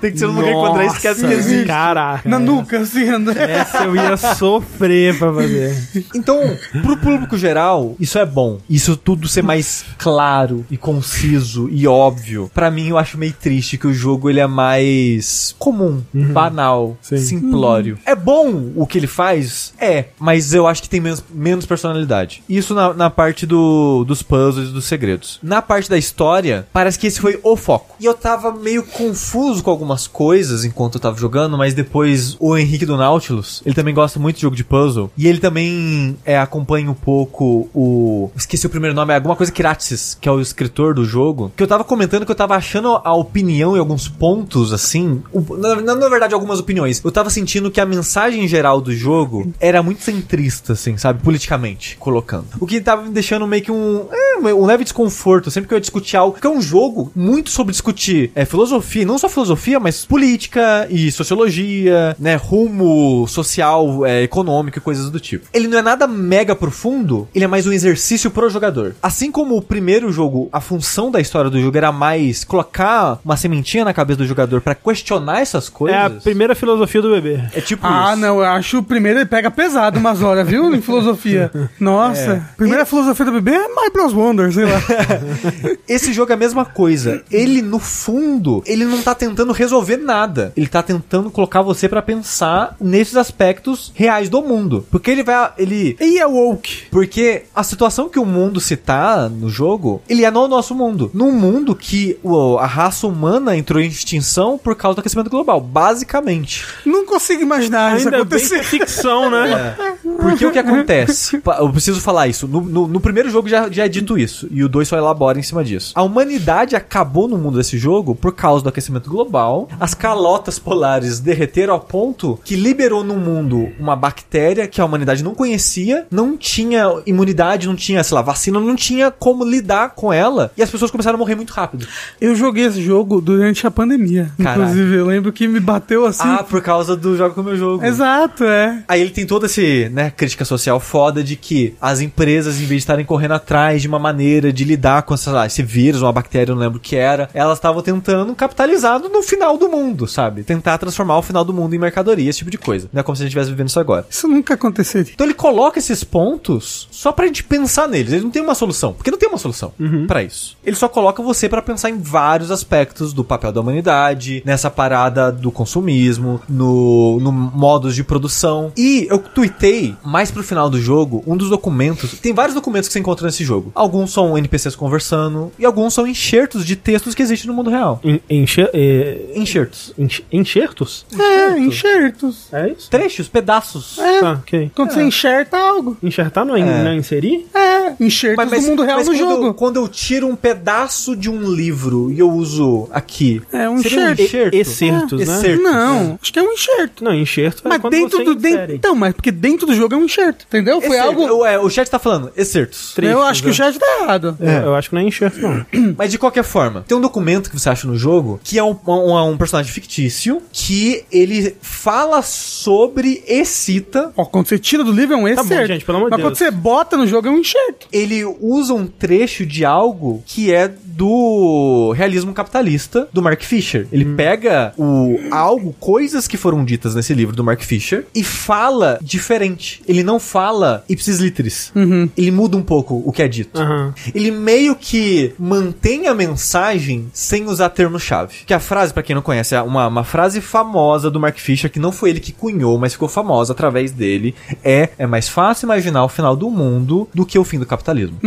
Tem que ser um lugar que o André esquece que existe. Caraca. Na nuca, assim, André. Essa eu ia sofrer pra fazer. Então, pro público geral, isso é bom. Isso tudo ser mais claro e conciso e óbvio. Pra mim, eu acho meio triste que o jogo ele é mais comum, banal, Sim. simplório. É bom o que ele faz? É, mas eu acho que tem menos, menos personalidade. Isso na, na parte do, dos puzzles e dos segredos. Na parte da história, parece que esse foi o foco. E eu tava meio confuso com algumas coisas enquanto eu tava jogando, mas depois o Henrique do Nautilus, ele também gosta muito de jogo de puzzle. E ele também é, acompanha um pouco o. Esqueci o primeiro nome, é alguma coisa Kiratis, que é o escritor do jogo. Que eu tava comentando que eu tava achando a opinião em alguns pontos, assim. na, na, na verdade, algumas opiniões. Eu tava sentindo que a mensagem geral do jogo era muito centrista, assim, sabe? Politicamente, colocando. O que tava me deixando meio que um. É, um leve desconforto sempre que eu ia discutir algo, que é um jogo muito sobre discutir é, filosofia, não só filosofia, mas política e sociologia, né, rumo social, é, econômico e coisas do tipo. Ele não é nada mega profundo, ele é mais um exercício pro jogador. Assim como o primeiro jogo, a função da história do jogo era mais colocar uma sementinha na cabeça do jogador pra questionar essas coisas. É a primeira filosofia do bebê. É tipo Ah, isso. não, eu acho o primeiro ele pega pesado umas horas, viu? Em filosofia. Nossa, primeira filosofia do bebê é My Bros. Sei lá. Esse jogo é a mesma coisa. Ele, no fundo, ele não tá tentando resolver nada. Ele tá tentando colocar você pra pensar nesses aspectos reais do mundo. Porque ele vai. Ele. E é woke. Porque a situação que o mundo se tá no jogo, ele é no nosso mundo. Num mundo que o- a raça humana entrou em extinção por causa do aquecimento global. Basicamente. Não consigo imaginar isso Ainda bem que é acontecer. ficção, né? Porque o que acontece? Eu preciso falar isso. No, no- no primeiro jogo já, já é dito isso. E o 2 só elabora em cima disso. A humanidade acabou no mundo desse jogo por causa do aquecimento global. As calotas polares derreteram ao ponto que liberou no mundo uma bactéria que a humanidade não conhecia, não tinha imunidade, não tinha, sei lá, vacina, não tinha como lidar com ela. E as pessoas começaram a morrer muito rápido. Eu joguei esse jogo durante a pandemia. Caralho. Inclusive, eu lembro que me bateu assim. Ah, por causa do jogo com o meu jogo. Exato, é. Aí ele tem toda esse, né, crítica social foda de que as empresas, em vez de estarem correndo atrás de uma maneira de lidar com lá, esse vírus, uma bactéria, eu não lembro o que era, elas estavam tentando capitalizar no final do mundo, sabe? Tentar transformar o final do mundo em mercadoria, esse tipo de coisa. Não é como se a gente estivesse vivendo isso agora. Isso nunca aconteceria. Então ele coloca esses pontos só pra gente pensar neles. Ele não tem uma solução, porque não tem uma solução pra isso. Ele só coloca você pra pensar em vários aspectos do papel da humanidade, nessa parada do consumismo, no, no modos de produção. E eu tuitei mais pro final do jogo um dos documentos. Tem vários documentos que você encontra nesse jogo. Alguns são NPCs conversando e alguns são enxertos de textos que existem no mundo real. En- enche- é, Enxertos. enche- enxertos? É, enxertos. É isso? Trechos, pedaços. É. Tá, ok. Quando você enxerta algo. Enxertar não é, É. não é inserir? É, enxertos do mundo real mas no quando, jogo. Quando eu tiro um pedaço de um livro e eu uso aqui. É um seria enxerto. enxerto? Excertos, né? Excerto. Não, acho que é um enxerto. Não, enxerto é Mas quando dentro você do. insere. então, mas porque dentro do jogo é um enxerto, entendeu? Foi Excerto. algo. Ué, o chat tá falando, excertos. Trechos, eu acho que né? o chat tá errado. Eu- Eu acho que não é enxerto, não. Mas de qualquer forma, tem um documento que você acha no jogo que é um, um, um personagem fictício que ele fala sobre e cita. Ó, quando você tira do livro é um Tá bom, excerto. gente, pelo amor de Mas Deus. quando você bota no jogo é um enxerto. Ele usa um trecho de algo que é do realismo capitalista do Mark Fisher. Ele pega o algo, coisas que foram ditas nesse livro do Mark Fisher e fala diferente. Ele não fala ipsis literis. Ele muda um pouco o que é dito. Aham. Ele meio que mantém a mensagem sem usar termo-chave. Que a frase, pra quem não conhece, é uma, uma frase famosa do Mark Fisher, que não foi ele que cunhou, mas ficou famosa através dele, é é mais fácil imaginar o final do mundo do que o fim do capitalismo.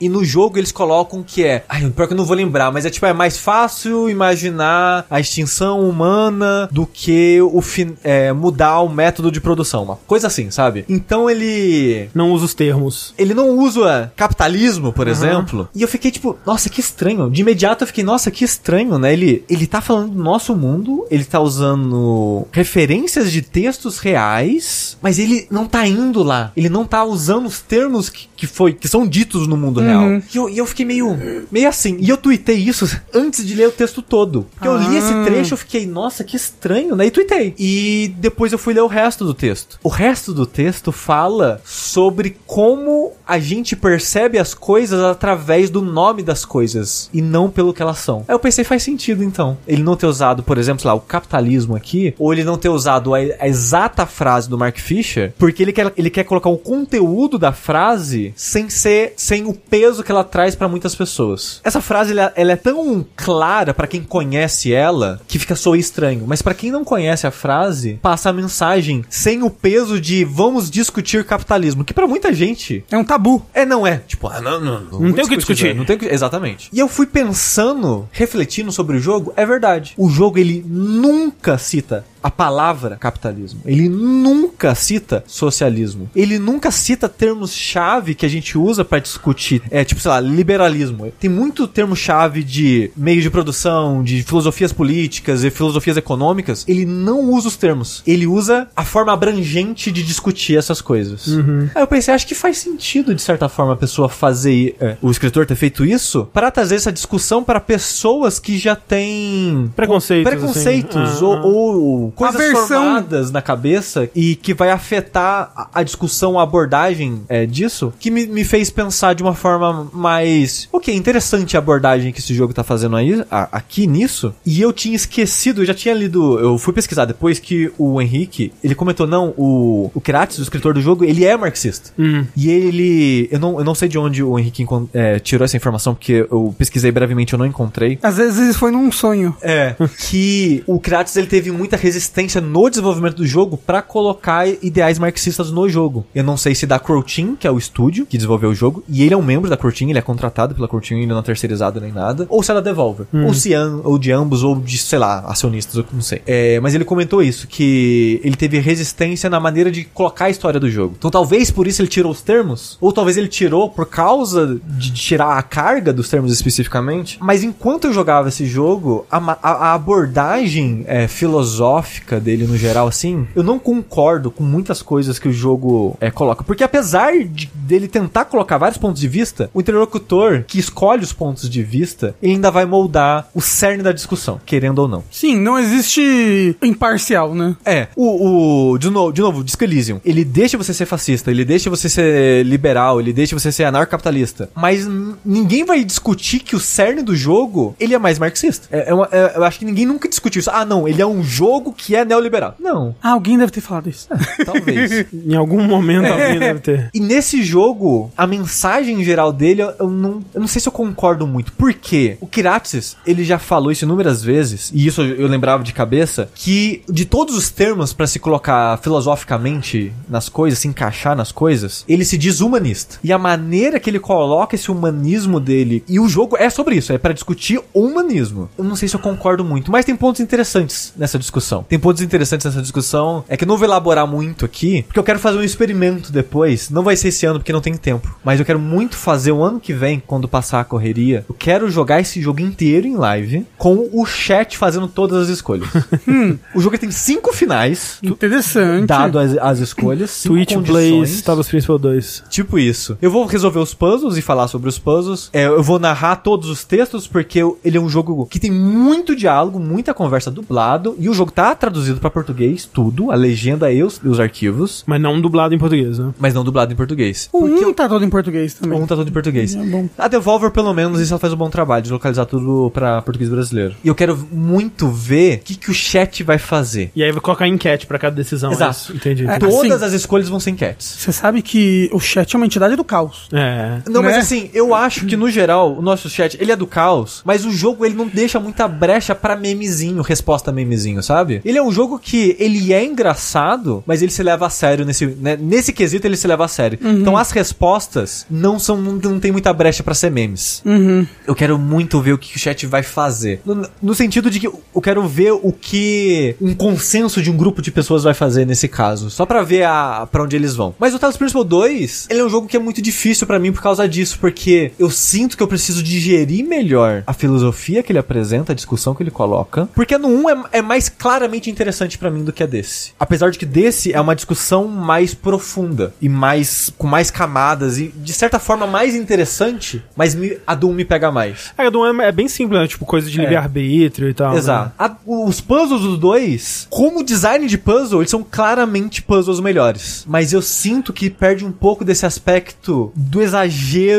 E no jogo eles colocam que é... Ai, pior que eu não vou lembrar, mas é tipo, é mais fácil imaginar a extinção humana do que o fin é, mudar o método de produção. Uma coisa assim, sabe? Então ele Não usa os termos. ele não usa capitalismo, por exemplo. E eu fiquei tipo, nossa, que estranho. De imediato eu fiquei, nossa, que estranho, né? Ele, ele tá falando do nosso mundo, ele tá usando referências de textos reais, mas ele não tá indo lá. Ele não tá usando os termos que, que, foi, que são ditos no mundo real. E eu, e eu fiquei meio, meio assim. E eu tuitei isso antes de ler o texto todo. Porque eu li esse trecho, eu fiquei, nossa, que estranho, né? E tuitei. E depois eu fui ler o resto do texto. O resto do texto fala sobre como a gente percebe as coisas através do nome das coisas e não pelo que elas são. Aí eu pensei, faz sentido então. Ele não ter usado, por exemplo, sei lá, o capitalismo aqui, ou ele não ter usado a, a exata frase do Mark Fisher, porque ele quer, ele quer colocar o conteúdo da frase sem ser, sem o peso que ela traz pra muitas pessoas. Essa frase, ela, ela é tão clara pra quem conhece ela, que fica só estranho. Mas pra quem não conhece a frase, passa a mensagem sem o peso de vamos discutir capitalismo, que pra muita gente É um tabu. é, não é. Tipo, ah, não, não. Não, vou tem o que discutir. Não tem que... Exatamente. E eu fui pensando, refletindo sobre o jogo, é verdade. O jogo, ele nunca cita a palavra capitalismo. Ele nunca cita socialismo. Ele nunca cita termos-chave que a gente usa para discutir. É tipo, sei lá, liberalismo. Tem muito termo-chave de meio de produção, de filosofias políticas e filosofias econômicas. Ele não usa os termos. Ele usa a forma abrangente de discutir essas coisas. Aí eu pensei, acho que faz sentido, de certa forma, a pessoa fazer, é, o escritor ter feito isso, para trazer essa discussão para pessoas que já têm Preconceitos, preconceitos assim. ou, ou coisas Aversão. formadas na cabeça e que vai afetar a, a discussão, a abordagem é, disso, que me, me fez pensar de uma forma mais, ok, interessante a abordagem que esse jogo tá fazendo aí, a- aqui nisso, e eu tinha esquecido, eu já tinha lido, eu fui pesquisar depois que o Henrique, ele comentou, não, o, o Kratos, o escritor do jogo, ele é marxista. Hum. E ele, eu não, eu não sei de onde o Henrique é, tirou essa informação, porque eu pesquisei brevemente, eu não encontrei. Às vezes foi num sonho. É, que o Kratos ele teve muita resistência no desenvolvimento do jogo pra colocar ideais marxistas no jogo. Eu não sei se da Crow Team, que é o estúdio que desenvolveu o jogo, e ele é um membro da Crow Team, ele é contratado pela Crow Team, ele não é terceirizado nem nada, ou se é da Devolver, ou se an- ou de ambos, ou de, sei lá, acionistas, eu não sei. É, mas ele comentou isso, que ele teve resistência na maneira de colocar a história do jogo. Então talvez por isso ele tirou os termos, ou talvez ele tirou por causa de tirar a carga dos termos especificamente. Mas enquanto eu jogava esse jogo, a, a- a abordagem é, filosófica dele no geral, assim, eu não concordo com muitas coisas que o jogo é, coloca. Porque apesar de, dele tentar colocar vários pontos de vista, o interlocutor que escolhe os pontos de vista, ele ainda vai moldar o cerne da discussão, querendo ou não. Sim, não existe imparcial, né? É, o, o de, novo, de novo, Disco Elysium, ele deixa você ser fascista, ele deixa você ser liberal, ele deixa você ser anarcocapitalista, mas ninguém vai discutir que o cerne do jogo, ele é mais marxista. É, é uma- é- eu acho que ninguém nunca discutiu isso. Ah, não, ele é um jogo que é neoliberal. Não, Ah, alguém deve ter falado isso. talvez. Em algum momento alguém deve ter. E nesse jogo, a mensagem geral dele, eu- não, eu não sei se eu concordo muito. Por quê? O Kiraxis, ele já falou isso inúmeras vezes, e isso eu lembrava de cabeça, que de todos os termos pra se colocar filosoficamente nas coisas, se encaixar nas coisas, ele se diz humanista. E a maneira que ele coloca esse humanismo dele, e o jogo é sobre isso, é pra discutir o humanismo. Eu não sei se eu concordo muito, mas tem pontos interessantes nessa discussão. Tem pontos interessantes nessa discussão. É que eu não vou elaborar muito aqui, porque eu quero fazer um experimento depois. Não vai ser esse ano porque não tem tempo, mas eu quero muito fazer o ano que vem, quando passar a correria. Eu quero jogar esse jogo inteiro em live com o chat fazendo todas as escolhas. o jogo tem cinco finais, Interessante. dado as, as escolhas, Twitch. Plays, Talos Principal 2. Tipo isso. Eu vou resolver os puzzles e falar sobre os puzzles. É, eu vou narrar todos os textos, porque ele é um jogo que tem muito diálogo, muita conversa dublado. E o jogo tá traduzido pra português, tudo, a legenda e os, e os arquivos. Mas não dublado em português, né? Mas não dublado em português. O 1 tá todo em português também. Um tá todo em português. É bom. A Devolver, pelo menos, isso ela faz um bom trabalho de localizar tudo pra português brasileiro. E eu quero muito ver o que, que o chat vai fazer. E aí vai colocar enquete pra cada decisão. Exato. é isso? Entendi. É. Todas assim- as escolhas vão ser enquetes. Você sabe que o chat é uma entidade do caos. É. Não, mas Né? assim, eu acho que no geral, o nosso chat, ele é do caos, mas o jogo ele não deixa muita brecha pra memezinho, resposta memezinho, sabe? Ele é um jogo que ele é engraçado, mas ele se leva a sério nesse, né? nesse quesito ele se leva a sério. Então as respostas não são não, não tem muita brecha pra ser memes. Uhum. Eu quero muito ver o que o chat vai fazer. No, no sentido de que eu quero ver o que um consenso de um grupo de pessoas vai fazer nesse caso. Só pra ver a, pra onde eles vão. Mas o Talos Principal 2, ele é um jogo que é muito difícil pra mim por causa disso. Porque eu sinto que eu preciso digerir melhor a filosofia que ele apresenta, a discussão que ele coloca. Porque no 1 é, é mais claramente interessante pra mim do que a desse. Apesar de que desse é uma discussão mais profunda e mais com mais camadas e de certa forma mais interessante, mas me- a do 1 me pega mais. A do é, é bem simples, né? Tipo, coisa de É. livre-arbítrio e tal. né? Exato. A- os puzzles dos dois, como design de puzzle, eles são claramente puzzles melhores. Mas eu sinto que perde um pouco desse aspecto do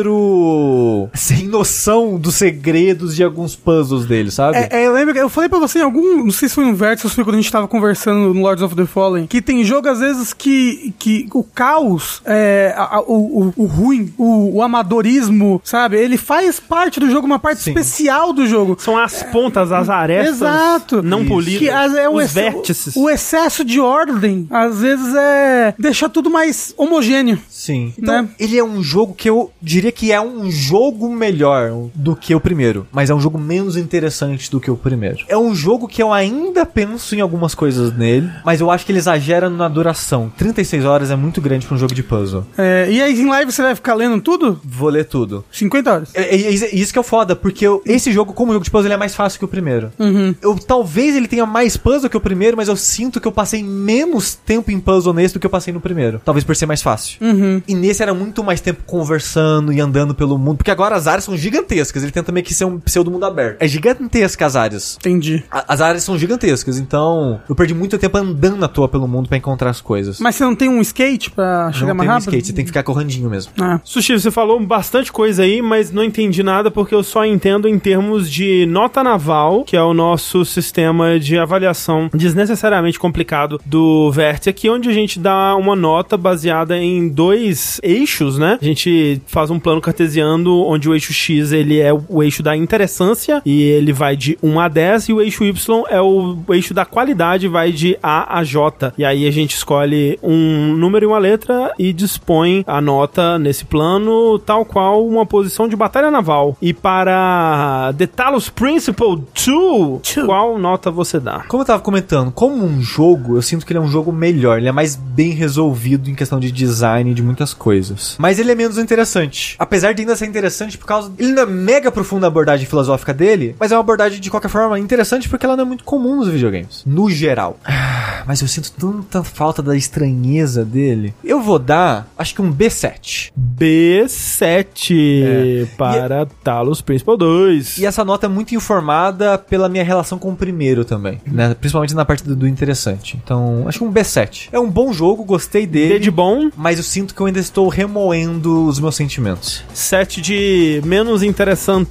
exagero sem noção dos segredos de alguns puzzles deles, sabe? É, é, eu lembro que eu falei pra você em algum. Não sei se foi um Versus, foi quando a gente tava conversando no Lords of the Fallen. Que tem jogo, às vezes, que, que o caos, é, a- a- o, o, o ruim, o, o amadorismo, sabe? Ele faz parte do jogo, uma parte Sim. especial do jogo. São as pontas, as arestas Exato. não polidas. Que as- é o, os ex- vértices. o excesso de ordem, às vezes, é. deixa tudo mais homogêneo. Sim. Então, Né? ele é um jogo que eu diria que é um jogo melhor do que o primeiro, mas é um jogo menos interessante do que o primeiro. É um jogo que eu ainda penso em algumas coisas nele, mas eu acho que ele exagera na duração. 36 horas é muito grande pra um jogo de puzzle. É, e aí em live você vai ficar lendo tudo? Vou ler tudo. 50 horas. É, é- é isso que é o foda, porque eu- esse jogo, como jogo de puzzle, ele é mais fácil que o primeiro. Uhum. Eu, talvez ele tenha mais puzzle que o primeiro, mas eu sinto que eu passei menos tempo em puzzle nesse do que eu passei no primeiro. Talvez por ser mais fácil. Uhum. E nesse era muito mais tempo conversando e andando pelo mundo. Porque agora as áreas são gigantescas. Ele tenta meio que ser um pseudo mundo aberto. É gigantesca as áreas. Entendi. A- As áreas são gigantescas, então eu perdi muito tempo andando à toa pelo mundo pra encontrar as coisas. Mas você não tem um skate pra chegar não mais tem um rápido? skate, você tem que ficar correndinho mesmo. Ah. Sushi, você falou bastante coisa aí, mas não entendi nada porque eu só entendo em termos de nota naval, que é o nosso sistema de avaliação desnecessariamente complicado do Vértice aqui, onde a gente dá uma nota baseada em dois eixos, né? A gente faz um plano cartesiano onde o eixo X ele é o eixo da interessância e ele vai de 1 a 10 e o eixo Y é o eixo da qualidade, vai de A a J. E aí a gente escolhe um número e uma letra e dispõe a nota nesse plano, tal qual uma posição de batalha naval. E para The Talos Principle 2, qual nota você dá? Como eu tava comentando, como um jogo, eu sinto que ele é um jogo melhor. Ele é mais bem resolvido em questão de design e de muitas coisas. Mas ele é menos interessante. Apesar de ainda ser interessante por causa. Ele não é mega profundo a abordagem filosófica dele, mas é uma abordagem de qualquer forma interessante porque ela não é muito comum nos videogames. No geral. Ah, Mas eu sinto tanta falta da estranheza dele. Eu vou dar, acho que um B7. B7 para Talos Principle 2. E essa nota é muito informada pela minha relação com o primeiro também, né? Principalmente na parte do, do interessante. Então, acho que um B7. É um bom jogo, gostei dele. D de bom, Mas eu sinto que eu ainda estou remoendo os meus sentimentos. 7 de menos interessante.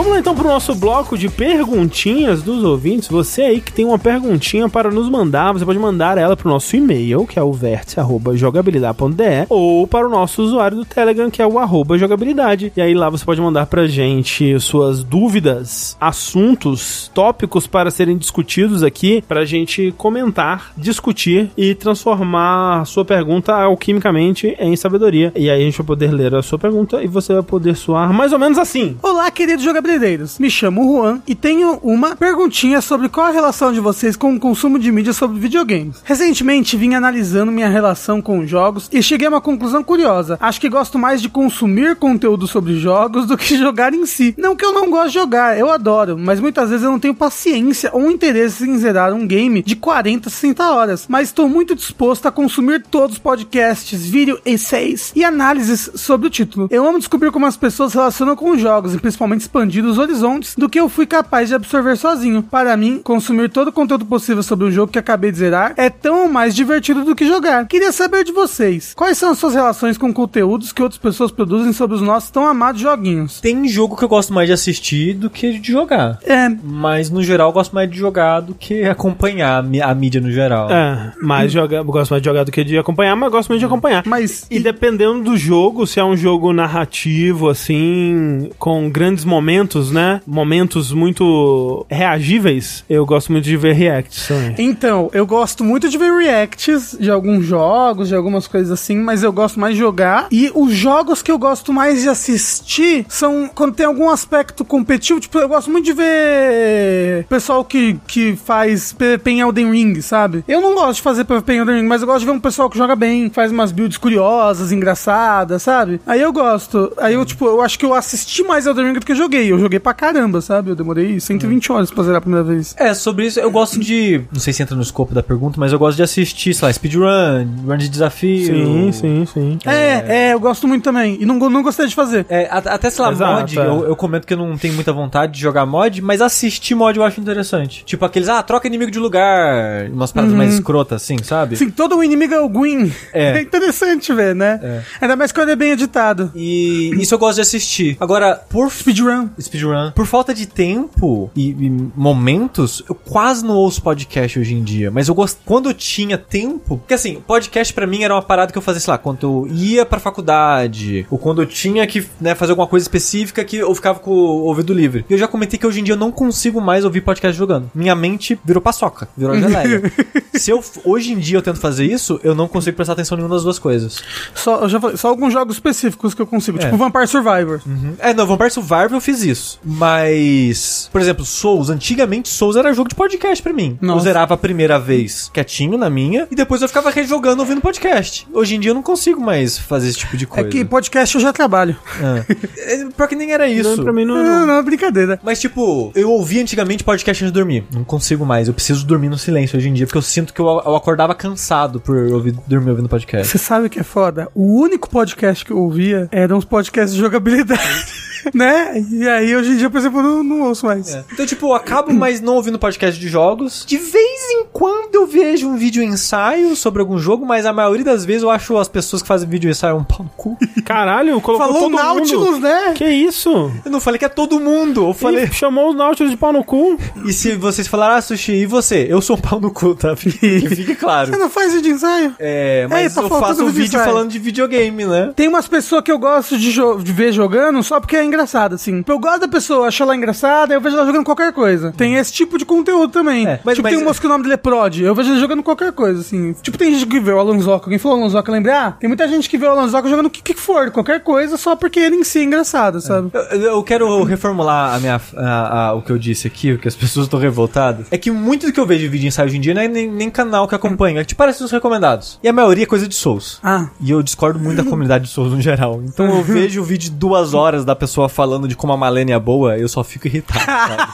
Vamos lá então pro nosso bloco de perguntinhas dos ouvintes. Você aí que tem uma perguntinha para nos mandar, você pode mandar ela pro nosso e-mail, que é o vértice@jogabilidade.de, ou para o nosso usuário do Telegram, que é o arroba jogabilidade. E aí lá você pode mandar pra gente suas dúvidas, assuntos, tópicos para serem discutidos aqui, pra gente comentar, discutir e transformar sua pergunta alquimicamente em sabedoria. E aí a gente vai poder ler a sua pergunta e você vai poder soar mais ou menos assim. Olá, queridos jogabilideiros. Me chamo Juan e tenho uma perguntinha sobre qual a relação de vocês com o consumo de mídia sobre videogames. Recentemente vim analisando minha relação com jogos e cheguei a uma conclusão curiosa. Acho que gosto mais de consumir conteúdo sobre jogos do que jogar em si. Não que eu não gosto de jogar, eu adoro, mas muitas vezes eu não tenho paciência ou interesse em zerar um game de 40, 60 horas. Mas estou muito disposto a consumir todos os podcasts, vídeo, essays e análises sobre o título. Eu amo descobrir como as pessoas se relacionam com os jogos e principalmente expandir os horizontes do que eu fui capaz de absorver sozinho. Para mim, consumir todo o conteúdo possível sobre o jogo que acabei de zerar é tão ou mais divertido do que jogar. Queria saber de vocês, quais são as suas relações com conteúdos que outras pessoas produzem sobre os nossos tão amados joguinhos? Tem jogo que eu gosto mais de assistir do que de jogar. É, Mas no geral eu gosto mais de jogar do que acompanhar a mídia no geral. É, mais jogar, eu gosto mais de jogar do que de acompanhar, mas gosto muito de acompanhar. mas E dependendo do jogo, se é um jogo narrativo, assim, com grandes momentos, né? Momentos muito reagíveis, eu gosto muito de ver reacts também. Então, eu gosto muito de ver reacts de alguns jogos, de algumas coisas assim, mas eu gosto mais de jogar. E os jogos que eu gosto mais de assistir são quando tem algum aspecto competitivo. Tipo, eu gosto muito de ver pessoal que, que faz PvP em Elden Ring, sabe? Eu não gosto de fazer PvP em Elden Ring, mas eu gosto de ver um pessoal que joga bem, faz umas builds curiosas, engraçadas, sabe? Aí eu gosto. Aí eu, tipo, eu acho que eu assisti mais Elden Ring do que eu joguei. Eu joguei pra caramba, sabe? Eu demorei 120 horas pra zerar a primeira vez. É, sobre isso eu gosto de. Não sei se entra no escopo da pergunta, mas eu gosto de assistir, sei lá, speedrun, run de desafio. Sim, sim, sim. É, é, eu gosto muito também. E não, não gostei de fazer. É, até sei lá, Exato, mod, é. eu, eu comento que eu não tenho muita vontade de jogar mod, mas assistir mod eu acho interessante. Tipo aqueles, ah, troca inimigo de lugar, umas paradas mais escrotas assim, sabe? Assim, todo o inimigo é o Gwyn. É. É, interessante ver, né? É. Ainda mais quando é bem editado. E isso eu gosto de assistir. Agora, por Speedrun. Speedrun, por falta de tempo e, e momentos, eu quase não ouço podcast hoje em dia. Mas eu gosto. Quando eu tinha tempo. Porque assim, podcast pra mim era uma parada que eu fazia, sei lá, quando eu ia pra faculdade, ou quando eu tinha que né, fazer alguma coisa específica que eu ficava com o ouvido livre. E eu já comentei que hoje em dia eu não consigo mais ouvir podcast jogando. Minha mente virou paçoca, virou geleia. Se eu hoje em dia eu tento fazer isso, eu não consigo prestar atenção em nenhuma das duas coisas. Só, falei, só alguns jogos específicos que eu consigo. É. Tipo Vampire Survivor. É, não, Vampire Survivor eu fiz isso. Mas, por exemplo, Souls, antigamente Souls era jogo de podcast pra mim. Eu Nossa. zerava a primeira vez quietinho na minha e depois eu ficava rejogando ouvindo podcast. Hoje em dia eu não consigo mais fazer esse tipo de É coisa. que podcast eu já trabalho. Ah. É, Pior que nem era isso. Não, pra mim não, Não, não. não, é brincadeira. Mas, tipo, eu ouvia antigamente podcast antes de dormir. Não consigo mais. Eu preciso dormir no silêncio hoje em dia, porque eu sinto que eu, eu acordava cansado por ouvir, dormir ouvindo podcast. Você sabe o que é foda? O único podcast que eu ouvia eram os podcasts de jogabilidade. né? E aí, hoje em dia, por exemplo, eu não, não ouço mais. Então, tipo, eu acabo mais não ouvindo podcast de jogos. De vez em quando eu vejo um vídeo ensaio sobre algum jogo, mas a maioria das vezes eu acho as pessoas que fazem vídeo ensaio um pau no cu. Caralho, colocou Falou todo Nautilus, mundo. né? Que isso? Eu não falei que é todo mundo. Eu falei. Ih, chamou os Nautilus de pau no cu. E se vocês falaram, ah, Sushi, e você? Eu sou um pau no cu, tá? Que fique claro. Você não faz vídeo ensaio? É, mas tá eu faço um vídeo vídeo ensaio. falando de videogame, né? Tem umas pessoas que eu gosto de, jo- de ver jogando só porque é engraçado, assim. Eu gosto da pessoa, acho ela engraçada, eu vejo ela jogando qualquer coisa. Tem esse tipo de conteúdo também. É, mas- tipo, mas- tem um moço que o nome dele é Prod, eu vejo ele jogando qualquer coisa, assim. Tipo, tem gente que vê o Alonsoca, alguém falou Alonsoca, lembra? Ah, tem muita gente que vê o Alonsoca jogando o que, que for, qualquer coisa, só porque ele em si é engraçado, sabe? Eu, eu quero reformular a minha, a- a- o que eu disse aqui, porque as pessoas estão revoltadas. É que muito do que eu vejo de vídeo ensaio hoje em dia não é nem, nem canal que acompanha, é que parece os recomendados. E a maioria é coisa de Souls. Ah. E eu discordo muito da comunidade de Souls no geral. Então eu vejo o vídeo de duas horas da pessoa falando de como a Malenia é boa, eu só fico irritado, sabe?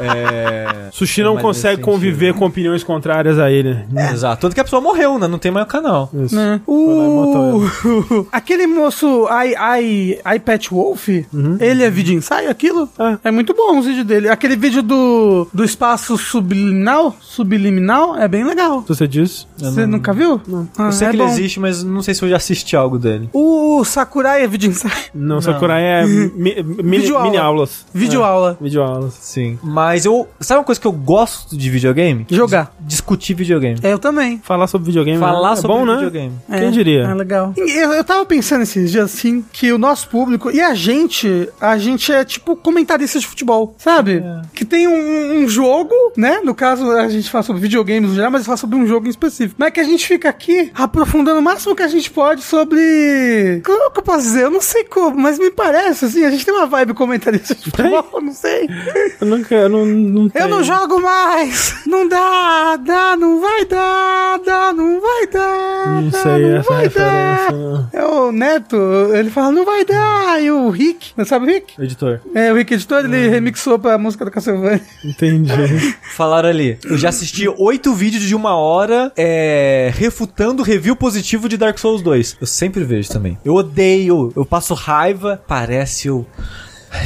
é... Sushi não Mas consegue conviver com opiniões contrárias a ele. Exato. Tanto que a pessoa morreu, né? Não tem mais o canal. Isso. Né? matou O... Aquele moço I, I, I Pet Wolf, ele é vídeo ensaio, aquilo? É. É muito bom os vídeos dele. Aquele vídeo do, do espaço subliminal, subliminal, é bem legal. Você disse? Você nunca viu? Não. Eu sei é que bom. ele existe, mas não sei se eu já assisti algo dele. O Sakurai é vídeo ensaio. Não, Sakurai é mi, mini, Vídeo aula. mini aulas. Vídeo aula. Vídeo aulas. Sim. Mas eu. Sabe uma coisa que eu gosto de videogame? Jogar. Discutir videogame. É, eu também. Falar sobre videogame Falar é sobre bom, né? videogame. Quem É, diria? É legal. Eu, eu tava pensando esses dias assim que o nosso público e a gente, a gente é tipo comentarista de futebol, sabe? Que tem um, um jogo, né? No caso, a gente fala sobre videogames no geral, mas fala sobre um jogo em específico. Mas que a gente fica aqui aprofundando o máximo que a gente pode sobre. Como que eu posso dizer? Eu não sei como, mas me parece assim, a gente tem uma vibe comentarista de futebol, não sei. Eu nunca, eu não, não Eu não jogo mais! Não dá, dá, não vai dar, dá, não vai dar. Não dá, sei não essa vai referência. dar. não. É o Neto, ele fala, não vai dar. E o Rick, você sabe o Rick? Editor. É, o Rick editor, ele remixou pra música da Castlevania. Entendi. Falaram ali. Eu já assisti oito vídeos de uma hora é, refutando review positivo de Dark Souls 2. Eu sempre vejo também. Eu odeio, eu passo raiva. Parece eu.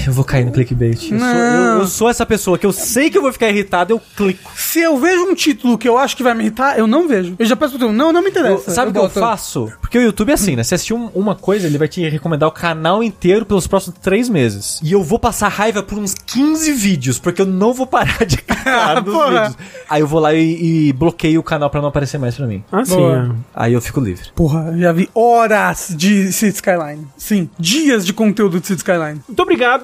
Eu vou cair no clickbait. Eu sou, eu- eu sou essa pessoa que eu sei que eu vou ficar irritado, eu clico. Se eu vejo um título que eu acho que vai me irritar, eu não vejo. Eu já peço pro não, não me Eu- interessa. sabe o que eu boto- faço? Porque o YouTube é assim, né? Você assistiu um- uma coisa, ele vai te recomendar o canal inteiro pelos próximos três meses. E eu vou passar raiva por uns 15 vídeos, porque eu não vou parar de clicar nos Porra. vídeos. Aí eu vou lá e, e bloqueio o canal pra não aparecer mais pra mim. Ah, sim. Boa. é. Aí eu fico livre. Porra, já vi horas de City Skyline. Sim, dias de conteúdo de City Skyline. Muito obrigado,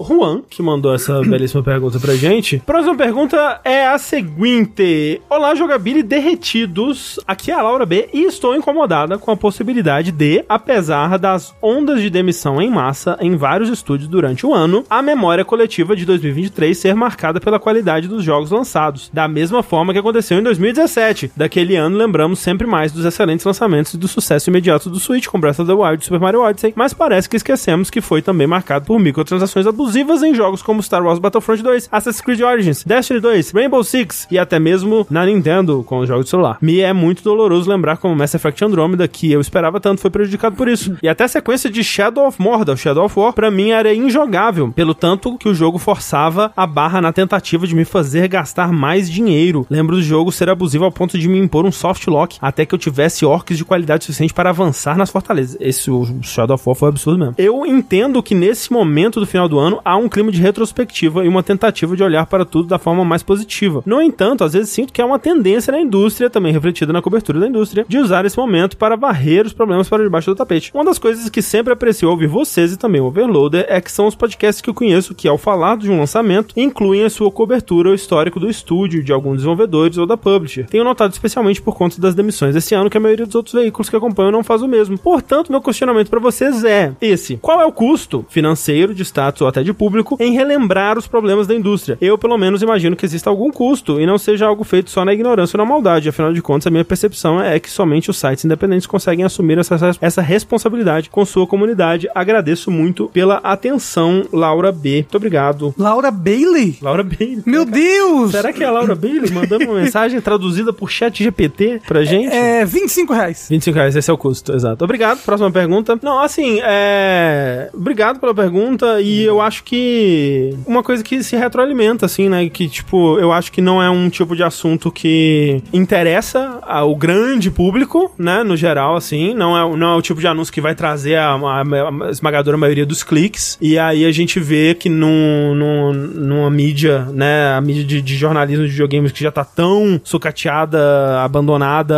Juan, que mandou essa belíssima pergunta pra gente. Próxima pergunta é a seguinte: Olá, jogabili derretidos. Aqui é a Laura B e estou incomodada com a possibilidade de, apesar das ondas de demissão em massa em vários estúdios durante o ano, a memória coletiva de 2023 ser marcada pela qualidade dos jogos lançados, da mesma forma que aconteceu em 2017. Daquele ano, lembramos sempre mais dos excelentes lançamentos e do sucesso imediato do Switch com Breath of the Wild e Super Mario Odyssey, mas parece que esquecemos que foi também marcado por microtransações abusivas em jogos como Star Wars Battlefront 2, Assassin's Creed Origins, Destiny 2, Rainbow Six e até mesmo na Nintendo com os jogos de celular. Me é muito doloroso lembrar como Mass Effect Andromeda, que eu esperava tanto, foi prejudicado por isso. E até a sequência de Shadow of Mordor, Shadow of War, pra mim era injogável, pelo tanto que o jogo forçava a barra na tentativa de me fazer gastar mais dinheiro. Lembro do jogo ser abusivo ao ponto de me impor um soft lock até que eu tivesse orcs de qualidade suficiente para avançar nas fortalezas. Esse o Shadow of War foi absurdo mesmo. Eu entendo que nesse momento do final do ano há um clima de retrospectiva e uma tentativa de olhar para tudo da forma mais positiva. No entanto, às vezes sinto que há uma tendência na indústria, também refletida na cobertura da indústria, de usar esse momento para varrer os problemas para debaixo do tapete. Uma das coisas que sempre aprecio ouvir vocês e também o Overloader é que são os podcasts que eu conheço que, ao falar de um lançamento, incluem a sua cobertura ou histórico do estúdio, de alguns desenvolvedores ou da publisher. Tenho notado especialmente por conta das demissões desse ano que a maioria dos outros veículos que acompanham não faz o mesmo. Portanto, meu questionamento para vocês é esse: qual é o custo financeiro, de status ou até de público em relembrar os problemas da indústria. Eu, pelo menos, imagino que exista algum custo e não seja algo feito só na ignorância ou na maldade. Afinal de contas, a minha percepção é que somente os sites independentes conseguem assumir essa, essa responsabilidade com sua comunidade. Agradeço muito pela atenção, Laura B. Muito obrigado. Laura Bailey? Laura Bailey. Meu Deus! Será que é a Laura Bailey mandando uma mensagem traduzida por chat GPT pra gente? É 25 reais. 25 reais, esse é o custo, exato. Obrigado. Próxima pergunta. Não, assim, é. Obrigado pela pergunta. E eu acho que. Uma coisa que se retroalimenta, assim, né? Que, tipo, eu acho que não é um tipo de assunto que interessa ao grande público, né? No geral, assim. Não é, não é o tipo de anúncio que vai trazer a, a- a esmagadora maioria dos cliques. E aí a gente vê que num, num- numa mídia, né? A mídia de, de jornalismo de videogames que já tá tão sucateada, abandonada,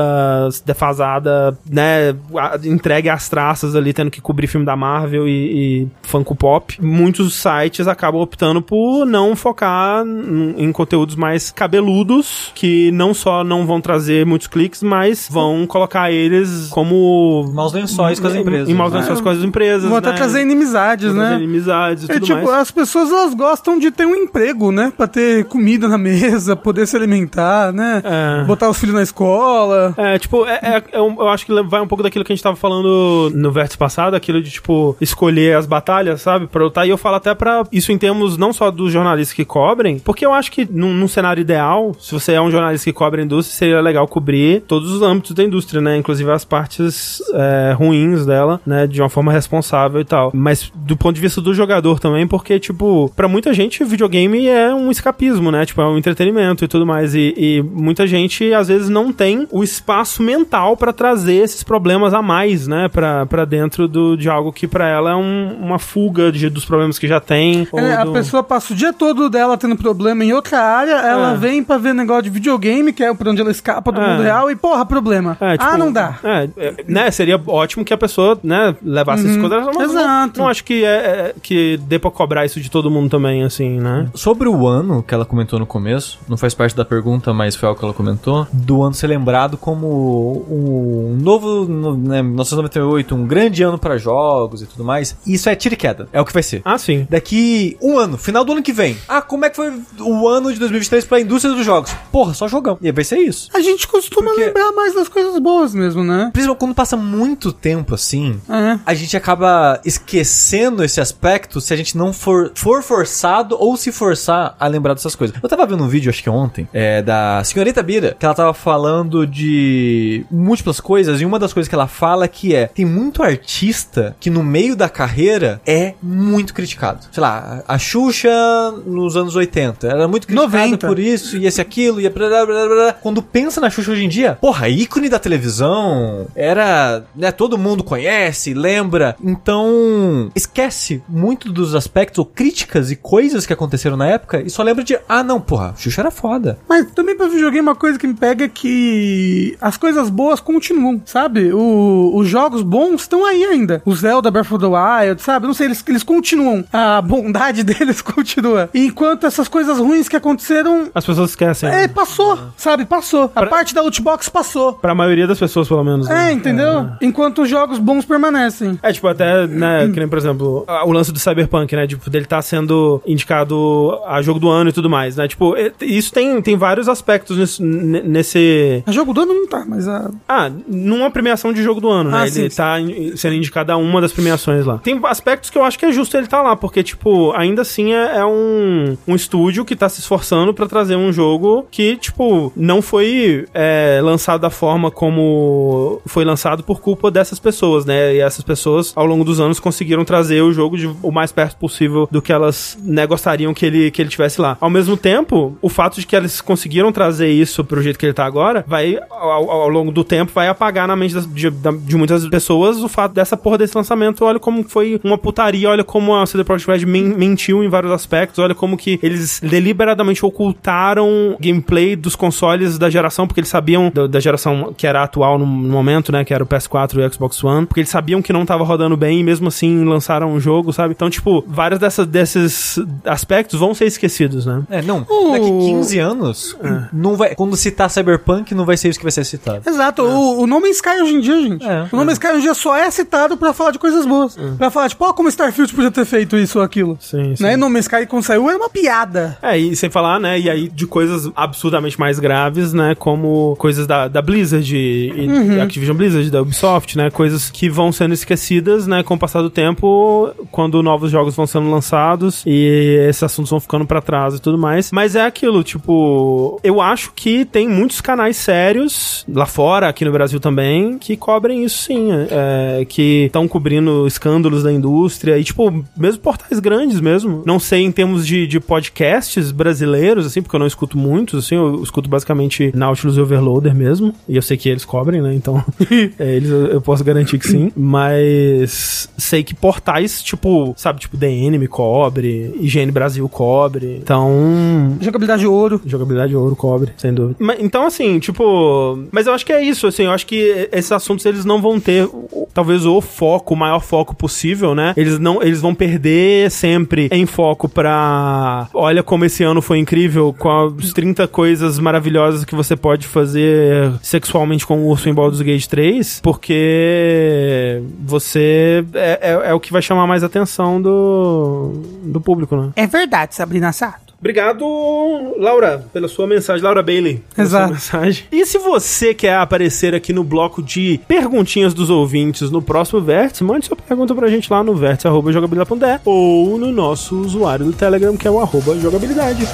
defasada, né? Entregue às traças ali, tendo que cobrir filme da Marvel e, e Funko Pop. Muitos sites acabam optando por não focar em conteúdos mais cabeludos, que não só não vão trazer muitos cliques, mas vão colocar eles como. Maus lençóis com as empresas. Em maus lençóis com as empresas. Vou até né? trazer inimizades, Vão trazer né? inimizades e É tudo tipo, mais. as pessoas elas gostam de ter um emprego, né? Pra ter comida na mesa, poder se alimentar, né? É. Botar os filhos na escola. É, tipo, é, é- é um- eu acho que vai um pouco daquilo que a gente tava falando no vértice passado, aquilo de, tipo, escolher as batalhas, sabe? Pra lutar. E eu falo até pra isso em termos não só dos jornalistas que cobrem, porque eu acho que num, num cenário ideal, se você é um jornalista que cobre a indústria, seria legal cobrir todos os âmbitos da indústria, né? Inclusive as partes é, ruins dela, né? De uma forma responsável e tal. Mas do ponto de vista do jogador também, porque, tipo, pra muita gente, videogame é um escapismo, né? Tipo, é um entretenimento e tudo mais. E, e muita gente, às vezes, não tem o espaço mental pra trazer esses problemas a mais, né? Pra, pra dentro do, de algo que pra ela é um- uma fuga de, dos problemas que já tem. É, a do- pessoa passa o dia todo dela tendo problema em outra área, ela É. vem pra ver negócio de videogame, que é por onde ela escapa do É. mundo real, e porra, problema. É, tipo, ah, não dá. É, é, né, seria ótimo que a pessoa, né, levasse isso em consideração, mas não- Exato. Não, acho que é, é- que dê pra cobrar isso de todo mundo também, assim, né? Sobre o ano que ela comentou no começo, não faz parte da pergunta, mas foi algo que ela comentou, do ano ser lembrado como um novo, no- né, 1998, um grande ano para jogos e tudo mais. Isso é tiro e queda, é o que vai ser. Ah, sim. Daqui um ano, final do ano que vem. Ah, como é que foi o ano de 2023 pra indústria dos jogos? Porra, só jogão. E vai ser isso. A gente costuma Porque- lembrar mais das coisas boas mesmo, né? Principalmente quando passa muito tempo assim, É. a gente acaba esquecendo esse aspecto se a gente não for, for forçado ou se forçar a lembrar dessas coisas. Eu tava vendo um vídeo, acho que ontem, é, da senhorita Bira, que ela tava falando de múltiplas coisas, e uma das coisas que ela fala que é, tem muito artista que no meio da carreira é muito criticado. Sei lá, a Xuxa nos anos 80 era muito criticada 90. por isso e esse aquilo, e blá, blá, blá, blá, blá. quando pensa na Xuxa hoje em dia, porra, ícone da televisão, era, né, todo mundo conhece, lembra, então esquece muito dos aspectos ou críticas e coisas que aconteceram na época e só lembra de, ah não, porra, Xuxa era foda. Mas também pra videogame uma coisa que me pega é que as coisas boas continuam, sabe? O- os jogos bons estão aí ainda. O Zelda Breath of the Wild, sabe? Não sei, eles, eles continuam. A bondade deles continua. Enquanto essas coisas ruins que aconteceram, As pessoas esquecem. é, passou, sabe? Passou. A Pra- parte da lootbox passou. Pra maioria das pessoas, pelo menos. né? É, entendeu? Enquanto os jogos bons permanecem. É, tipo, até, né, que nem, por exemplo, a- o lance do Cyberpunk, né, tipo, dele tá sendo indicado a jogo do ano e tudo mais, né, tipo, é- isso tem, tem vários aspectos nesse, nesse... A jogo do ano não tá, mas a. Ah, numa premiação de jogo do ano, né, Ah, ele sim, sim. tá in- sendo indicado a uma das premiações lá. Tem aspectos que eu acho que é justo ele tá lá, porque, tipo, ainda assim é, é um, um estúdio que tá se esforçando pra trazer um jogo que, tipo, não foi é, lançado da forma como foi lançado por culpa dessas pessoas, né? E essas pessoas, ao longo dos anos, conseguiram trazer o jogo de, o mais perto possível do que elas né, gostariam que ele, que ele tivesse lá. Ao mesmo tempo, o fato de que eles conseguiram trazer isso pro jeito que ele tá agora, vai, ao, ao longo do tempo, vai apagar na mente das- de, de muitas pessoas o fato dessa porra desse lançamento. Olha como foi uma putaria, olha como a CD Projekt Red men- mentiu em vários aspectos, olha como que eles deliberadamente ocultaram gameplay dos consoles da geração, porque eles sabiam da, da geração que era atual no, no momento, né, que era o PS4 e o Xbox One, porque eles sabiam que não tava rodando bem e mesmo assim lançaram um jogo, sabe? Então, tipo, vários dessas, desses aspectos vão ser esquecidos, né? É, não, O- daqui 15 anos, não vai, quando citar Cyberpunk, não vai ser isso que vai ser citado. Exato, o, o No Man's Sky hoje em dia, gente. É. o No Man's Sky hoje em dia só é citado pra falar de coisas boas. Pra falar, tipo, ó, como está Starfield podia ter feito isso ou aquilo. Sim, sim. Né? No Man's Sky, quando saiu, era uma piada. É, e sem falar, né, e aí de coisas absurdamente mais graves, né, como coisas da, da Blizzard, e, e Activision Blizzard, da Ubisoft, né, coisas que vão sendo esquecidas, né, com o passar do tempo, quando novos jogos vão sendo lançados e esses assuntos vão ficando pra trás e tudo mais. Mas é aquilo, tipo, eu acho que tem muitos canais sérios, lá fora, aqui no Brasil também, que cobrem isso sim, é, que estão cobrindo escândalos da indústria e, tipo, mesmo portais grandes mesmo. Não sei em termos de, de podcasts brasileiros, assim, porque eu não escuto muitos, assim, eu escuto basicamente Nautilus e Overloader mesmo, e eu sei que eles cobrem, né, então é, eles eu, eu posso garantir que sim, mas sei que portais, tipo, sabe, tipo DN me cobre, IGN Brasil cobre, então... Jogabilidade ouro. Jogabilidade ouro cobre, sem dúvida. Mas, então, assim, tipo. Mas eu acho que é isso, assim. Eu acho que esses assuntos eles não vão ter, talvez, o foco, o maior foco possível, né? Eles não. Eles vão perder sempre em foco pra. Olha como esse ano foi incrível, com as 30 coisas maravilhosas que você pode fazer sexualmente com o urso em Baldur's Gate 3, porque você é, é, é o que vai chamar mais atenção do, do público, né? É verdade, Sabrina Sato. Obrigado, Laura, pela sua mensagem. Laura Bailey. Exato. mensagem. E se você quer aparecer aqui no bloco de perguntinhas dos ouvintes no próximo Vértice, mande sua pergunta pra gente lá no vértice.jogabilidade.de ou no nosso usuário do Telegram, que é o arroba jogabilidade.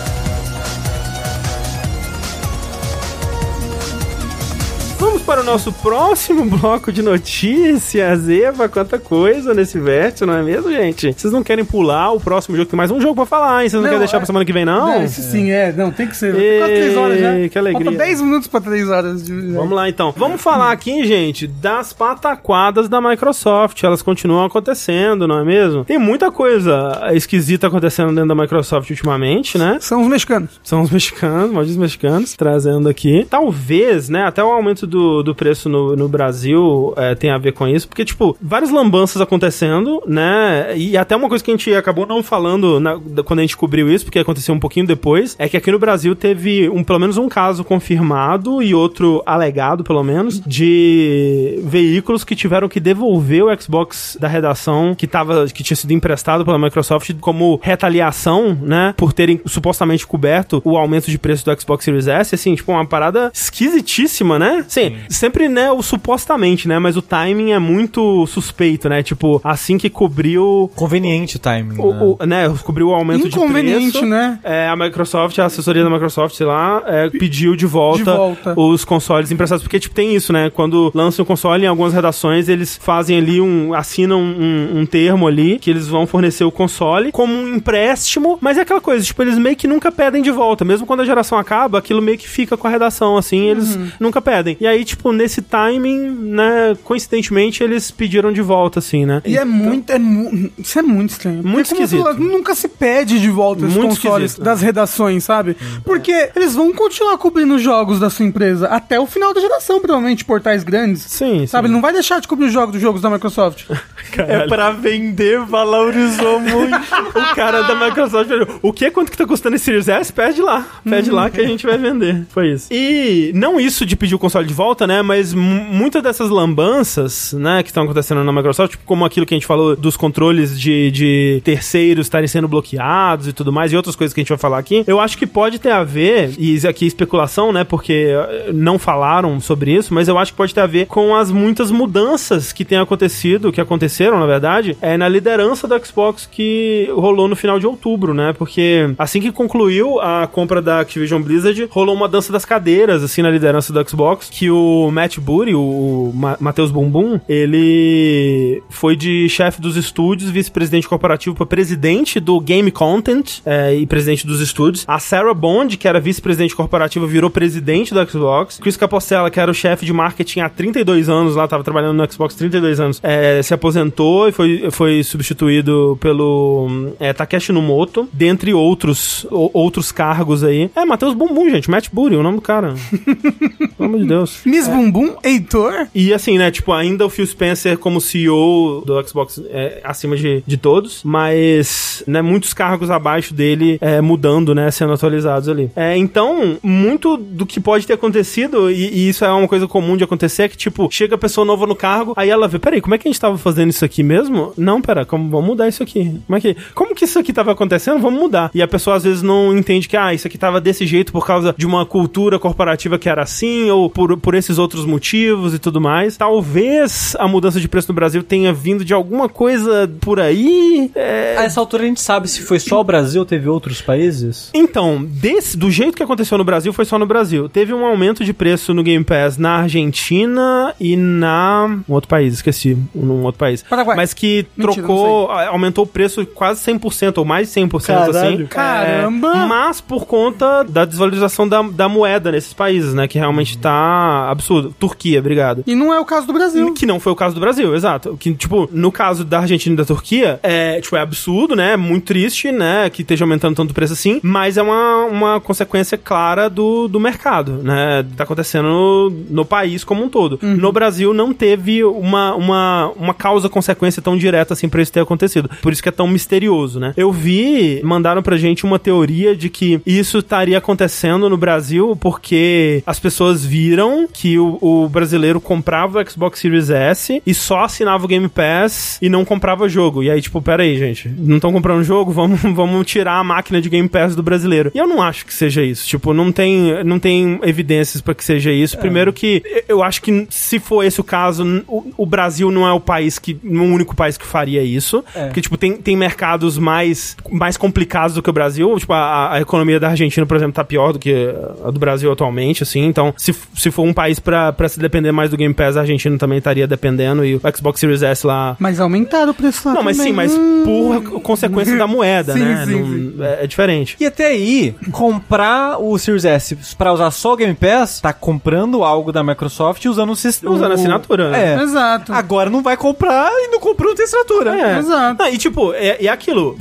Para o nosso próximo bloco de notícias. Eva, quanta coisa nesse vértice, não é mesmo, gente? Vocês não querem pular o próximo jogo? Tem mais um jogo pra falar, hein? Vocês não, Não, querem deixar é- pra semana que vem, não? Não, isso sim, é. Não, tem que ser. Tem quase 3 horas já. que alegria. Falta 10 minutos pra 3 horas. De... Vamos lá então. Vamos falar aqui, gente, das pataquadas da Microsoft. Elas continuam acontecendo, não é mesmo? Tem muita coisa esquisita acontecendo dentro da Microsoft ultimamente, né? São os mexicanos. São os mexicanos, malditos mexicanos, trazendo aqui. Talvez, né, até o aumento do, do preço no, no Brasil é, tem a ver com isso, porque, tipo, várias lambanças acontecendo, né, e até uma coisa que a gente acabou não falando na- quando a gente cobriu isso, porque aconteceu um pouquinho depois, é que aqui no Brasil teve um, pelo menos um caso confirmado e outro alegado, pelo menos, de veículos que tiveram que devolver o Xbox da redação que, tava, que tinha sido emprestado pela Microsoft como retaliação, né, por terem supostamente coberto o aumento de preço do Xbox Series S, assim, tipo, uma parada esquisitíssima, né? Sim, sempre, né, o supostamente, né, mas o timing é muito suspeito, né, tipo, assim que cobriu Conveniente o timing. né? o, o- né, cobriu o aumento de Inconveniente, preço. né? É, a Microsoft, a assessoria da Microsoft, sei lá, é, pediu de volta, De volta. os consoles emprestados. Porque, tipo, tem isso, né? Quando lançam o console, em algumas redações, eles fazem ali um. assinam um, um termo ali que eles vão fornecer o console como um empréstimo. Mas é aquela coisa, tipo, eles meio que nunca pedem de volta. Mesmo quando a geração acaba, aquilo meio que fica com a redação, assim, eles Uhum. nunca pedem. E aí, tipo, nesse timing, né, coincidentemente, eles pediram de volta, assim, né? E é muito, é mu- Isso é muito estranho. Muito esquisito. nunca se pede de volta os Muito consoles esquisito. das redações, sabe? Porque eles vão continuar cobrindo os jogos da sua empresa até o final da geração, provavelmente, portais grandes. Sim, Sabe? sim. Não vai deixar de cobrir os jogos dos jogos da Microsoft. É pra vender, valorizou muito. o cara da Microsoft o que? Quanto que tá custando esse Series S? Pede lá. Pede lá que a gente vai vender. Foi isso. E não isso de pedir o console de volta, né? Mas mu- muitas dessas lambanças, né, que estão acontecendo na Microsoft, tipo, como aquilo que a gente falou dos controles de, de terceiros estarem sendo bloqueados e tudo mais, e outras coisas que a gente vai falar aqui, eu acho que pode ter a ver, e isso aqui é especulação, né? Porque eh, não falaram sobre isso, mas eu acho que pode ter a ver com as muitas mudanças que têm acontecido, que aconteceram, na verdade, é na liderança do Xbox que rolou no final de outubro, né? Porque assim que concluiu a compra da Activision Blizzard, rolou uma dança das cadeiras, assim, na liderança do Xbox, que o Matt Booty, o Ma Matheus Bumbum, ele foi de chefe dos estúdios, vice-presidente corporativo para presidente do Game Content é, e presidente dos estúdios. A Sarah Bond, que era vice-presidente corporativa, virou presidente do Xbox. Chris Capocella, que era o chefe de marketing há 32 anos lá, tava trabalhando no Xbox 32 anos, é, se aposentou e foi, foi substituído pelo é, Takeshi Numoto, dentre outros, o- outros cargos aí. É, Matheus Bumbum, gente, Matt Booty, o nome do cara. Pelo amor de Deus. Miss Bumbum, Heitor. E assim, né, tipo, ainda o Phil Spencer como CEO do Xbox é acima de, de todos, mas, né, muitos cargos abaixo dele é, mudando, né, sendo atualizados ali. É, então, muito do que pode ter acontecido, e, e isso é uma coisa comum de acontecer, é que, tipo, chega a pessoa nova no cargo, aí ela vê, peraí, como é que a gente tava fazendo isso aqui mesmo? Não, pera, como, vamos mudar isso aqui. Como é que, como que isso aqui tava acontecendo? Vamos mudar. E a pessoa às vezes não entende que, ah, isso aqui tava desse jeito por causa de uma cultura corporativa que era assim, ou por, por esses outros motivos e tudo mais. Talvez a mudança de preço no Brasil tenha vindo de alguma coisa por aí. É... A essa altura a gente sabe se foi só o Brasil ou teve outros países? Então, desse, do jeito que aconteceu no Brasil, foi só no Brasil. Teve um aumento de preço no Game Pass na Argentina e na. Um outro país, esqueci. Um outro país. Paraguai. Mas que Mentira, trocou, aumentou o preço quase 100% ou mais de 100% Caralho. assim. Caramba! É, mas por conta da desvalorização da, da moeda nesses países, né? Que realmente tá absurdo. Turquia, obrigado. E não é o caso do Brasil. Que não foi o caso do Brasil, exato. Que, tipo, no caso da Argentina e da Turquia, é, tipo, é absurdo, né? Muito triste, né? Que esteja aumentando tanto o preço assim, mas é uma, uma consequência clara do, do mercado, né? Tá acontecendo no, no país como um todo. No Brasil não teve uma, uma, uma causa-consequência tão direta assim pra isso ter acontecido. Por isso que é tão misterioso, né? Eu vi, mandaram pra gente uma teoria de que isso estaria acontecendo no Brasil porque as pessoas viram que o, o brasileiro comprava o Xbox Series S e só assinava o Game Pass e não comprava jogo. E aí, tipo, pera aí, gente, não estão comprando jogo? Vamos, vamos tirar a máquina de Game Pass do brasileiro. E eu não acho que seja isso. Tipo, não tem, não tem evidências pra que seja isso. Primeiro que eu acho que se for esse o caso, o, o Brasil não é o país que, é o único país que faria isso. É. Porque, tipo, tem, tem mercados mais, mais complicados do que o Brasil. Tipo, a, a economia da Argentina, por exemplo, tá pior do que a do Brasil atualmente, assim. Então, se, se for um país pra, pra se depender mais do Game Pass, a Argentina também estaria dependendo. E o Xbox Series S lá. Mas aumentaram o preço lá Não, mas também. sim, mas Hum. por consequência da moeda, Sim, né? sim, Não- sim. É, é diferente. E até aí, comprar o Series S pra usar só o Game Pass, tá comprando algo da Microsoft e usando o sistema. Usando a assinatura, né? É. Exato. Agora não vai comprar e não comprou, não tem assinatura. É. Exato. Não, e tipo, é, é aquilo.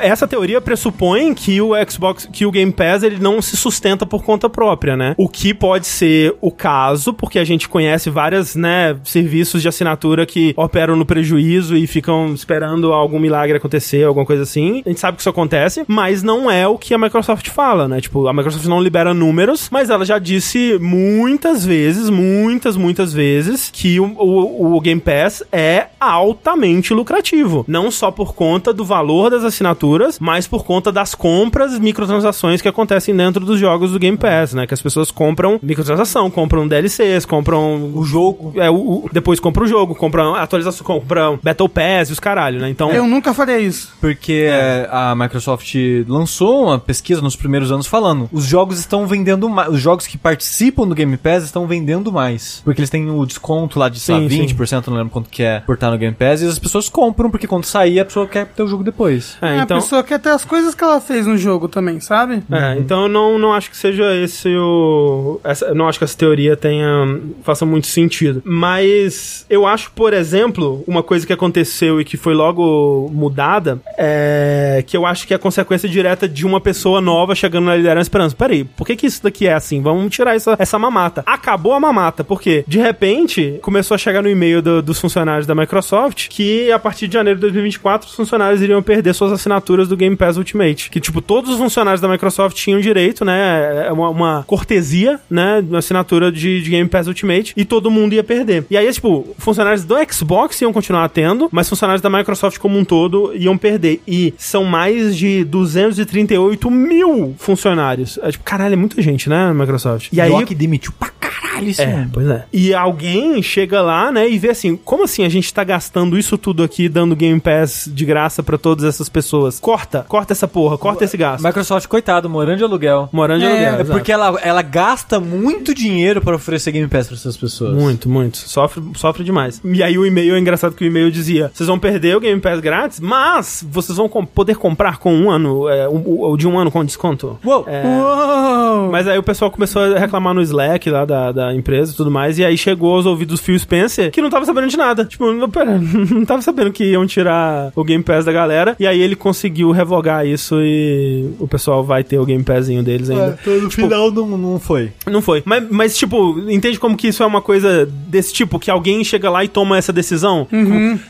Essa teoria pressupõe que o Xbox, que o Game Pass, ele não se sustenta por conta própria, né? O que pode ser o caso, porque a gente conhece várias, né, serviços de assinatura que operam no prejuízo e ficam esperando algum milagre acontecer, alguma coisa assim. A gente sabe que isso acontece, mas não é o que a Microsoft fala, né? Tipo, a Microsoft não libera números, mas ela já disse muitas vezes, muitas, muitas vezes, que o, o, o Game Pass é altamente lucrativo. Não só por conta do valor das assinaturas, mas por conta das compras e microtransações que acontecem dentro dos jogos do Game Pass, né? Que as pessoas compram microtransação, compram DLCs, compram O jogo. é, o, o- depois compra o jogo, compra atualização, compra Battle Pass e os caralho, né? Então, Eu nunca faria isso. Porque a Microsoft lançou uma pesquisa nos primeiros anos falando: os jogos estão vendendo mais. Os jogos que participam do Game Pass estão vendendo mais. Porque eles têm o desconto lá de sei lá, Sim, sim. 20%, não lembro quanto que é por estar no Game Pass, e as pessoas compram, porque quando sair a pessoa quer ter o jogo depois. é, a então, pessoa quer ter as coisas que ela fez no jogo também, sabe? É, então eu não, não acho que seja esse o. Essa, não acho que essa teoria tenha. faça muito sentido. Mas eu acho, por exemplo, uma coisa que aconteceu e que foi logo mudada é que eu acho que é consequência direta de uma pessoa nova chegando na liderança esperança. Peraí, por que, que isso daqui é assim? Vamos tirar essa, essa mamata. Acabou a mamata, porque de repente começou a chegar no e-mail do- dos funcionários da Microsoft que a partir de janeiro de 2024 os funcionários iriam perder suas assinaturas do Game Pass Ultimate. Que, tipo, todos os funcionários da Microsoft tinham direito, né? É uma, uma cortesia, né? Uma assinatura de, de Game Pass Ultimate e todo mundo ia perder. E aí, tipo, funcionários do Xbox iam continuar tendo, mas funcionários da Microsoft como um todo iam perder. E são mais de 238 mil funcionários. É, tipo, caralho, é muita gente, né, Microsoft? E aí. Doc demitiu pra caralho isso, É, mano. pois é. E alguém chega lá, né, e vê assim, como assim a gente tá gastando isso tudo aqui, dando Game Pass de graça pra todas essas pessoas? Corta, corta essa porra, corta esse gasto. Microsoft, coitado, morando de aluguel. Morando de É, aluguel. É exato. porque ela, ela gasta muito dinheiro pra oferecer Game Pass pra essas pessoas. Muito, muito. Sofre, sofre demais. E aí o e-mail, é engraçado que o e-mail dizia, vocês vão perder o Game Pass grátis, mas vocês vão com- poder comprar com um ano, é, um- de um ano com desconto. Uou! É, Uou! Mas aí o pessoal começou a reclamar no Slack lá da, da empresa e tudo mais. E aí chegou aos ouvidos do Phil Spencer, que não tava sabendo de nada. Tipo, não, pera, não tava sabendo que iam tirar o Game Pass da galera. E aí ele conseguiu revogar isso e o pessoal vai ter o Game Passinho deles ainda. É, no final não, não foi. Não foi. Mas, mas, tipo, entende como que isso é uma coisa desse tipo, que alguém chega lá e toma essa decisão?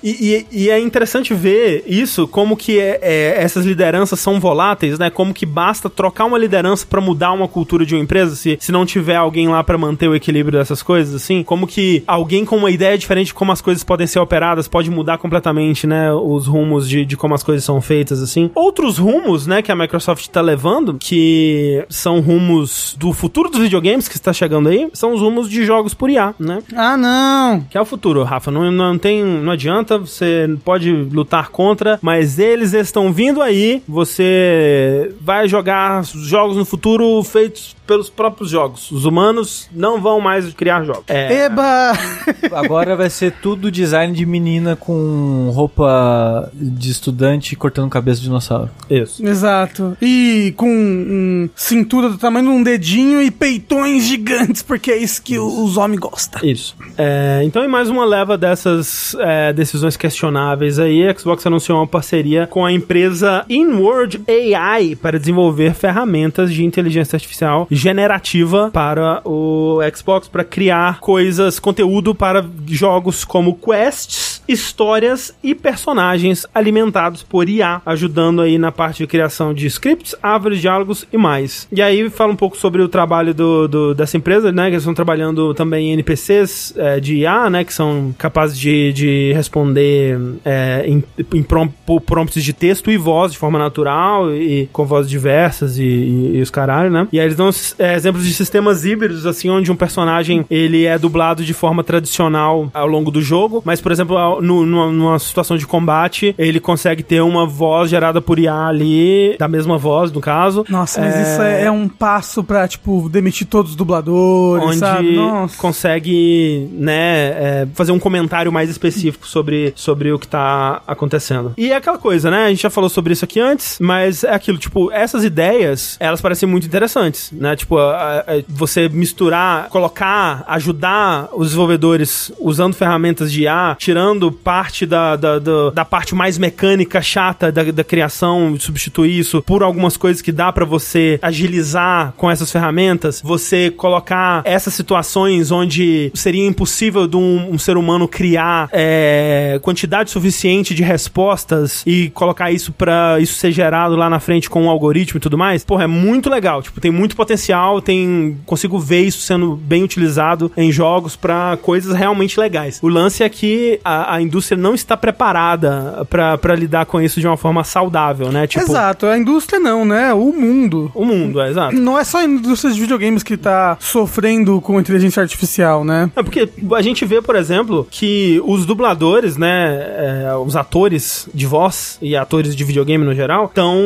E, e- e é interessante ver isso, como que é- é- essas lideranças são voláteis, né? Como que basta trocar uma liderança pra mudar uma cultura de uma empresa, se, se não tiver alguém lá pra manter o equilíbrio dessas coisas, assim. Como que alguém com uma ideia diferente de como as coisas podem ser operadas pode mudar completamente, né? Os rumos de, de como as coisas são feitas, assim. Outros rumos, né, que a Microsoft tá levando, que são rumos do futuro dos videogames que está chegando aí, são os rumos de jogos por IA, né? Ah, não. Que é o futuro, Rafa. Não, não tem. Não adianta, você pode lutar contra, mas eles estão vindo aí. Você vai jogar jogos no futuro feitos pelos próprios jogos. Os humanos não vão mais criar jogos. É. Eba! Agora vai ser tudo design de menina com roupa de estudante cortando cabeça de dinossauro. Isso. Exato. E com um cintura do tamanho de um dedinho e peitões gigantes, porque é isso que o- os homens gostam. Isso. É, então, em mais uma leva dessas é, decisões questionáveis aí, a Xbox anunciou uma parceria com a empresa InWord AI para desenvolver ferramentas de inteligência artificial generativa para o Xbox para criar coisas, conteúdo para jogos como quests, histórias e personagens alimentados por IA, ajudando aí na parte de criação de scripts, árvores, diálogos e mais. E aí fala um pouco sobre o trabalho do, do- dessa empresa, né? Que eles estão trabalhando também em NPCs é, de IA, né? Que são capazes de, de responder é, em, em prompts de texto e voz de forma natural e com vozes diversas e, e- e os caralho, né? E aí eles dão é, exemplos de sistemas híbridos, assim, onde um personagem ele é dublado de forma tradicional ao longo do jogo, mas, por exemplo, no- numa, numa situação de combate, ele consegue ter uma voz gerada por IA ali, da mesma voz, no caso. Nossa, mas isso é, é um passo pra, tipo, demitir todos os dubladores, onde sabe? Nossa. consegue, né, é, fazer um comentário mais específico sobre, sobre o que tá acontecendo. E é aquela coisa, né? A gente já falou sobre isso aqui antes, mas é aquilo, tipo, essas ideias, elas parecem muito interessantes, né? Tipo, a- a- você misturar, colocar, ajudar os desenvolvedores usando ferramentas de IA, tirando parte da, da, da, da parte mais mecânica, chata da, da criação, substituir isso por algumas coisas que dá pra você agilizar com essas ferramentas, você colocar essas situações onde seria impossível de um, um ser humano criar é, quantidade suficiente de respostas e colocar isso pra isso ser gerado lá na frente com um algoritmo e tudo mais, porra, é muito legal. Tipo, tem muito potencial, tem consigo ver isso sendo bem utilizado em jogos pra coisas realmente legais. O lance é que a, a indústria não está preparada pra lidar com isso de uma forma saudável, né? Tipo, Exato, a indústria não, né? O mundo. o mundo, é exato. Não é só a indústria de videogames que tá sofrendo com inteligência artificial, né? É porque a gente vê, por exemplo, que os dubladores, né, é, os atores de voz e atores de videogame no geral, estão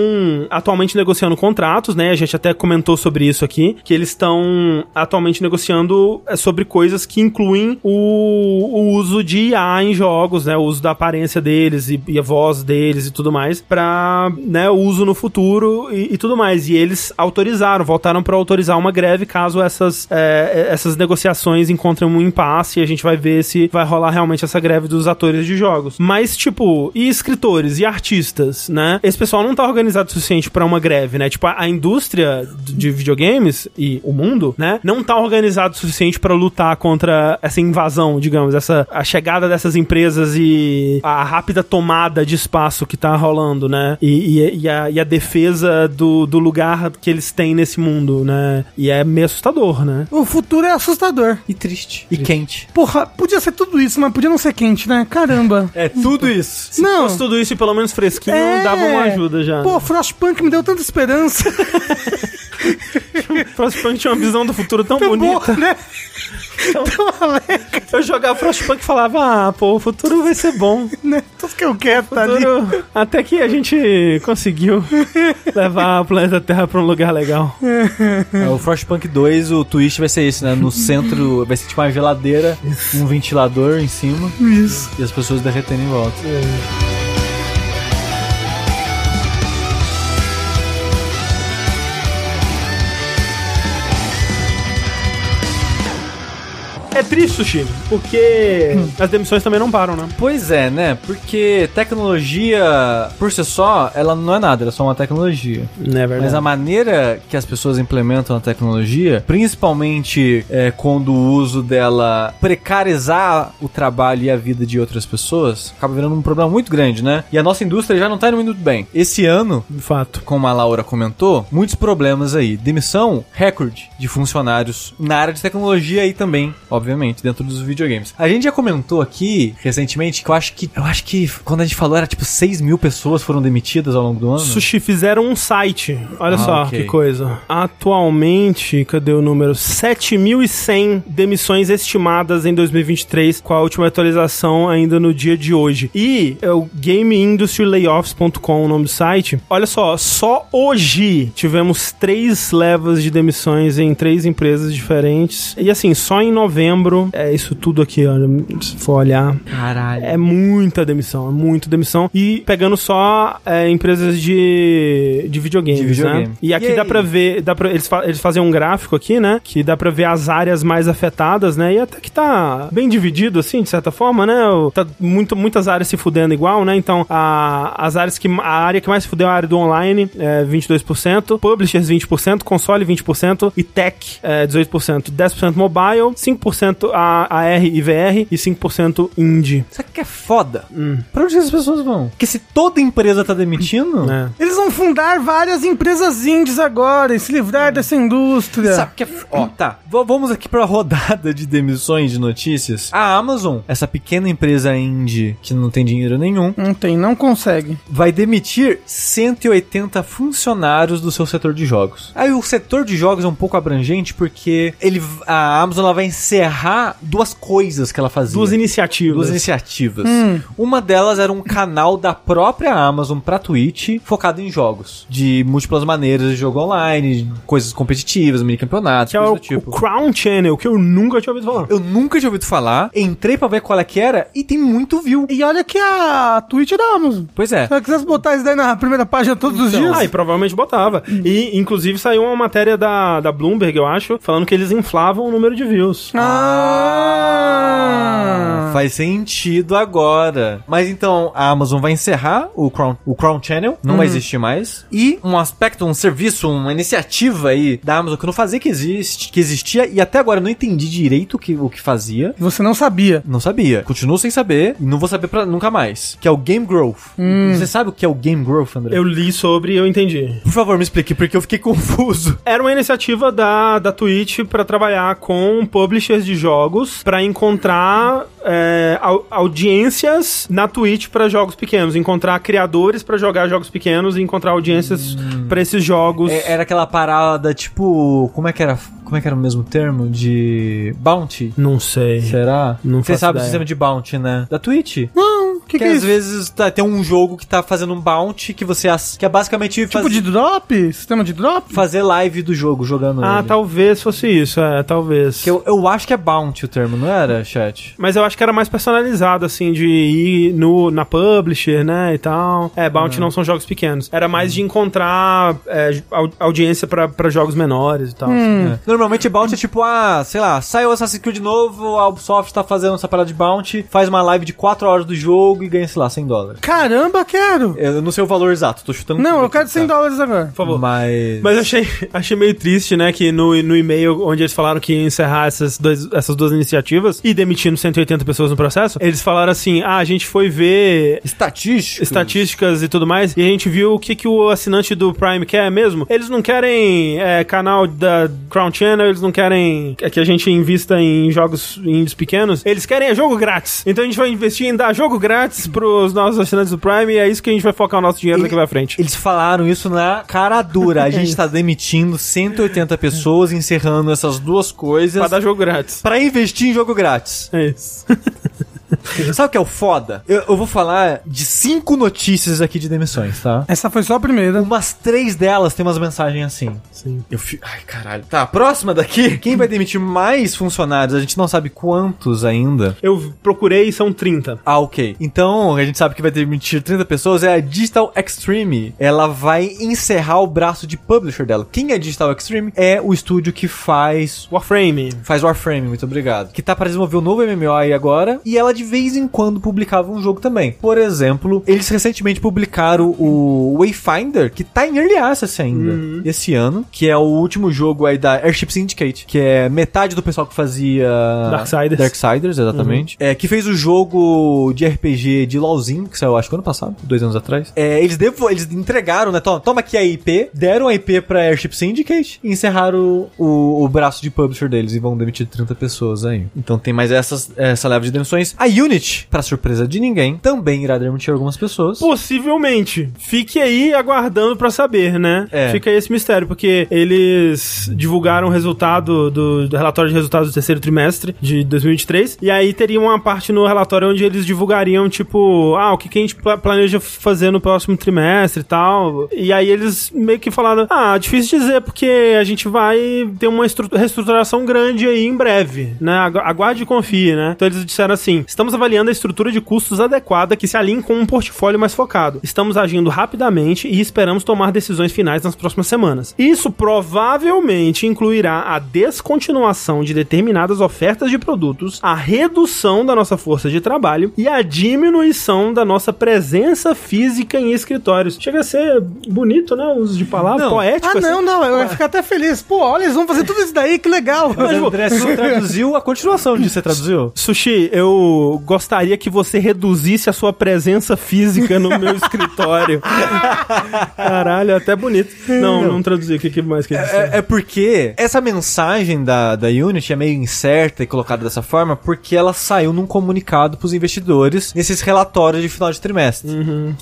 atualmente negociando contratos, né? A gente até comentou sobre isso aqui, que eles estão atualmente negociando é, sobre coisas que incluem o, o uso de IA em jogos, né? O uso da aparência deles e, e a voz deles e tudo mais, pra, né, uso no futuro e, e tudo mais. E eles autorizaram, voltaram para autorizar uma greve caso essas, é, essas negociações encontrem um impasse e a gente vai ver se vai rolar realmente essa greve dos atores de jogos. Mas, tipo, e escritores e artistas, né? Esse pessoal não tá organizado o suficiente pra uma greve, né? Tipo, a, a indústria de videogames e o mundo, né? Não tá organizado o suficiente pra lutar contra essa invasão, digamos, essa a chegada dessas empresas e a rápida tomada de espaço que tá rolando, né? E, e- e a, e a defesa do, do lugar que eles têm nesse mundo, né? E é meio assustador, né? O futuro é assustador. E triste. E quente. Porra, podia ser tudo isso, mas podia não ser quente, né? Caramba. É tudo isso. Se Não. fosse tudo isso e pelo menos fresquinho, É. dava uma ajuda já. Pô, Frostpunk me deu tanta esperança. Frostpunk tinha uma visão do futuro tão Tão bonita. boa, né? Tão alegre, Eu jogava Frostpunk e falava, ah, pô, o futuro vai ser bom. né? Tudo que eu quero tá ali. Futuro- Até que a gente conseguiu levar o planeta Terra pra um lugar legal. É, o Frostpunk 2, o twist vai ser esse, né? No centro vai ser tipo uma geladeira, um ventilador em cima Isso. e as pessoas derretendo em volta. É triste, Sushi, porque Hum. as demissões também não param, né? Pois é, né? Porque tecnologia, por si só, ela não é nada, ela é só uma tecnologia. Não é verdade. Mas a maneira que as pessoas implementam a tecnologia, principalmente é, quando o uso dela precarizar o trabalho e a vida de outras pessoas, acaba virando um problema muito grande, né? E a nossa indústria já não tá indo muito bem. Esse ano, De fato. como a Laura comentou, muitos problemas aí. Demissão, recorde de funcionários na área de tecnologia aí também, obviamente, dentro dos videogames. A gente já comentou aqui recentemente que eu acho que eu acho que quando a gente falou era tipo 6 mil pessoas foram demitidas ao longo do ano. Sushi fizeram um site. Olha Ah, só ok. que coisa. Atualmente, cadê o número? 7.100 demissões estimadas em 2023, com a última atualização ainda no dia de hoje. E é o GameIndustryLayoffs.com, o nome do site. Olha só, só hoje tivemos três levas de demissões em três empresas diferentes. E assim, só em novembro, é isso tudo aqui, olha, se for olhar, Caralho. é muita demissão, é muita demissão. E pegando só é, empresas de, de videogames, De videogame. né? E aqui E dá pra ver, dá pra, eles, fa eles fazem um gráfico aqui, né? Que dá pra ver as áreas mais afetadas, né? E até que tá bem dividido, assim, de certa forma, né? Tá muito, muitas áreas se fudendo igual, né? Então, a, as áreas que... A área que mais se fudeu é a área do online, é 22%. Publishers, 20%. Console, 20%. E tech, é 18%. 10% mobile, 5% a AR e VR e 5% indie. Sabe o que é foda? Pra onde essas pessoas vão? Porque se toda empresa tá demitindo, É. Eles vão fundar várias empresas indies agora e se livrar dessa indústria. Sabe que é. Ó, tá. V- vamos aqui pra rodada de demissões de notícias. A Amazon, essa pequena empresa indie que não tem dinheiro nenhum, Não tem, não consegue. vai demitir 180 funcionários do seu setor de jogos. Aí o setor de jogos é um pouco abrangente porque ele, a Amazon ela vai encerrar duas coisas que ela fazia. Duas iniciativas. Duas iniciativas. Uma delas era um canal da própria Amazon pra Twitch focado em jogos. De múltiplas maneiras de jogo online, coisas competitivas, mini campeonatos, Que é coisas o, do tipo. o Crown Channel, que eu nunca tinha ouvido falar. Eu nunca tinha ouvido falar, entrei pra ver qual é que era e tem muito view. E olha que a Twitch é da Amazon. Pois é. Se ela quisesse botar isso daí na primeira página todos os dias. Ah, e provavelmente botava. E, inclusive, saiu uma matéria da, da Bloomberg, eu acho, falando que eles inflavam o número de views. Ah. Faz sentido agora. Mas então, a Amazon vai encerrar o Crown, o Crown Channel, não vai existir mais. E um aspecto, um serviço, uma iniciativa aí da Amazon que eu não fazia que existe, que existia e até agora eu não entendi direito o que, o que fazia. Você não sabia. Não sabia. Continuo sem saber e não vou saber pra nunca mais. Que é o Game Growth. Você sabe o que é o Game Growth, André? Eu li sobre e eu entendi. Por favor, me explique, porque eu fiquei confuso. Era uma iniciativa da, da Twitch pra trabalhar com publishers de jogos pra encontrar é, au- audiências na Twitch pra jogos pequenos, encontrar criadores pra jogar jogos pequenos e encontrar audiências pra esses jogos. É- era aquela parada, tipo. Como é que era? Como é que era o mesmo termo? De. Bounty? Não sei. Será? Não Você sabe o ideia. sistema de bounty, né? Da Twitch. Não, o que, Que, que é às isso? vezes tá, tem um jogo que tá fazendo um bounty que você. Que é basicamente Tipo faz- de drop? Sistema de drop? fazer live do jogo jogando Ah, ele. talvez fosse isso, é, talvez. Que eu, eu acho que é bounty o termo, não era, chat? Mas eu acho que era mais personalizado, assim, de ir no, na publisher, né, e tal. É, Bounty não são jogos pequenos. Era mais de encontrar é, au- audiência pra, pra jogos menores e tal. assim. É. Normalmente bounty é tipo, ah, sei lá, saiu Assassin's Creed novo, a Ubisoft tá fazendo essa parada de bounty, faz uma live de 4 horas do jogo e ganha, sei lá, 100 dólares. Caramba, quero! Eu não sei o valor exato, tô chutando. Não, eu quero aqui, 100 tá? dólares agora. Por favor. Mas. Mas eu achei, achei meio triste, né, que no, no e-mail onde eles falaram que ia encerrar essas, dois, essas duas iniciativas e demitindo 180 pessoas no processo, eles falaram assim, ah, a gente foi ver Estatística. estatísticas e tudo mais, e a gente viu o que, que o assinante do Prime quer mesmo. Eles não querem é, canal da Crown Channel, eles não querem que a gente invista em jogos indies pequenos, eles querem é jogo grátis. Então a gente vai investir em dar jogo grátis pros nossos assinantes do Prime e é isso que a gente vai focar o nosso dinheiro daqui pra frente. Eles falaram isso na cara dura. A gente tá demitindo 180 pessoas, encerrando essas duas coisas Pra dar jogo grátis. pra investir em jogo grátis. É isso. Sabe o que é o foda? Eu, eu vou falar de cinco notícias aqui de demissões, tá? Essa foi só a primeira. Umas três delas tem umas mensagens assim. Sim. Eu fi... Ai, caralho. Tá, a próxima daqui. Quem vai demitir mais funcionários? A gente não sabe quantos ainda. Eu procurei, são 30. Ah, ok. Então, a gente sabe que vai demitir 30 pessoas. É a Digital Extreme. Ela vai encerrar o braço de publisher dela. Quem é Digital Extreme? É o estúdio que faz Warframe. Faz Warframe, muito obrigado. Que tá para desenvolver um novo MMO aí agora. E ela de vez em quando publicava um jogo também. Por exemplo, eles recentemente publicaram o Wayfinder, que tá em Early Access ainda, esse ano. Que é o último jogo aí da Airship Syndicate. Que é metade do pessoal que fazia... Darksiders. Darksiders, exatamente. É, que fez o jogo de RPG de LoLzinho, que saiu acho que ano passado, dois anos atrás. É, eles, devo, eles entregaram, né? Toma, toma aqui a IP, deram a IP pra Airship Syndicate e encerraram o, o, o braço de publisher deles e vão demitir 30 pessoas aí. Então tem mais essas, essa leva de demissões. A Unity, pra surpresa de ninguém, também irá demitir algumas pessoas. Possivelmente. Fique aí aguardando pra saber, né? É. Fica aí esse mistério, porque eles divulgaram o resultado do, do relatório de resultados do terceiro trimestre de 2023, e aí teria uma parte no relatório onde eles divulgariam, tipo, ah, o que, que a gente pla- planeja fazer no próximo trimestre e tal. E aí eles meio que falaram, ah, difícil dizer, porque a gente vai ter uma estru- reestruturação grande aí em breve, né? Agu- Aguarde e confie, né? Então eles disseram assim: estamos avaliando a estrutura de custos adequada que se alinhe com um portfólio mais focado. Estamos agindo rapidamente e esperamos tomar decisões finais nas próximas semanas. Isso provavelmente incluirá a descontinuação de determinadas ofertas de produtos, a redução da nossa força de trabalho e a diminuição da nossa presença física em escritórios. Chega a ser bonito, né? O uso de palavras, Não. poético. Ah, assim. não, não, eu ia ficar até feliz. Pô, olha, eles vão fazer tudo isso daí, que legal. Mas o André só traduziu a continuação disso, você traduziu? Sushi, eu gostaria que você reduzisse a sua presença física no meu escritório. Caralho, é até bonito. Não, não traduzi. O que, que mais que ele disse? É, é porque essa mensagem da, da Unity é meio incerta e colocada dessa forma porque ela saiu num comunicado pros investidores nesses relatórios de final de trimestre.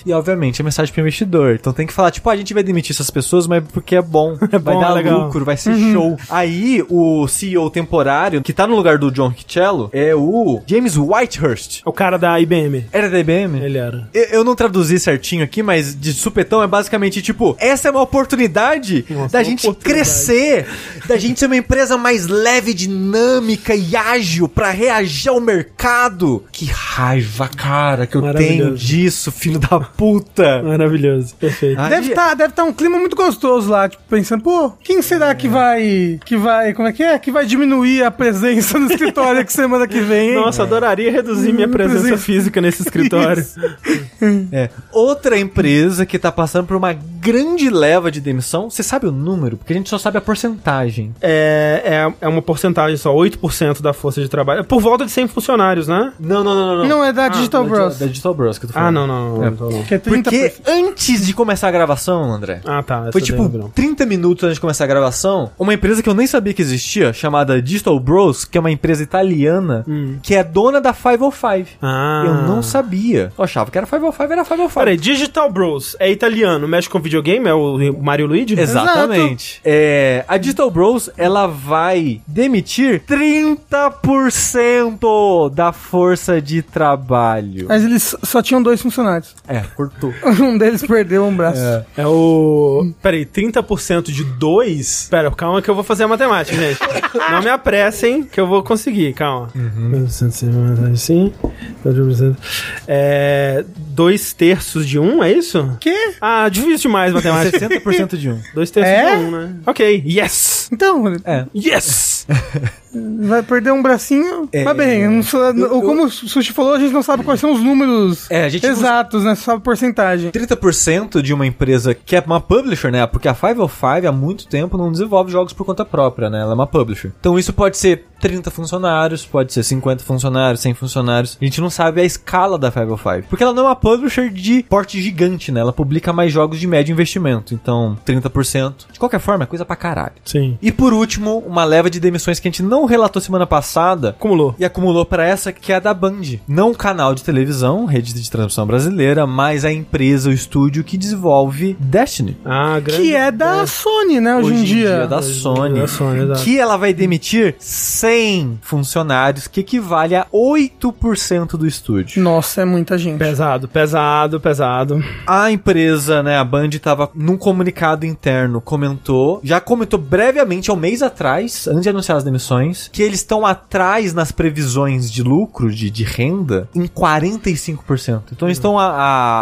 E obviamente é mensagem pro investidor. Então tem que falar, tipo, ah, a gente vai demitir essas pessoas, mas porque é bom. vai bom, dar é legal. lucro, vai ser show. Aí o CEO temporário, que tá no lugar do John Ricciello, é o James Whitehurst. O cara da IBM. Era da IBM? Ele era. Eu, eu não traduzi certinho aqui, mas de supetão é basicamente tipo: essa é uma oportunidade Nossa, da uma gente oportunidade. crescer, da gente ser uma empresa mais leve, dinâmica e ágil pra reagir ao mercado. Que raiva, cara, que eu tenho disso, filho da puta. Maravilhoso. Perfeito. Aí- Deve estar deve tá um clima muito gostoso lá, tipo, pensando, pô, quem será que vai. que vai. como é que é? Que vai diminuir a presença no escritório que semana que vem, hein? Nossa, adoraria reduzir minha presença Presença. física nesse escritório. É. Outra empresa que tá passando por uma grande leva de demissão, você sabe o número? Porque a gente só sabe a porcentagem. É, é, é uma porcentagem só, 8% da força de trabalho. É por volta de 100 funcionários, né? Não, não, não, não. Não, é da Digital Da- Bros. Da Digital Bros que eu tô Ah, não, não, não. É. não, não. É 30%. Porque antes de começar a gravação, André, Ah, tá. foi tipo não. 30 minutos antes de começar a gravação, uma empresa que eu nem sabia que existia, chamada Digital Bros, que é uma empresa italiana, que é dona da 505. Ah. Eu não sabia. Eu achava que era 505, era 505. Peraí, Digital Bros é italiano, mexe com videogame? É o Mario Luigi? Exatamente. É, a Digital Bros, ela vai demitir 30% da força de trabalho. Mas eles só tinham dois funcionários. É, cortou. Um deles perdeu um braço. É o. Peraí, 30% de 2? Pera, calma que eu vou fazer a matemática, gente. Não me apressem que eu vou conseguir, calma. Sim. É. Dois terços de um, é isso? Que? Ah, difícil demais matemática. 60% de um. Dois terços É? de um, né? Ok, yes! Então, É. Yes! Vai perder um bracinho. É. Mas bem, não sou- Eu- como o Sushi falou, a gente não sabe quais são os números É, a gente não- exatos, né? Só sabe a porcentagem. 30% de uma empresa que é uma publisher, né? Porque a 505 há muito tempo não desenvolve jogos por conta própria, né? Ela é uma publisher. Então isso pode ser 30 funcionários, pode ser 50 funcionários, 100 funcionários. A gente não sabe a escala da 505. Porque ela não é uma publisher de porte gigante, né? Ela publica mais jogos de médio investimento. Então, 30%. De qualquer forma, é coisa pra caralho. Sim. E por último, uma leva de demissões que a gente não relatou semana passada. Acumulou. E acumulou pra essa que é a da Band. Não o canal de televisão, rede de transmissão brasileira, mas a empresa, o estúdio que desenvolve Destiny. Ah, grande. Que é da Sony, né, hoje, em dia. da Sony. Da Sony, exato. que ela vai demitir 100 funcionários, que equivale a 8% do estúdio. Nossa, é muita gente. Pesado, pesado, pesado. A empresa, né, a Band tava num comunicado interno, comentou, já comentou brevemente há um mês atrás, antes de anunciar as demissões, que eles estão atrás nas previsões de lucro, de, de renda, em 45%. Então eles estão a,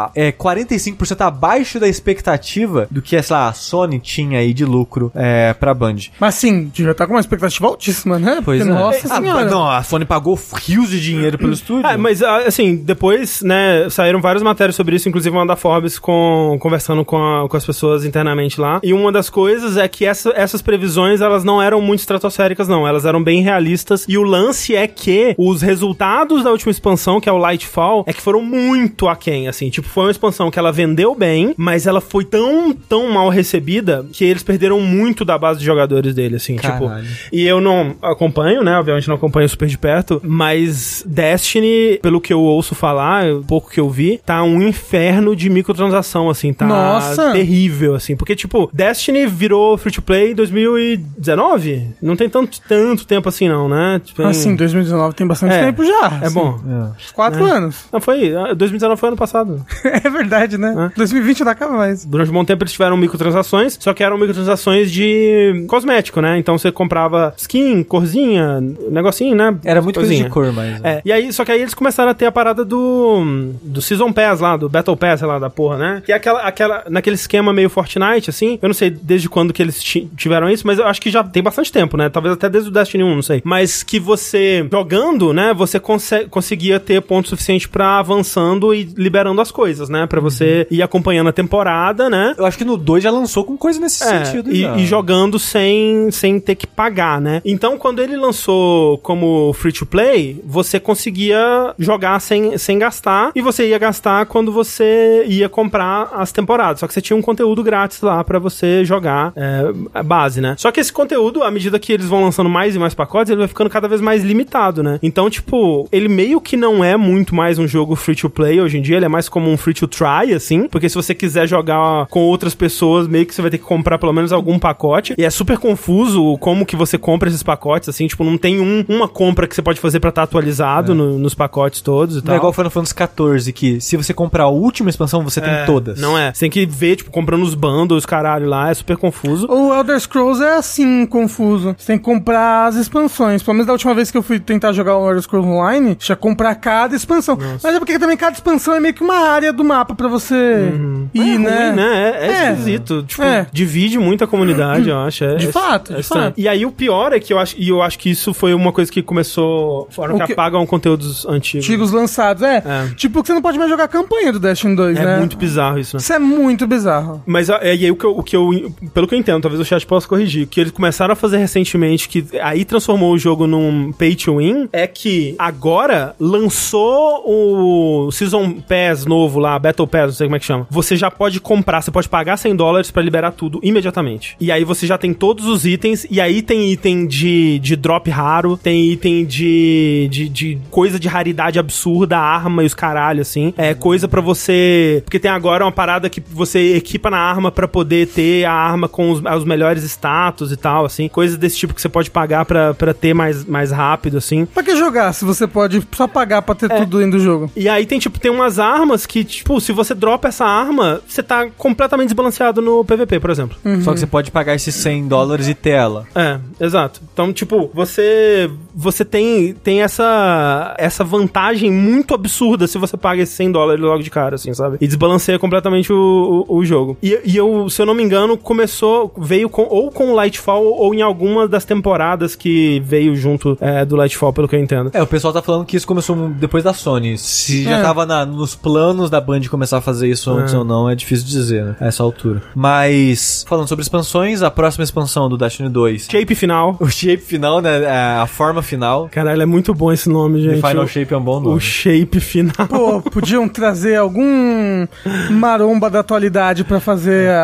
a é, 45% abaixo da expectativa do que, sei lá, a Sony tinha aí de lucro é, pra Band. Mas sim, já tá com uma expectativa altíssima, né? Porque, nossa Ah, senhora. não, a Sony pagou rios de dinheiro pelo estúdio. É, mas ah, assim, depois, né, saíram várias matérias sobre isso, inclusive uma da Forbes com, conversando com, a- com as pessoas internamente lá. E uma das coisas é que essa- essas previsões, elas não eram muito estratosféricas, não. Elas eram bem realistas. E o lance é que os resultados da última expansão, que é o Lightfall, é que foram muito aquém, assim. Tipo, foi uma expansão que ela vendeu bem, mas ela foi tão, tão mal recebida que eles perderam muito da base de jogadores dele, assim. Tipo, Caralho. e eu não acompanho, né? Obviamente não acompanho super de perto, mas Destiny, pelo que eu ouço falar, pouco que eu vi, tá um inferno de microtransação, assim, tá Nossa! terrível, assim. Porque, tipo, Destiny virou free to play em 2019? Não tem tanto, tanto tempo assim, não, né? Tipo, Assim, em- 2019 tem bastante É, tempo já. É assim, bom. uns Quatro anos. Não, foi. ah, 2019 foi ano passado. é verdade, né? É. 2020 não acaba mais. Durante um bom tempo eles tiveram microtransações, só que eram microtransações de cosmético, né? Então você comprava skin, corzinha, negocinho, né? Era muito coisa Coisinha. de cor, mas... É, e aí, só que aí eles começaram a ter a parada do do Season Pass lá, do Battle Pass, sei lá, da porra, né? Que é aquela, aquela, naquele esquema meio Fortnite, assim. Eu não sei desde quando que eles ti- tiveram isso, mas eu acho que já tem bastante tempo, né? Talvez até desde o Destiny 1, não sei. Mas que você, jogando, né, você conse- conseguia ter ponto suficiente pra avançando e liberando as coisas, né? Pra você ir acompanhando a temporada, né? Eu acho que no 2 já lançou com coisa nesse É, sentido. e, e jogando sem, sem ter que pagar, né? Então, quando ele lançou como free to play, você conseguia jogar sem, sem gastar e você ia gastar quando você ia comprar as temporadas. Só que você tinha um conteúdo grátis lá pra você jogar é, a base, né? Só que esse conteúdo, à medida que eles vão lançando mais e mais pacotes, ele vai ficando cada vez mais limitado, né? Então, tipo, ele meio que não é muito mais um jogo free to play hoje em dia, ele é mais como um free to try, assim, porque se você quiser jogar com outras pessoas, meio que você vai ter que comprar pelo menos algum pacote. E é super confuso como que você compra esses pacotes, assim, tipo, não tem um- uma compra que você pode fazer pra estar atualizado no- nos pacotes todos e Não tal. é igual Final Fantasy XIV, que se você comprar a última expansão, você tem É, todas. Não é. Você tem que ver, tipo, comprando os bundles, caralho, lá, é super confuso. O Elder Scrolls é assim, confuso. Você tem que comprar as expansões. Pelo menos da última vez que eu fui tentar jogar o Elder Scrolls Online, tinha que comprar cada expansão. Mas é porque também cada expansão é meio que uma área do mapa pra você ir, é né? ruim, né? É, é É. esquisito. Tipo, É. divide muito a comunidade, eu acho. É, De é- fato, é de fato. E aí o pior é que eu acho, e eu acho que isso foi uma coisa que começou. Foram que que- apagam conteúdos antigos. Antigos lançados, é. É. Tipo que você não pode mais jogar campanha do Destiny 2, É né? muito bizarro isso, né? Isso é muito bizarro. Mas é, e aí o que, eu, o que eu. Pelo que eu entendo, talvez o chat possa corrigir. Que eles começaram a fazer recentemente, que aí transformou o jogo num pay to win, é que agora lançou o Season Pass novo lá, Battle Pass, não sei como é que chama. Você já pode comprar, você pode pagar 100 dólares pra liberar tudo imediatamente. E aí você já tem todos os itens, e aí tem item de, de drop raro, tem item de, de, de coisa de raridade absurda, arma e os caralho, assim. É coisa pra você. Porque tem agora uma parada que você equipa na arma pra poder ter a arma com os, os melhores status e tal, assim. Coisas desse tipo que você pode pagar pra, pra ter mais, mais rápido, assim. Pra que jogar se você pode só pagar pra ter É. tudo dentro do jogo? E aí tem, tipo, tem umas armas que, tipo, se você dropa essa arma, você tá completamente desbalanceado no PVP, por exemplo. Só que você pode pagar esses 100 dólares e ter ela. É, exato. Então, tipo, você você tem, tem essa essa vantagem muito absurda se você paga esses 100 dólares logo de cara, assim, sabe? E desbalanceia completamente o, o, o jogo. E, e eu, se eu não me engano, começou, veio com, ou com o Lightfall ou em alguma das temporadas que veio junto é, do Lightfall, pelo que eu entendo. É, o pessoal tá falando que isso começou depois da Sony. Se já É. tava na- nos planos da Band começar a fazer isso antes É. ou não, é difícil dizer, né? A essa altura. Mas, falando sobre expansões, a próxima expansão do Destiny 2. Shape final. O shape final, né? A forma forma final. Caralho, é muito bom esse nome, gente. The Final O- Shape é um bom nome. O shape final. Pô, podiam trazer algum maromba da atualidade pra fazer a-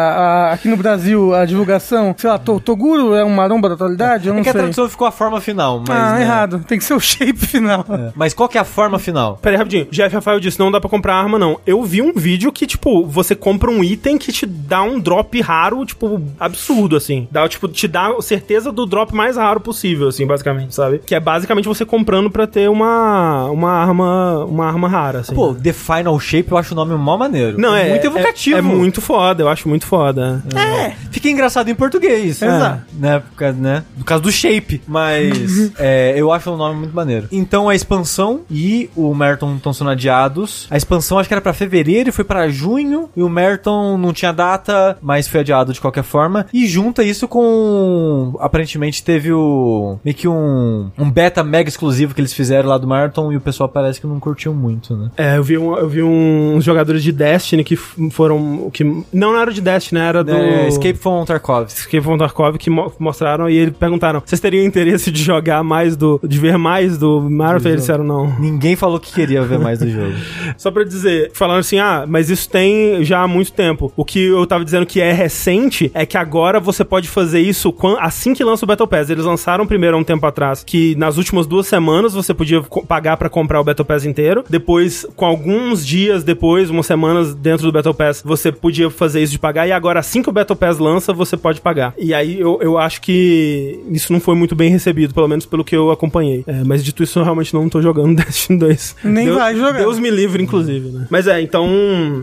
a- aqui no Brasil a divulgação. Sei lá, To- Toguro é um maromba da atualidade? Eu não É que a sei. tradução ficou a forma final, mas. ah, né, errado. Tem que ser o shape final. é. Mas qual que é a forma final? Pera aí, rapidinho. Jeff Rafael disse, não dá pra comprar arma, não. Eu vi um vídeo que, tipo, você compra um item que te dá um drop raro, tipo, absurdo, assim. Dá, tipo, te dá certeza do drop mais raro possível, assim, basicamente, sabe? Que é basicamente você comprando pra ter uma, uma arma uma arma rara, assim. Pô, The Final Shape eu acho o nome mó maneiro. não, é muito evocativo. É, é muito foda, eu acho muito foda. É, fica engraçado em português. Exato. Né, por causa, né? No caso do Shape. Mas é, eu acho o nome muito maneiro. Então a expansão e o Merton estão sendo adiados. A expansão acho que era pra fevereiro e foi pra junho. E o Merton não tinha data, mas foi adiado de qualquer forma. E junta isso com. Aparentemente teve o. meio que um, um beta mega exclusivo que eles fizeram lá do Merton. E o pessoal parece que não curtiu muito, né? É, eu vi, um, eu vi uns jogadores de Destiny que foram. que Não, não era de Destiny, era do. É, Escape from Tarkov. Escape from Tarkov que mo- mostraram e eles perguntaram: vocês teriam interesse de jogar mais do. de ver mais do Mario? Eles disseram não. Ninguém falou que queria ver mais do jogo. Só pra dizer, falando assim, ah, mas isso tem já há muito tempo. O que eu tava dizendo que é recente é que agora você pode fazer isso assim que lança o Battle Pass. Eles lançaram primeiro há um tempo atrás que nas últimas duas semanas você podia pagar pra comprar o Battle Pass inteiro. Depois, com alguns dias depois, umas semanas dentro do Battle Pass, você podia fazer isso de pagar. E agora, assim que o Battle Pass lança, você pode pagar. E aí eu, eu acho que isso não foi muito bem recebido, pelo menos pelo que eu acompanhei. É, mas dito isso, eu realmente não tô jogando Destiny 2. Nem Deus- vai jogar. Deus me livre, inclusive, né? Mas é, então.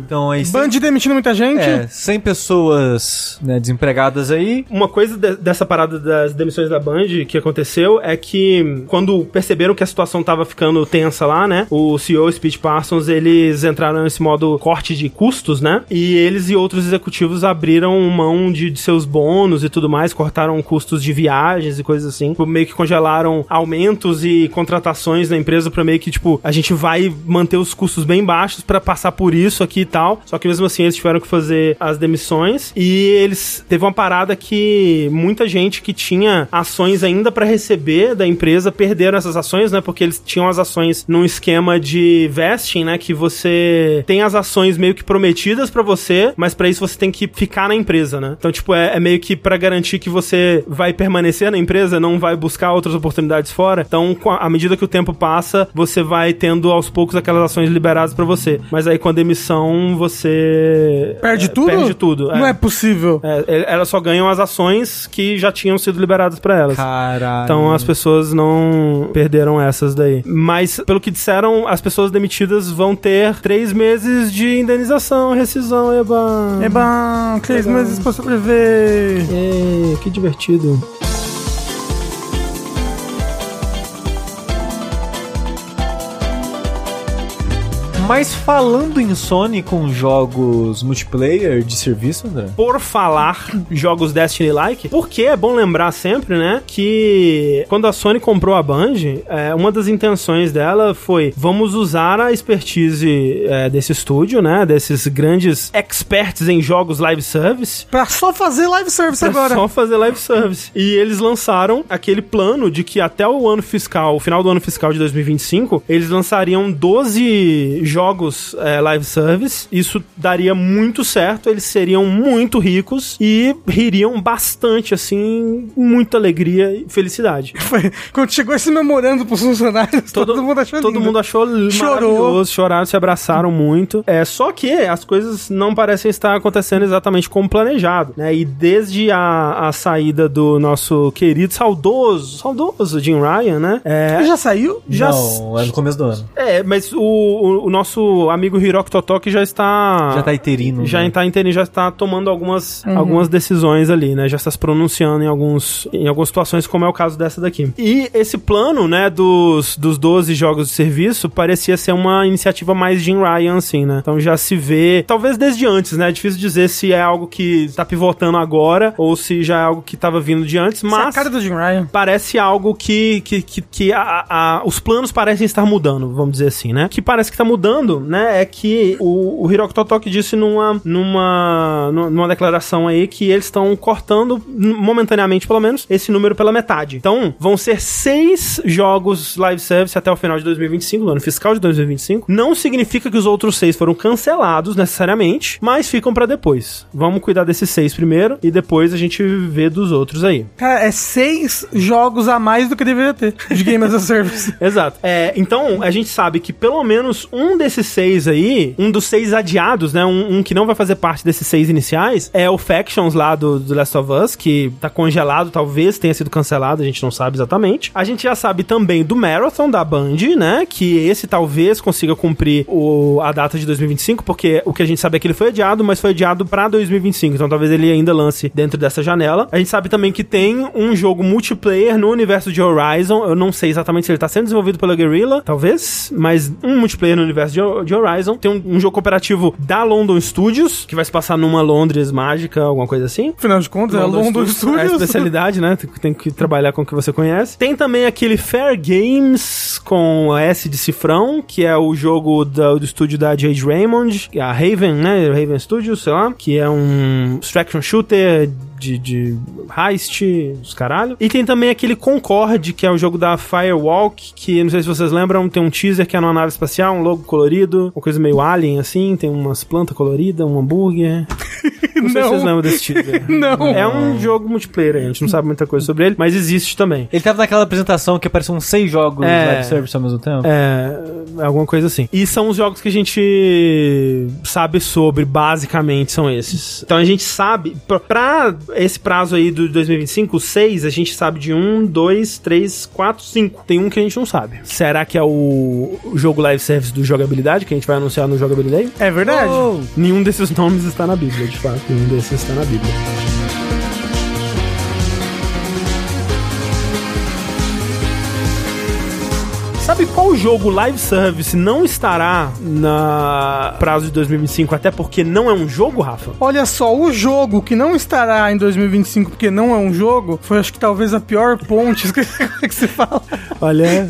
Então é isso. Band demitindo muita gente. É, 100 pessoas né, desempregadas aí. Uma coisa de- dessa parada das demissões da Band que aconteceu é que quando perceberam que a situação tava ficando tensa lá, né? O CEO Speed Parsons, eles entraram nesse modo corte de custos, né? E eles e outros executivos abriram mão de, de seus bônus e tudo mais, cortaram custos de viagens e coisas assim. Tipo, Meio que congelaram aumentos e contratações na empresa pra meio que, tipo, a gente vai manter os custos bem baixos pra passar por isso aqui e tal. Só que mesmo assim eles tiveram que fazer as demissões e eles teve uma parada que muita gente que tinha ações ainda pra receber da empresa perderam essas ações, né? Porque eles tinham as ações num esquema de vesting, né? Que você tem as ações meio que prometidas pra você, mas pra isso você tem que ficar na empresa, né? Então, tipo, é, é meio que pra garantir que você vai permanecer na empresa, não vai buscar outras oportunidades fora. Então, à medida que o tempo passa, você vai tendo aos poucos aquelas ações liberadas pra você. Mas aí com a demissão, você Perde é, tudo? Perde tudo. Não é possível. É, é, elas só ganham as ações que já tinham sido liberadas pra elas. Caralho. Então as pessoas não perderam essas daí. Mas, pelo que disseram, as pessoas demitidas vão ter três meses de indenização, rescisão, eba. É bom, três meses pra sobreviver. Ê, que divertido. Mas falando em Sony com jogos multiplayer de serviço, André? Por falar jogos Destiny-like, porque é bom lembrar sempre, né, que quando a Sony comprou a Band, é, uma das intenções dela foi vamos usar a expertise é, desse estúdio, né, desses grandes experts em jogos live service, Pra só fazer live service Pra agora. só fazer live service. E eles lançaram aquele plano de que até o ano fiscal, o final do ano fiscal de 2025, eles lançariam 12 jogos é, live service. Isso daria muito certo, eles seriam muito ricos e ririam bastante, assim, muita alegria e felicidade. Foi- Quando chegou esse memorando pros funcionários, todo, mundo achou Todo lindo. mundo achou Chorou. maravilhoso, choraram, se abraçaram muito. É, só que as coisas não parecem estar acontecendo exatamente como planejado, né? E desde a, a saída do nosso querido, saudoso, saudoso Jim Ryan, né? É, Já saiu? já Não, é no começo do ano. é, mas o, o, o nosso amigo Hiroki Totoki já está Já tá interino. já né? está interino, já está tomando algumas, algumas decisões ali, né? Já está se pronunciando em, alguns, em algumas situações, como é o caso dessa daqui. E esse plano, né, dos, dos 12 jogos de serviço, parecia ser uma iniciativa mais Jim Ryan, assim, né? Então já se vê, talvez desde antes, né? É difícil dizer se é algo que está pivotando agora ou se já é algo que estava vindo de antes, Essa é a mas cara do Jim Ryan. parece algo que, que, que, que a- a- os planos parecem estar mudando, vamos dizer assim, né? Que parece que tá mudando né, é que o, o Hiroki Totoki disse numa, numa, numa declaração aí que eles estão cortando, momentaneamente pelo menos, esse número pela metade. Então, vão ser seis jogos live service até o final de 2025, no ano fiscal de 2025. Não significa que os outros seis foram cancelados necessariamente, mas ficam para depois. Vamos cuidar desses seis primeiro e depois a gente vê dos outros aí. Cara, é seis jogos a mais do que deveria ter de Game as a Service. Exato. É, então, a gente sabe que pelo menos um desses seis aí, um dos seis adiados, né? Um, um que não vai fazer parte desses seis iniciais, é o Factions lá do, do Last of Us, que tá congelado, talvez tenha sido cancelado, a gente não sabe exatamente. A gente já sabe também do Marathon da Band, né? Que esse talvez consiga cumprir o, a data de 2025, porque o que a gente sabe é que ele foi adiado, mas foi adiado pra 2025. Então talvez ele ainda lance dentro dessa janela. A gente sabe também que tem um jogo multiplayer no universo de Horizon. Eu não sei exatamente se ele tá sendo desenvolvido pela Guerrilla, talvez, mas um multiplayer no universo de, de Horizon. Tem um, um, jogo cooperativo da London Studios, que vai se passar numa Londres mágica, alguma coisa assim. Afinal de contas, London é London Studios. Studios. É a especialidade, né? Tem, tem, que trabalhar com o que você conhece. Tem também aquele Fair Games com S de cifrão, que é o jogo do, do estúdio da Jade Raymond, a Raven, né? Raven Studios, sei lá, que é um extraction shooter de, de heist, os caralho. E tem também aquele Concorde, que é o jogo da Firewalk, que não sei se vocês lembram, tem um teaser que é numa nave espacial, um logo colorido, uma coisa meio alien assim, tem umas plantas coloridas, um hambúrguer. Não sei não. se vocês lembram desse teaser. não. É um jogo multiplayer, a gente não sabe muita coisa sobre ele, mas existe também. Ele tava naquela apresentação que apareciam seis jogos é, live service ao mesmo tempo? É, alguma coisa assim. E são os jogos que a gente sabe sobre, basicamente, são esses. Então a gente sabe, pra, pra esse prazo aí do 2025, 6, a gente sabe de 1, 2, 3, 4, 5. Tem um que a gente não sabe. Será que é o jogo live service do jogabilidade que a gente vai anunciar no jogabilidade? É verdade. Oh. Nenhum desses nomes está na Bíblia, de fato. Nenhum desses está na Bíblia. Sabe qual jogo live service não estará na prazo de 2025, até porque não é um jogo, Rafa? Olha só, o jogo que não estará em 2025 porque não é um jogo, foi acho que talvez a pior ponte que você fala. Olha,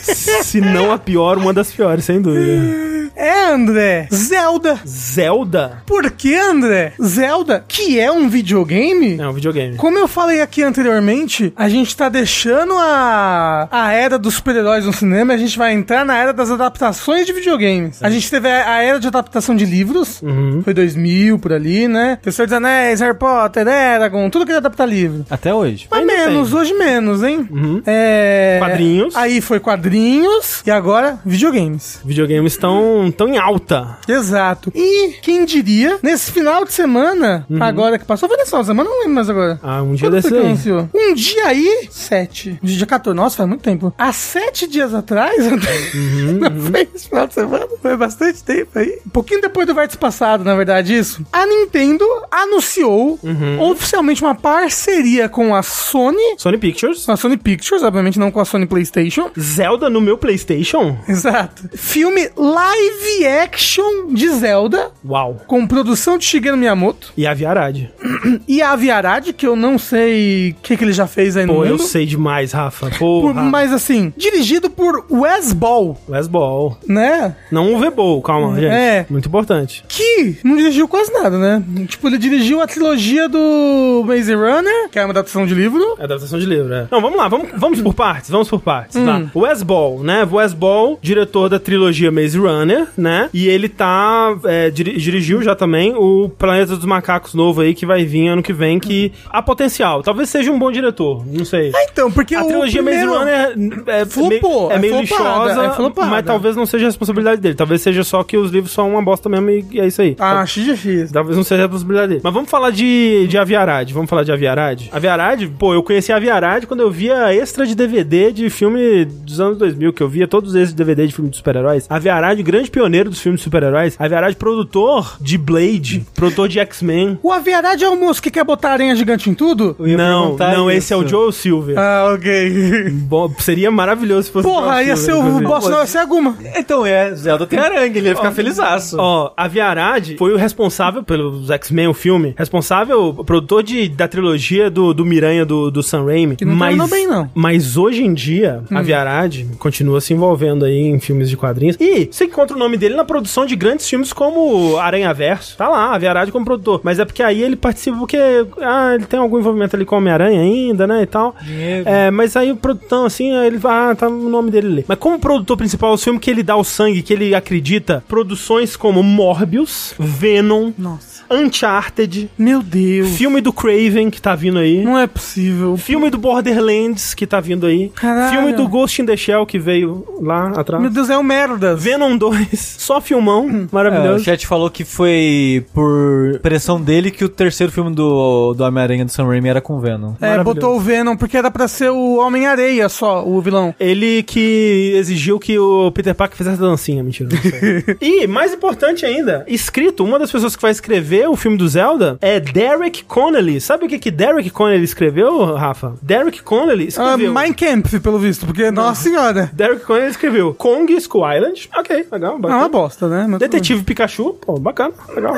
se não a pior, uma das piores, sem dúvida. É, André, Zelda. Zelda? Por que, André? Zelda, que é um videogame? É um videogame. Como eu falei aqui anteriormente, a gente tá deixando a, a era dos super-heróis no cinema a gente vai entrar na era das adaptações de videogames. A gente teve a, a era de adaptação de livros, uhum. foi 2000 por ali, né? Terceiro dos Anéis, Harry Potter, Eragon, tudo que é adaptar livro. Até hoje. Mas Ainda menos, tem. hoje menos, hein? Uhum. É... Quadrinhos. Aí foi quadrinhos e agora videogames. Videogames estão tão em alta. Exato. E quem diria, nesse final de semana, uhum. agora que passou, foi nesse final de semana, não lembro mais agora. Ah, um dia desse aí. Um dia aí, sete. Dia 14, nossa, faz muito tempo. Há sete dias atrás, uhum, não uhum. foi esse final de semana, foi bastante tempo aí. Um pouquinho depois do vértice passado, na verdade, isso. A Nintendo anunciou uhum. oficialmente uma parceria com a Sony. Sony Pictures. A Sony Pictures, obviamente não com a Sony PlayStation. Zelda no meu PlayStation? Exato. Filme live action de Zelda. Uau. Com produção de Shigeru Miyamoto. E a Viarad. e a Viarad, que eu não sei o que, que ele já fez aí Pô, no mundo. Pô, eu sei demais, Rafa. Por, mas assim, dirigido por Wes Ball. Wes Ball. Né? Não o V-Ball, calma, gente. É. Muito importante. Que não dirigiu quase nada, né? Tipo, ele dirigiu a trilogia do Maze Runner, que é uma adaptação de livro. É adaptação de livro, é. Não, vamos lá, vamos, vamos por partes, vamos por partes, tá? hum. tá? Wes Ball, né? Wes Ball, diretor da trilogia Maze Runner, né? E ele tá. É, dirigiu já também o Planeta dos Macacos novo aí, que vai vir ano que vem, que há potencial. Talvez seja um bom diretor, não sei. É, então, porque a trilogia. Maze Runner é, é, flopou, é meio, é meio lixosa, é mas talvez não seja a responsabilidade dele. Talvez seja só que os livros são uma bosta mesmo e é isso aí. Ah, acho difícil. Talvez não seja a responsabilidade dele. Mas vamos falar de, de Aviarad. Vamos falar de Aviarad. Aviarad, pô, eu conheci a Aviarad quando eu via extra de DVD de filme dos anos 2000, que eu via todos esses DVD de filme de super-heróis. Aviarad, grande pioneiro dos filmes de super-heróis. Aviarad, produtor de Blade, produtor de X-Men. O Aviarad é o moço que quer botar aranha gigante em tudo? Não, não, isso. esse é o Joe Silver. Ah, ok. Bom, seria maravilhoso se fosse Porra, ia ser o boss, não, ia ser a Guma. Então é, Zelda tem aranha, ele ia ficar felizaço. Ó, Aviarad foi o responsável pelos X-Men, o filme, responsável, produtor de, da trilogia do, do Miranha do, do Sam Raimi. Que não mas, bem, não. Mas hoje em dia, hum. Aviarad continua se envolvendo aí em filmes de quadrinhos. E você encontra o nome dele ele na produção de grandes filmes como Aranha Verso. Tá lá, a Viarade como produtor. Mas é porque aí ele participa porque ah, ele tem algum envolvimento ali com Homem-Aranha ainda, né? E tal. Dinheiro. É, mas aí o produtão, assim, ele vai, ah, tá o nome dele ali. Mas como produtor principal, o filme que ele dá o sangue, que ele acredita, produções como Morbius, Venom, Nossa. Uncharted, Meu Deus. filme do Craven que tá vindo aí. Não é possível. Filme do Borderlands que tá vindo aí. Caralho. Filme do Ghost in the Shell que veio lá atrás. Meu Deus, é um merda. Venom 2, só filmão, É, o maravilhoso. chat falou que foi por pressão dele que o terceiro filme do, do Homem-Aranha do Sam Raimi era com Venom. É, Maravilhoso. botou o Venom porque era pra ser o Homem-Areia só, o vilão. Ele que exigiu que o Peter Parker fizesse dancinha, mentira. não sei. e, mais importante ainda, escrito, uma das pessoas que vai escrever o filme do Zelda é Derek Connelly. Sabe o que que Derek Connelly escreveu, Rafa? Derek Connelly Ah, escreveu... Mein Kampf, pelo visto, porque, nossa senhora. Derek Connelly escreveu Kong Skull Island. Ok, legal, É uma bacana. bosta, né? Mas Detetive Pikachu, pô, bacana, legal.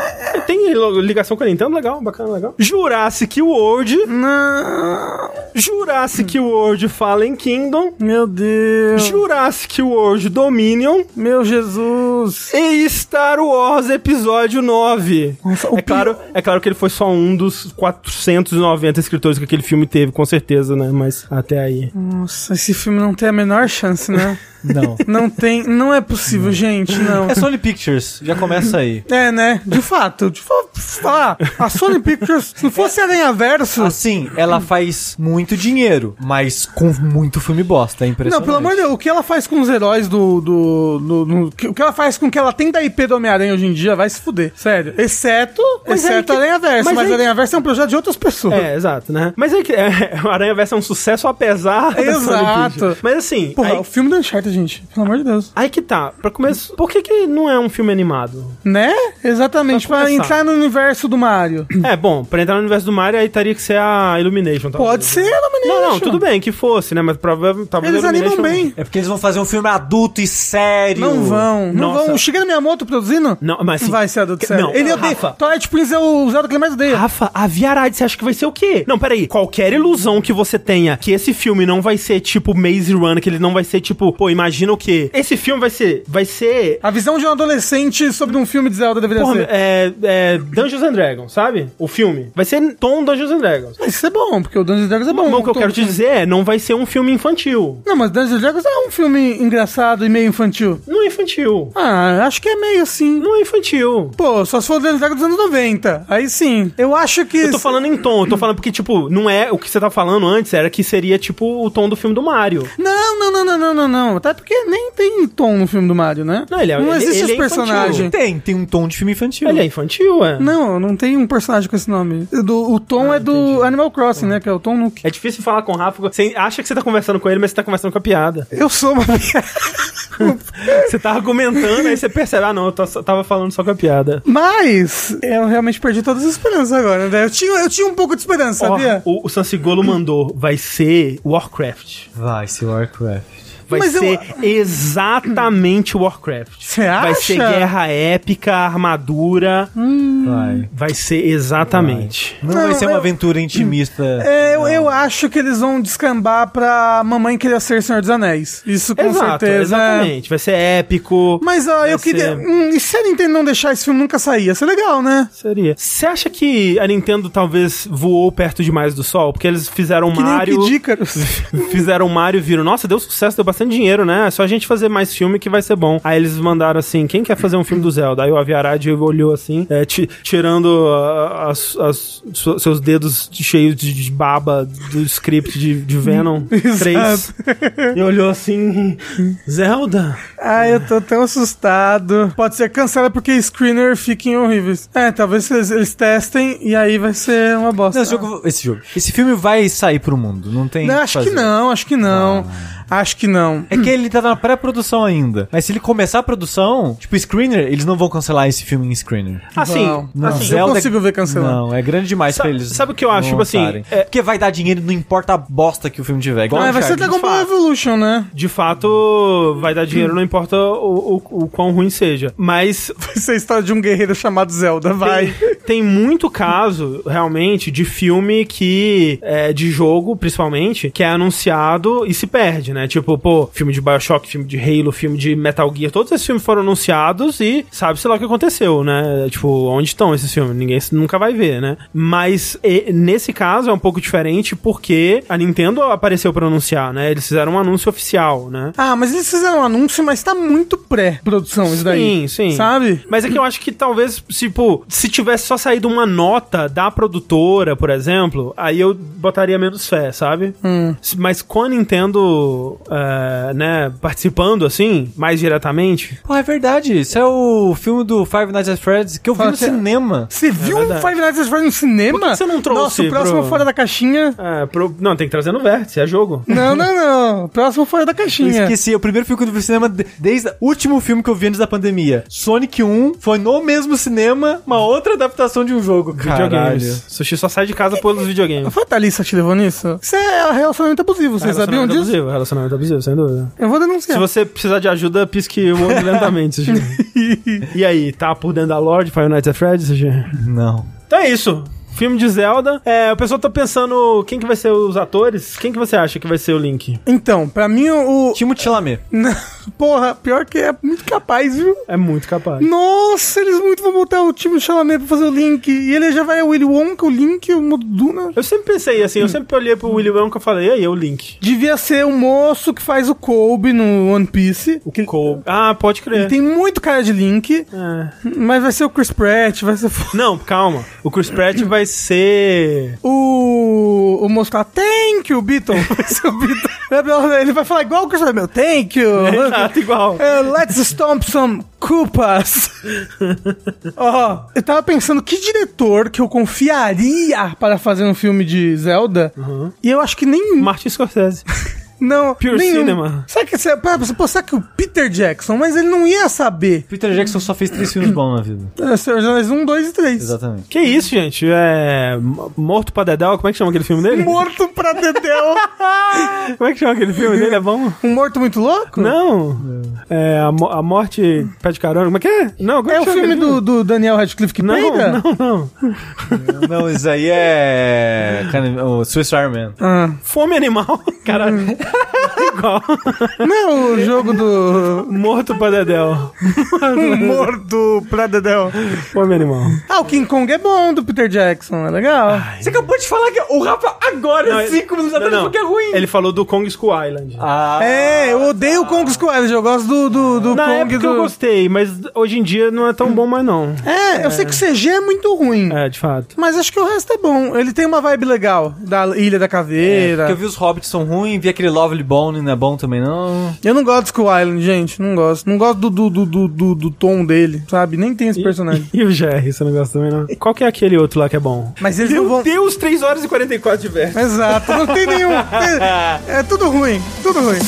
Tem ligação com a Nintendo, legal, bacana, legal. Jurassic World. Não. Jurassic World Fallen Kingdom, Meu Deus. Jurassic World Dominion Meu Jesus. e Star Wars Episódio 9. Nossa, é, claro, é claro que ele foi só um dos 490 escritores que aquele filme teve, com certeza, né? Mas até aí. Nossa, esse filme não tem a menor chance, né? Não. Não tem, não é possível, gente, não. É Sony Pictures, já começa aí. É, né? De fato, de fa- falar, a Sony Pictures, se não fosse Aranha Verso, Assim, ela faz muito dinheiro, mas com muito filme bosta, é Não, impressionante. pelo amor de Deus, o que ela faz com os heróis do. do, do- o que ela faz com que ela tem da IP do Homem-Aranha hoje em dia vai se fuder. Sério. Exceto. Mas exceto aí que- Aranha Verso. mas Mas, aí- Aranha Verso é um projeto de outras pessoas. É, exato, né? Mas é que é, o Aranha Verso é um sucesso apesar da Sony Exato. Mas assim, Porra, aí, o filme do Uncharted, gente. Pelo amor de Deus. aí que tá. Pra começar, por que que não é um filme animado? Né? Exatamente. Pra Pra, entrar no universo do Mario. É, bom, pra entrar no universo do Mario aí teria que ser a Illumination. talvez. Pode ser Illumination. Não, não, tudo bem que fosse, né? Mas provavelmente Eles a animam bem. É porque eles vão fazer um filme adulto e sério. Não vão. Não Nossa. vão. O Shigeru Miyamoto produzindo? Não, mas assim, vai ser adulto sério. não, Ele odeia. Rafa. Twilight Prince é o Zelda que ele mais odeia. Rafa, a Viarade, você acha que vai ser o quê? Não, peraí. Qualquer ilusão que você tenha que esse filme não vai ser tipo Maze Runner, que ele não vai ser tipo, pô, imagina o quê? Esse filme vai ser. Vai ser. A visão de um adolescente sobre um filme de Zelda deveria Porra, ser. é, é Dungeons and Dragons, sabe? O filme. Vai ser tom Dungeons and Dragons. Mas isso é bom, porque o Dungeons Dragons é bom. Mas o que eu Tô- quero te dizer é, não vai ser um filme infantil. Não, mas Dungeons Dragons é um filme engraçado e meio infantil. Não é infantil. Ah, acho que é meio assim. Não é infantil. Pô, só se for o Dungeons Dragons dos anos 90. Aí sim. Eu acho que. Eu tô falando em tom, eu tô falando porque, tipo, não é. O que você tá falando antes era que seria, tipo, o tom do filme do Mario. Não, não, não, não, não, não, não. Até porque nem tem tom no filme do Mario, né? Não, ele é- Não ele- existe ele esse é personagem. Tem, tem um tom de filme infantil. Ele é infantil, é. Não, não tem um personagem com esse nome. Do, o Tom é do Animal Crossing, né? Que é o Tom Nook. É difícil falar com o Rafa. Você acha que você tá conversando com ele, mas você tá conversando com a piada. Eu sou uma. Você tá argumentando, aí você percebe, ah, não, eu tô- tava falando só com a piada. Mas eu realmente perdi todas as esperanças agora, né? Eu tinha, eu tinha um pouco de esperança, Ó, sabia? o, o Sansigolo mandou, vai ser Warcraft. Vai ser Warcraft. Vai Mas eu- ser exatamente Warcraft. Você Vai acha? ser guerra épica, armadura. Vai. Vai ser exatamente. Não, Não, vai ser uma eu- aventura intimista. É, eu, eu acho que eles vão descambar pra mamãe querer ser Senhor dos Anéis. Isso com Exato, certeza. é. exatamente. Vai ser épico. Mas ó, eu Vai queria. ser- Hum, e se a Nintendo não deixar esse filme nunca sair? Ia ser legal, né? Seria. Você acha que a Nintendo talvez voou perto demais do sol? Porque eles fizeram Que Mario. nem Kid fizeram Mario e viram, nossa, deu sucesso, deu bastante dinheiro, né? É só a gente fazer mais filme que vai ser bom. Aí eles mandaram assim, quem quer fazer um filme do Zelda? Aí o Aviarad olhou assim, é, ti- tirando ah, as- as- su- seus dedos cheios de, de baba do script de, de Venom 3. e olhou assim, Zelda? Ai, eu tô tão assustado. Pode ser cancela porque screener fiquem horríveis. É, talvez eles, eles testem e aí vai ser uma bosta. Não, esse jogo, esse jogo. Esse filme vai sair pro mundo, não tem. Não, acho que fazer. não, acho que não. Acho que não. É que ele tá na pré-produção ainda. Mas se ele começar a produção, tipo screener, eles não vão cancelar esse filme em screener. Assim, Não, Não, assim, eu consigo ver cancelar. Não, é grande demais Sa- pra eles. sabe o que eu acho? Tipo assim, é- Porque vai dar dinheiro, não importa a bosta que o filme tiver. Igual Ah, vai ser Dragon Ball. Evolution, né? de fato, vai dar dinheiro, não importa o, o, o quão ruim seja. Mas Vai ser a história de um guerreiro chamado Zelda, vai. Tem, tem muito caso, realmente, de filme que. É, de jogo, principalmente, que é anunciado e se perde, né? Né? Tipo, pô, filme de Bioshock, filme de Halo, filme de Metal Gear, todos esses filmes foram anunciados e sabe-se lá o que aconteceu, né? Tipo, onde estão esses filmes? Ninguém nunca vai ver, né? Mas e, nesse caso é um pouco diferente porque a Nintendo apareceu pra anunciar, né? Eles fizeram um anúncio oficial, né? Ah, mas eles fizeram um anúncio, mas tá muito pré-produção isso daí. Sim, sim. Sabe? Mas é que eu acho que talvez, tipo, se tivesse só saído uma nota da produtora, por exemplo, aí eu botaria menos fé, sabe? Hum. Mas com a Nintendo, é, né, participando assim, mais diretamente. Pô, é verdade. Isso é o filme do Five Nights at Freddy's que eu vi Fala no que- cinema. Você viu um verdade. Five Nights at Freddy's no cinema? Por que você não trouxe Nossa, o próximo pro- fora da caixinha. É, pro- não, tem que trazer no vértice, é jogo. Não, não, não. O próximo fora da Eu caixinha. esqueci, é o primeiro filme que eu vi no cinema de- desde o último filme que eu vi antes da pandemia. Sonic 1 foi no mesmo cinema, uma outra adaptação de um jogo. Caralho. Videogames. Sushi só sai de casa pelos videogames. Foi a Thalissa que te levou nisso? Isso é relacionamento abusivo, vocês sabiam disso? abusivo, relacionamento abusivo, sem dúvida. Eu vou Se denunciar. você precisar de ajuda, pisque o olho lentamente, Sushi. E aí, tá por dentro da Lorde, Five Nights at Freddy's, Sushi? Não. Então é isso. Filme de Zelda. É, o pessoal tá pensando quem que vai ser os atores. Quem que você acha que vai ser o Link? Então, pra mim o... Timothée Chalamet. Não, Porra, pior que é muito capaz, viu? É muito capaz. Nossa, eles muito vão botar o time do Chalamet pra fazer o Link. E ele já vai o Willy Wonka, o Link, o Moduna. Eu sempre pensei assim, eu sempre olhei pro Willy Wonka e falei, e aí, é o Link. Devia ser o moço que faz o Kobe no One Piece. O Cole. Ah, pode crer. Ele tem muito cara de Link, É. mas vai ser o Chris Pratt, vai ser Não, calma. O Chris Pratt vai ser... o, o fala, thank you, Beatle. Vai ser o Beatle. Ele vai falar igual o Chris Pratt, meu, thank you. Exato, igual. É, let's stomp some Koopas. Ó, eu tava pensando que diretor que eu confiaria para fazer um filme de Zelda. E eu acho que nenhum. Martin Scorsese. Não, Pure nenhum. Cinema. Sabe que você, você pensar que o Peter Jackson, mas ele não ia saber. Peter Jackson só fez três filmes bons na vida. É, Senhor Anéis 1, 2 e 3. Exatamente. Que isso, gente? É... Morto pra Dedel, como é que chama aquele filme dele? Morto pra Dedéu. Como é que chama aquele filme dele? É bom? um morto muito louco? Não. É, a, mo- a morte pé de carona. Como é que é? Não, como É que o chama filme do, do Daniel Radcliffe que Não, peida? não, não. Não, isso aí é. O Swiss Army Man. Ah. Fome animal. Caralho. Igual. Não, o jogo do Morto pra Dedel. morto pra Dedéu. Fome animal. Ah, o King Kong é bom do Peter Jackson, é legal. Você acabou de falar que o Rafa agora, Não, cinco minutos Não, atrás, falou que é ruim. Ele falou do Kong School Island. Ah, É, eu odeio o Kong Skull Island, eu gosto do, do, do Na Kong época do... eu gostei, mas hoje em dia não é tão bom mais não. É, eu sei que o CG é muito ruim. É, de fato. Mas acho que o resto é bom. Ele tem uma vibe legal da Ilha da Caveira. Porque eu vi os Hobbits são ruins, vi aquele Lovely Bone, não é bom também não. Eu não gosto do Skull Island, gente. Não gosto. Não gosto do, do, do, do, do- do tom dele, sabe? Nem tem esse personagem. E o Jerry, você não gosta também não? Qual que é aquele outro lá que é bom? Mas eles não Meu vão. Deus, 3 horas e 44 de verso. Exato, não tem nenhum. É, é tudo ruim, tudo ruim.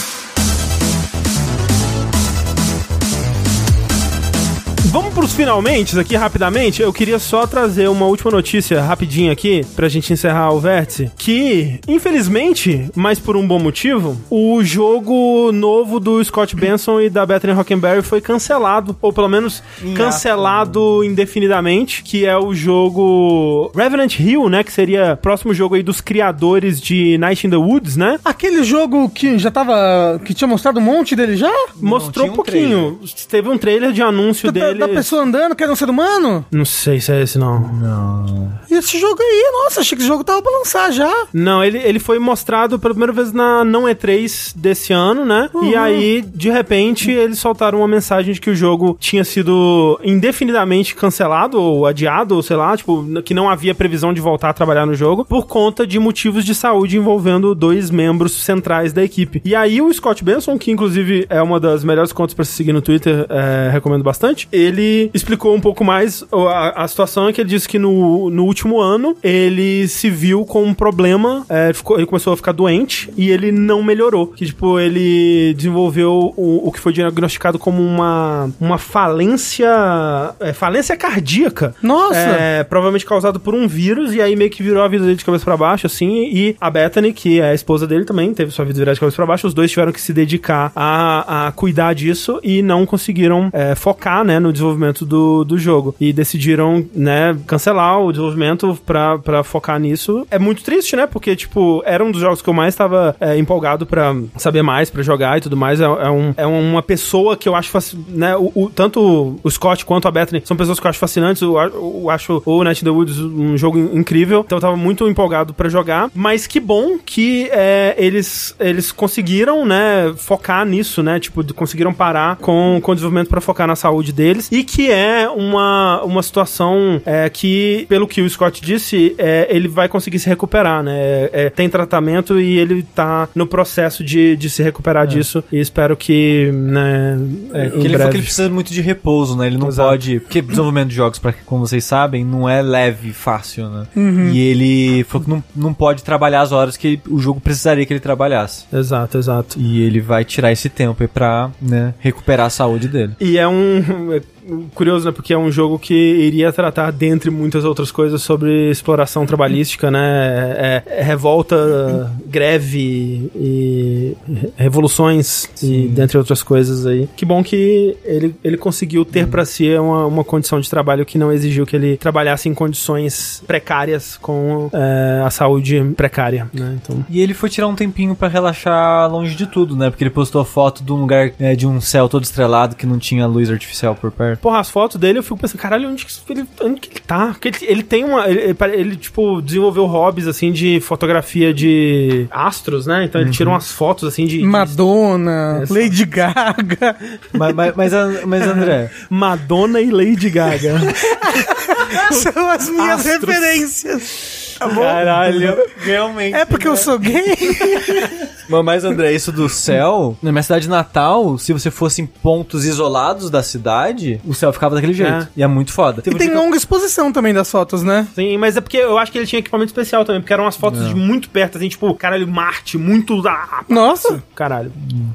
Vamos pros finalmente aqui rapidamente. Eu queria só trazer uma última notícia rapidinho aqui pra gente encerrar o vértice. Que, infelizmente, mas por um bom motivo, o jogo novo do Scott Benson e da Bethany Rockenberry foi cancelado, ou pelo menos cancelado indefinidamente, que é o jogo Revenant Hill, né? Que seria o próximo jogo aí dos criadores de Night in the Woods, né? Aquele jogo que já tava. que tinha mostrado um monte dele já? Mostrou tinha um pouquinho. Teve um trailer de anúncio dele. Da pessoa andando, que era um ser humano? Não sei se é esse, não. Não. E esse jogo aí, nossa, achei que esse jogo tava pra lançar já. Não, ele, ele foi mostrado pela primeira vez na não E3 desse ano, né? E aí, de repente, eles soltaram uma mensagem de que o jogo tinha sido indefinidamente cancelado ou adiado, ou sei lá, tipo, que não havia previsão de voltar a trabalhar no jogo por conta de motivos de saúde envolvendo dois membros centrais da equipe. E aí, o Scott Benson, que inclusive é uma das melhores contas pra se seguir no Twitter, é, recomendo bastante, ele explicou um pouco mais a, a situação é que ele disse que no, no último ano ele se viu com um problema, é, ficou- ele começou a ficar doente e ele não melhorou. Que, tipo, ele desenvolveu o, o que foi diagnosticado como uma, uma falência. é, falência cardíaca. Nossa! É, provavelmente causado por um vírus, e aí meio que virou a vida dele de cabeça pra baixo, assim. E a Bethany, que é a esposa dele também, teve sua vida virada de cabeça pra baixo. Os dois tiveram que se dedicar a, a cuidar disso e não conseguiram é, focar, né, no desenvolvimento do, do jogo. E decidiram, né, cancelar o desenvolvimento pra, pra focar nisso. É muito triste, né? Porque, tipo, era um dos jogos que eu mais tava é, empolgado pra saber mais, pra jogar e tudo mais. É, é, um, é uma pessoa que eu acho, fasc- né, o, o- tanto o Scott quanto a Bethany são pessoas que eu acho fascinantes. Eu, eu acho o Night in the Woods um jogo in- incrível. Então eu tava muito empolgado pra jogar. Mas que bom que é, eles, eles conseguiram, né, focar nisso, né? Tipo, conseguiram parar com, com o desenvolvimento pra focar na saúde deles. E que é uma, uma situação é, que, pelo que o Scott disse, é, ele vai conseguir se recuperar, né? É, tem tratamento e ele tá no processo de, de se recuperar disso. E espero que, né, É, em que ele falou breve. que ele precisa muito de repouso, né? Ele não Exato. pode. Porque desenvolvimento de jogos, pra, como vocês sabem, não é leve, fácil, né? Uhum. E ele falou que não, não pode trabalhar as horas que o jogo precisaria que ele trabalhasse. Exato, exato. E ele vai tirar esse tempo aí pra né, recuperar a saúde dele. E é um. É curioso, né? Porque é um jogo que iria tratar, dentre muitas outras coisas, sobre exploração trabalhística, né? É, é revolta, greve e revoluções e dentre outras coisas aí. Que bom que ele, ele conseguiu ter pra si uma, uma condição de trabalho que não exigiu que ele trabalhasse em condições precárias com é, a saúde precária, né? Então. E ele foi tirar um tempinho pra relaxar longe de tudo, né? Porque ele postou foto de um lugar, né, de um céu todo estrelado que não tinha luz artificial por perto. Porra, as fotos dele eu fico pensando, caralho, onde que ele, onde que ele tá? Porque ele, ele tem uma. Ele, ele tipo, desenvolveu hobbies assim de fotografia de astros, né? Então ele tira umas fotos assim de. de- Madonna, Essa. Lady Gaga. mas, mas, mas, mas, André, Madonna e Lady Gaga. São as minhas Astros. referências. Caralho, realmente. É porque eu sou gay? Mas, André, isso do céu, na minha cidade natal, se você fosse em pontos isolados da cidade, o céu ficava daquele jeito. É. E é muito foda. E tem longa exposição também das fotos, né? Sim, mas é porque eu acho que ele tinha equipamento especial também, porque eram umas fotos de muito perto, assim, tipo, caralho, Marte, muito. Ah, Nossa. caralho.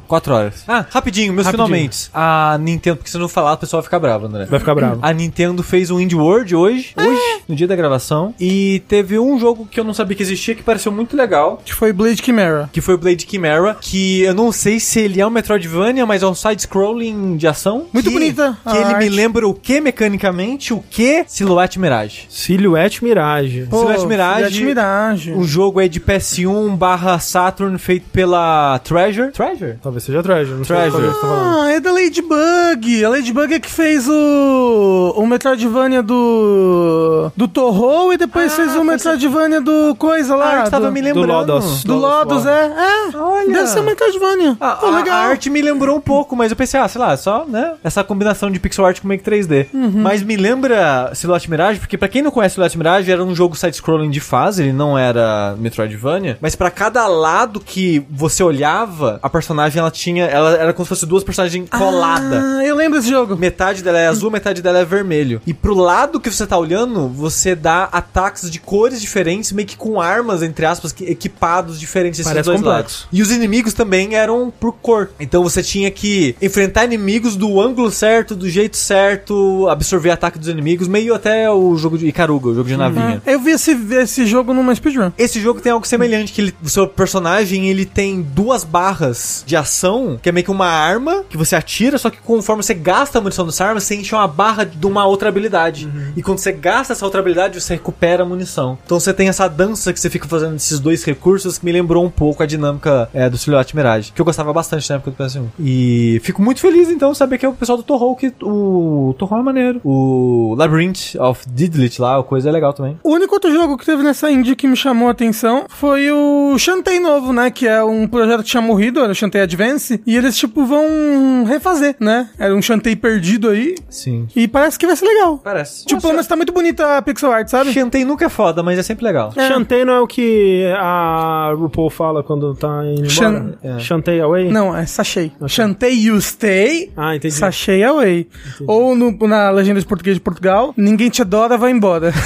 Quatro horas. Ah, rapidinho, meus Rapidinho. finalmente. A Nintendo, porque se eu não falar, o pessoal vai ficar bravo, André. Vai ficar bravo. A Nintendo fez um Indie World hoje, hoje, no dia da gravação, e teve um jogo que eu não sabia que existia, que pareceu muito legal, Que foi Blade Chimera. que foi o Blade Chimera, que eu não sei se ele é um Metroidvania, mas é um side-scrolling de ação. Muito que, bonita a Que ele me arte. lembra o que mecanicamente, o que Silhouette Mirage. Silhouette Mirage. Pô, Silhouette Mirage. Silhouette Mirage. O jogo é de PS1 barra Saturn, feito pela Treasure. Treasure? Talvez seja Treasure, não Treasure. sei tá. Ah, é da Ladybug. A Ladybug é que fez o. O Metroidvania do. Do Torro e depois Ah, fez o foi Metroidvania do coisa lá. A arte tava do, me lembrando. Lodos. do Lodos, é. É. Olha. Deve ser Metroidvania. A, Pô, a- legal. a arte me lembrou um pouco, mas eu pensei, ah, sei lá, só, né? Essa combinação de pixel art com meio que 3D. Mas me lembra Silhouette Mirage, porque pra quem não conhece Silhouette Mirage, era um jogo side-scrolling de fase, ele não era Metroidvania. Mas pra cada lado que você olhava, a personagem, ela tinha, ela era como se fosse duas personagens coladas. Ah, eu lembro desse jogo. Metade dela é azul, metade dela é vermelho. E pro lado que você tá olhando, você dá ataques de cores diferentes, meio que com armas, entre aspas, que- equipados diferentes desses Parece dois complexo. lados. E os inimigos também eram por cor. Então você tinha que enfrentar inimigos do ângulo certo, do jeito certo, absorver ataque dos inimigos, meio até o jogo de Icaruga, o jogo de navinha. Eu vi esse, esse jogo numa speedrun. Esse jogo tem algo semelhante, que ele- o seu personagem, ele tem duas barras de ação, que é meio que uma arma, que você atira, só que conforme você gasta a munição dessa arma, você enche uma barra de uma outra habilidade. E quando você gasta essa outra habilidade, você recupera a munição. Então você tem essa dança que você fica fazendo esses dois recursos, que me lembrou um pouco a dinâmica é, do Silhouette Mirage, que eu gostava bastante na época do PS1. E fico muito feliz, então, saber que é o pessoal do Torro, que o Torro é maneiro. O Labyrinth of Didlit lá, a coisa é legal também. O único outro jogo que teve nessa indie que me chamou a atenção foi o Shantae novo, né? Que é um projeto que tinha morrido, era o Shantae Advance. E eles, tipo, vão refazer, né? Era um Shantae perdido aí. Sim. E parece que vai ser legal. Parece. Tipo, mas tá muito bonita a pixel art, sabe? Shantae nunca é foda, mas é sempre legal. É. Shantae não é o que a RuPaul fala quando tá indo Shan- embora? é. Shantae away? Não, é sachei. Shantae you stay, Ah, entendi. sachei away. Ou no- na legenda de português de Portugal, ninguém te adora, vai embora.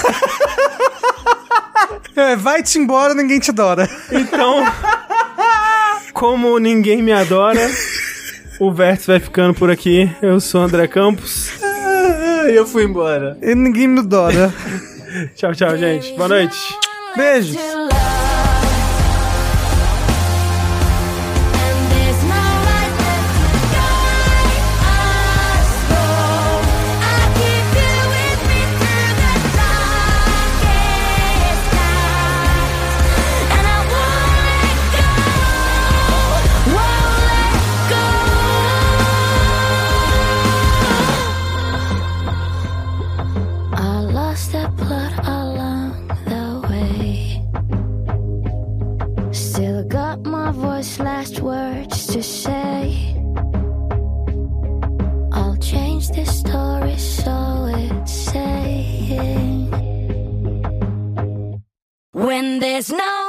é, vai-te embora, ninguém te adora. Então, como ninguém me adora, o Vértice vai ficando por aqui. Eu sou o André Campos. E eu fui embora. E ninguém me adora. Tchau, tchau, gente. Boa noite. Beijos. And there's no